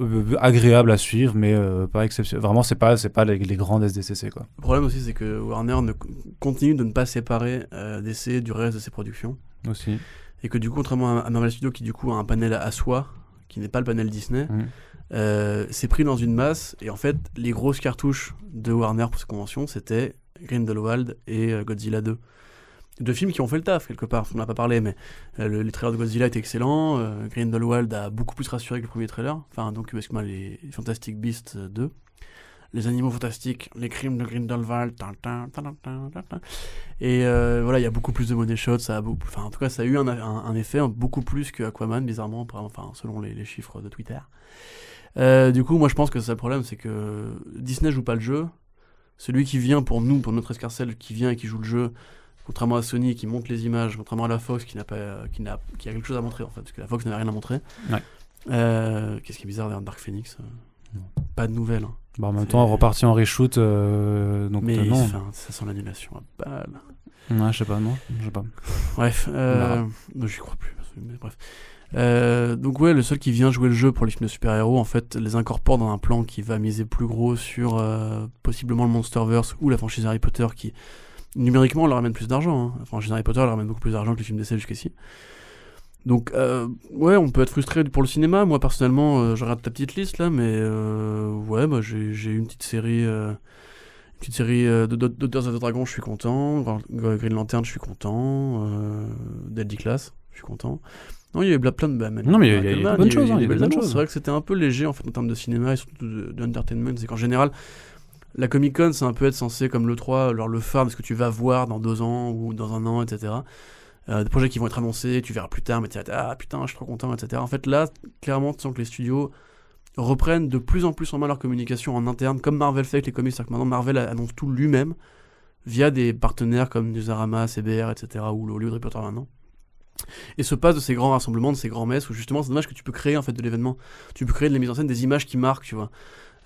euh, agréable à suivre, mais euh, pas exceptionnel. Vraiment, c'est pas, c'est pas les, les grandes SDCC quoi. Le problème aussi, c'est que Warner ne, continue de ne pas séparer euh, DC du reste de ses productions. Aussi. Et que du coup, contrairement à, Marvel Studios qui du coup a un panel à soi, qui n'est pas le panel Disney, euh, c'est pris dans une masse. Et en fait, les grosses cartouches de Warner pour ces conventions, c'était Grindelwald et Godzilla 2. Deux films qui ont fait le taf quelque part, on n'en a pas parlé, mais euh, le, les trailers de Godzilla étaient excellents. euh, Grindelwald a beaucoup plus rassuré que le premier trailer. Enfin, donc, excuse-moi, les Fantastic Beasts 2. Les animaux fantastiques, les crimes de Grindelwald. Et euh, voilà, il y a beaucoup plus de money shots. Ça a en tout cas, ça a eu un, effet beaucoup plus que Aquaman, bizarrement, enfin, selon les, chiffres de Twitter. Euh, du coup, moi, je pense que c'est le problème, c'est que Disney joue pas le jeu. Celui qui vient pour nous, pour notre escarcelle, qui vient et qui joue le jeu, contrairement à Sony qui monte les images, contrairement à la Fox qui n'a pas, qui n'a, qui a quelque chose à montrer en fait, parce que la Fox n'avait rien à montrer. Ouais. Euh, qu'est-ce qui est bizarre dans Dark Phoenix euh, Non. Pas de nouvelles. hein. Bah, en même temps, reparti en reshoot, euh, donc Mais euh, non. ça sent l'annulation à balle. Ouais, je sais pas, non, je sais pas. Bref, euh, non, j'y crois plus. Mais bref. Euh, donc ouais, le seul qui vient jouer le jeu pour les films de super-héros, en fait, les incorpore dans un plan qui va miser plus gros sur euh, possiblement le Monsterverse ou la franchise Harry Potter qui numériquement leur ramène plus d'argent. Hein. La franchise Harry Potter leur ramène beaucoup plus d'argent que les films d'essai jusqu'ici. Donc euh, ouais, on peut être frustré pour le cinéma. Moi personnellement, euh, je regarde ta petite liste là, mais euh, ouais, bah, j'ai une petite série. euh, une petite série de de- Daughters of the Dragon, je suis content. Green Lantern, je suis content. Deadly Class, je suis content. Non, il y a eu plein de. Bah, Non, mais il y a- y a bonnes y a choses, y a des bonnes. C'est vrai que c'était un peu léger en fait en termes de cinéma et surtout de- d'entertainment. C'est qu'en général, la Comic Con, c'est un peu être censé comme le 3, alors le phare de ce que tu vas voir dans deux ans ou dans un an, etc. Euh, des projets qui vont être annoncés, tu verras plus tard, mais tu ah putain, je suis trop content, etc. En fait, là, clairement, tu sens que les studios reprennent de plus en plus en main leur communication en interne, comme Marvel fait avec les comics. C'est-à-dire que maintenant, Marvel annonce tout lui-même via des partenaires comme Newsarama, CBR, etc. ou le Hollywood Reporter maintenant. Et se passe de ces grands rassemblements, de ces grands messes où justement c'est dommage que tu peux créer en fait de l'événement. Tu peux créer de la mise en scène des images qui marquent, tu vois.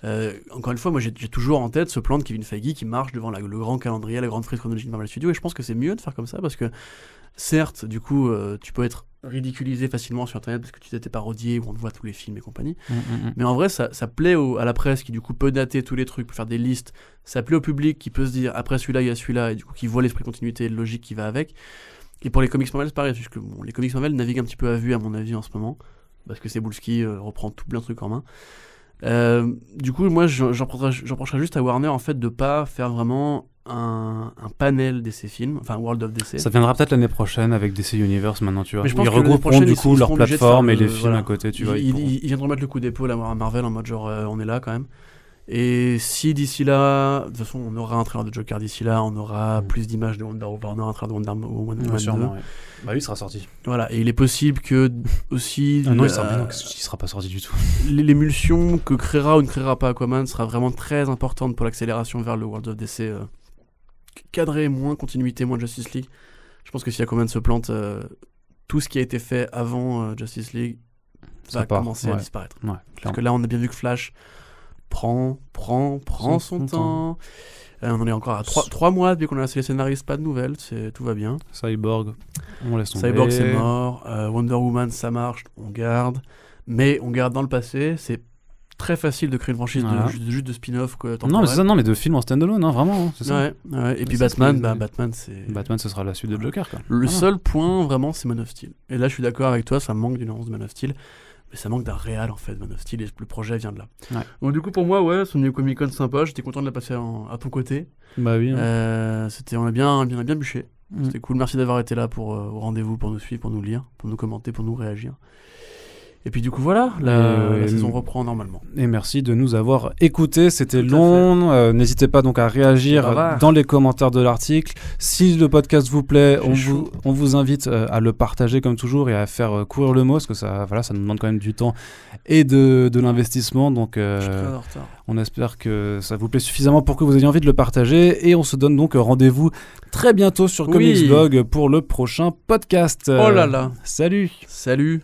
Euh, encore une fois, moi j'ai toujours en tête ce plan de Kevin Feige qui marche devant la- le grand calendrier, la grande frise chronologique de Marvel Studios, et je pense que c'est mieux de faire comme ça parce que certes, du coup, euh, tu peux être ridiculisé facilement sur internet parce que tu t'étais parodié où on te voit tous les films et compagnie. Mm, mm, mm. Mais en vrai, ça, ça plaît au- à la presse qui, du coup, peut dater tous les trucs, peut faire des listes. Ça plaît au public qui peut se dire, après celui-là, il y a celui-là, et du coup, qui voit l'esprit continuité et le logique qui va avec. Et pour les comics Marvel, c'est pareil, puisque bon, les comics Marvel naviguent un petit peu à vue, à mon avis, en ce moment, parce que Cebulski euh, reprend tout plein de trucs en main. Euh, du coup, moi, j'en juste à Warner, en fait, de pas faire vraiment un, un panel d'essais films, enfin World of DC. Ça viendra peut-être l'année prochaine avec DC Universe maintenant, tu vois. Mais je pense ils regrouperont du coup leur plateforme et les le- films voilà. à côté, tu ils, vois. ils ils- pourront- ils viendront mettre le coup d'épaule à Marvel en mode genre euh, on est là quand même. Et si d'ici là, de toute façon, on aura un trailer de Joker d'ici là, on aura Mm. plus d'images de Wonder Woman, on aura un trailer de Wonder Woman 2. sûrement, ouais. Bah oui, il sera sorti. Voilà, et il est possible que aussi Ah non, il sera, mais non, il sera pas sorti du tout. l'émulsion que créera ou ne créera pas Aquaman sera vraiment très importante pour l'accélération vers le World of DC. euh, cadré, moins continuité, moins Justice League. Je pense que si Aquaman se plante, euh, tout ce qui a été fait avant euh, Justice League va commencer à disparaître. Ouais, Parce que là, on a bien vu que Flash prend, prend, prend son, Son temps. Euh, on en est encore à 3, mois depuis qu'on a laissé les scénaristes, pas de nouvelles, c'est, tout va bien. Cyborg, on laisse tomber. Cyborg, c'est mort. Euh, Wonder Woman, ça marche, on garde. Mais on garde dans le passé, c'est très facile de créer une franchise de- juste, juste de spin-off. Quoi, Non, mais ça, non, mais de films en standalone, hein, vraiment. hein, c'est ça. Ouais, ouais. Et puis ça, Batman, bah, Batman, c'est. Batman, ce sera la suite de Joker, quoi. Le seul point, vraiment, c'est Man of Steel. Et là, je suis d'accord avec toi, ça manque d'une annonce de Man of Steel. Mais ça manque d'un réel, en fait, Man of Steel. Et le projet vient de là. Ouais. Donc, du coup, pour moi, ouais, Diego Comic Con sympa. J'étais content de la passer en- à ton côté. Bah oui. hein. Euh, c'était, on a bien, a bien bûché. Mm. C'était cool. Merci d'avoir été là pour euh, au rendez-vous, pour nous suivre, pour nous lire, pour nous commenter, pour nous réagir. Et puis, du coup, voilà, la, euh, saison reprend normalement. Et merci de nous avoir écoutés. C'était long. Euh, N'hésitez pas donc à réagir dans les commentaires de l'article. Si le podcast vous plaît, on vous, on vous invite euh, à le partager comme toujours et à faire euh, courir le mot parce que ça, voilà, ça nous demande quand même du temps et de, de l'investissement. Donc, on espère que ça vous plaît suffisamment pour que vous ayez envie de le partager. Et on se donne donc rendez-vous très bientôt sur Oui. Comics Blog pour le prochain podcast. Oh là là. Salut Salut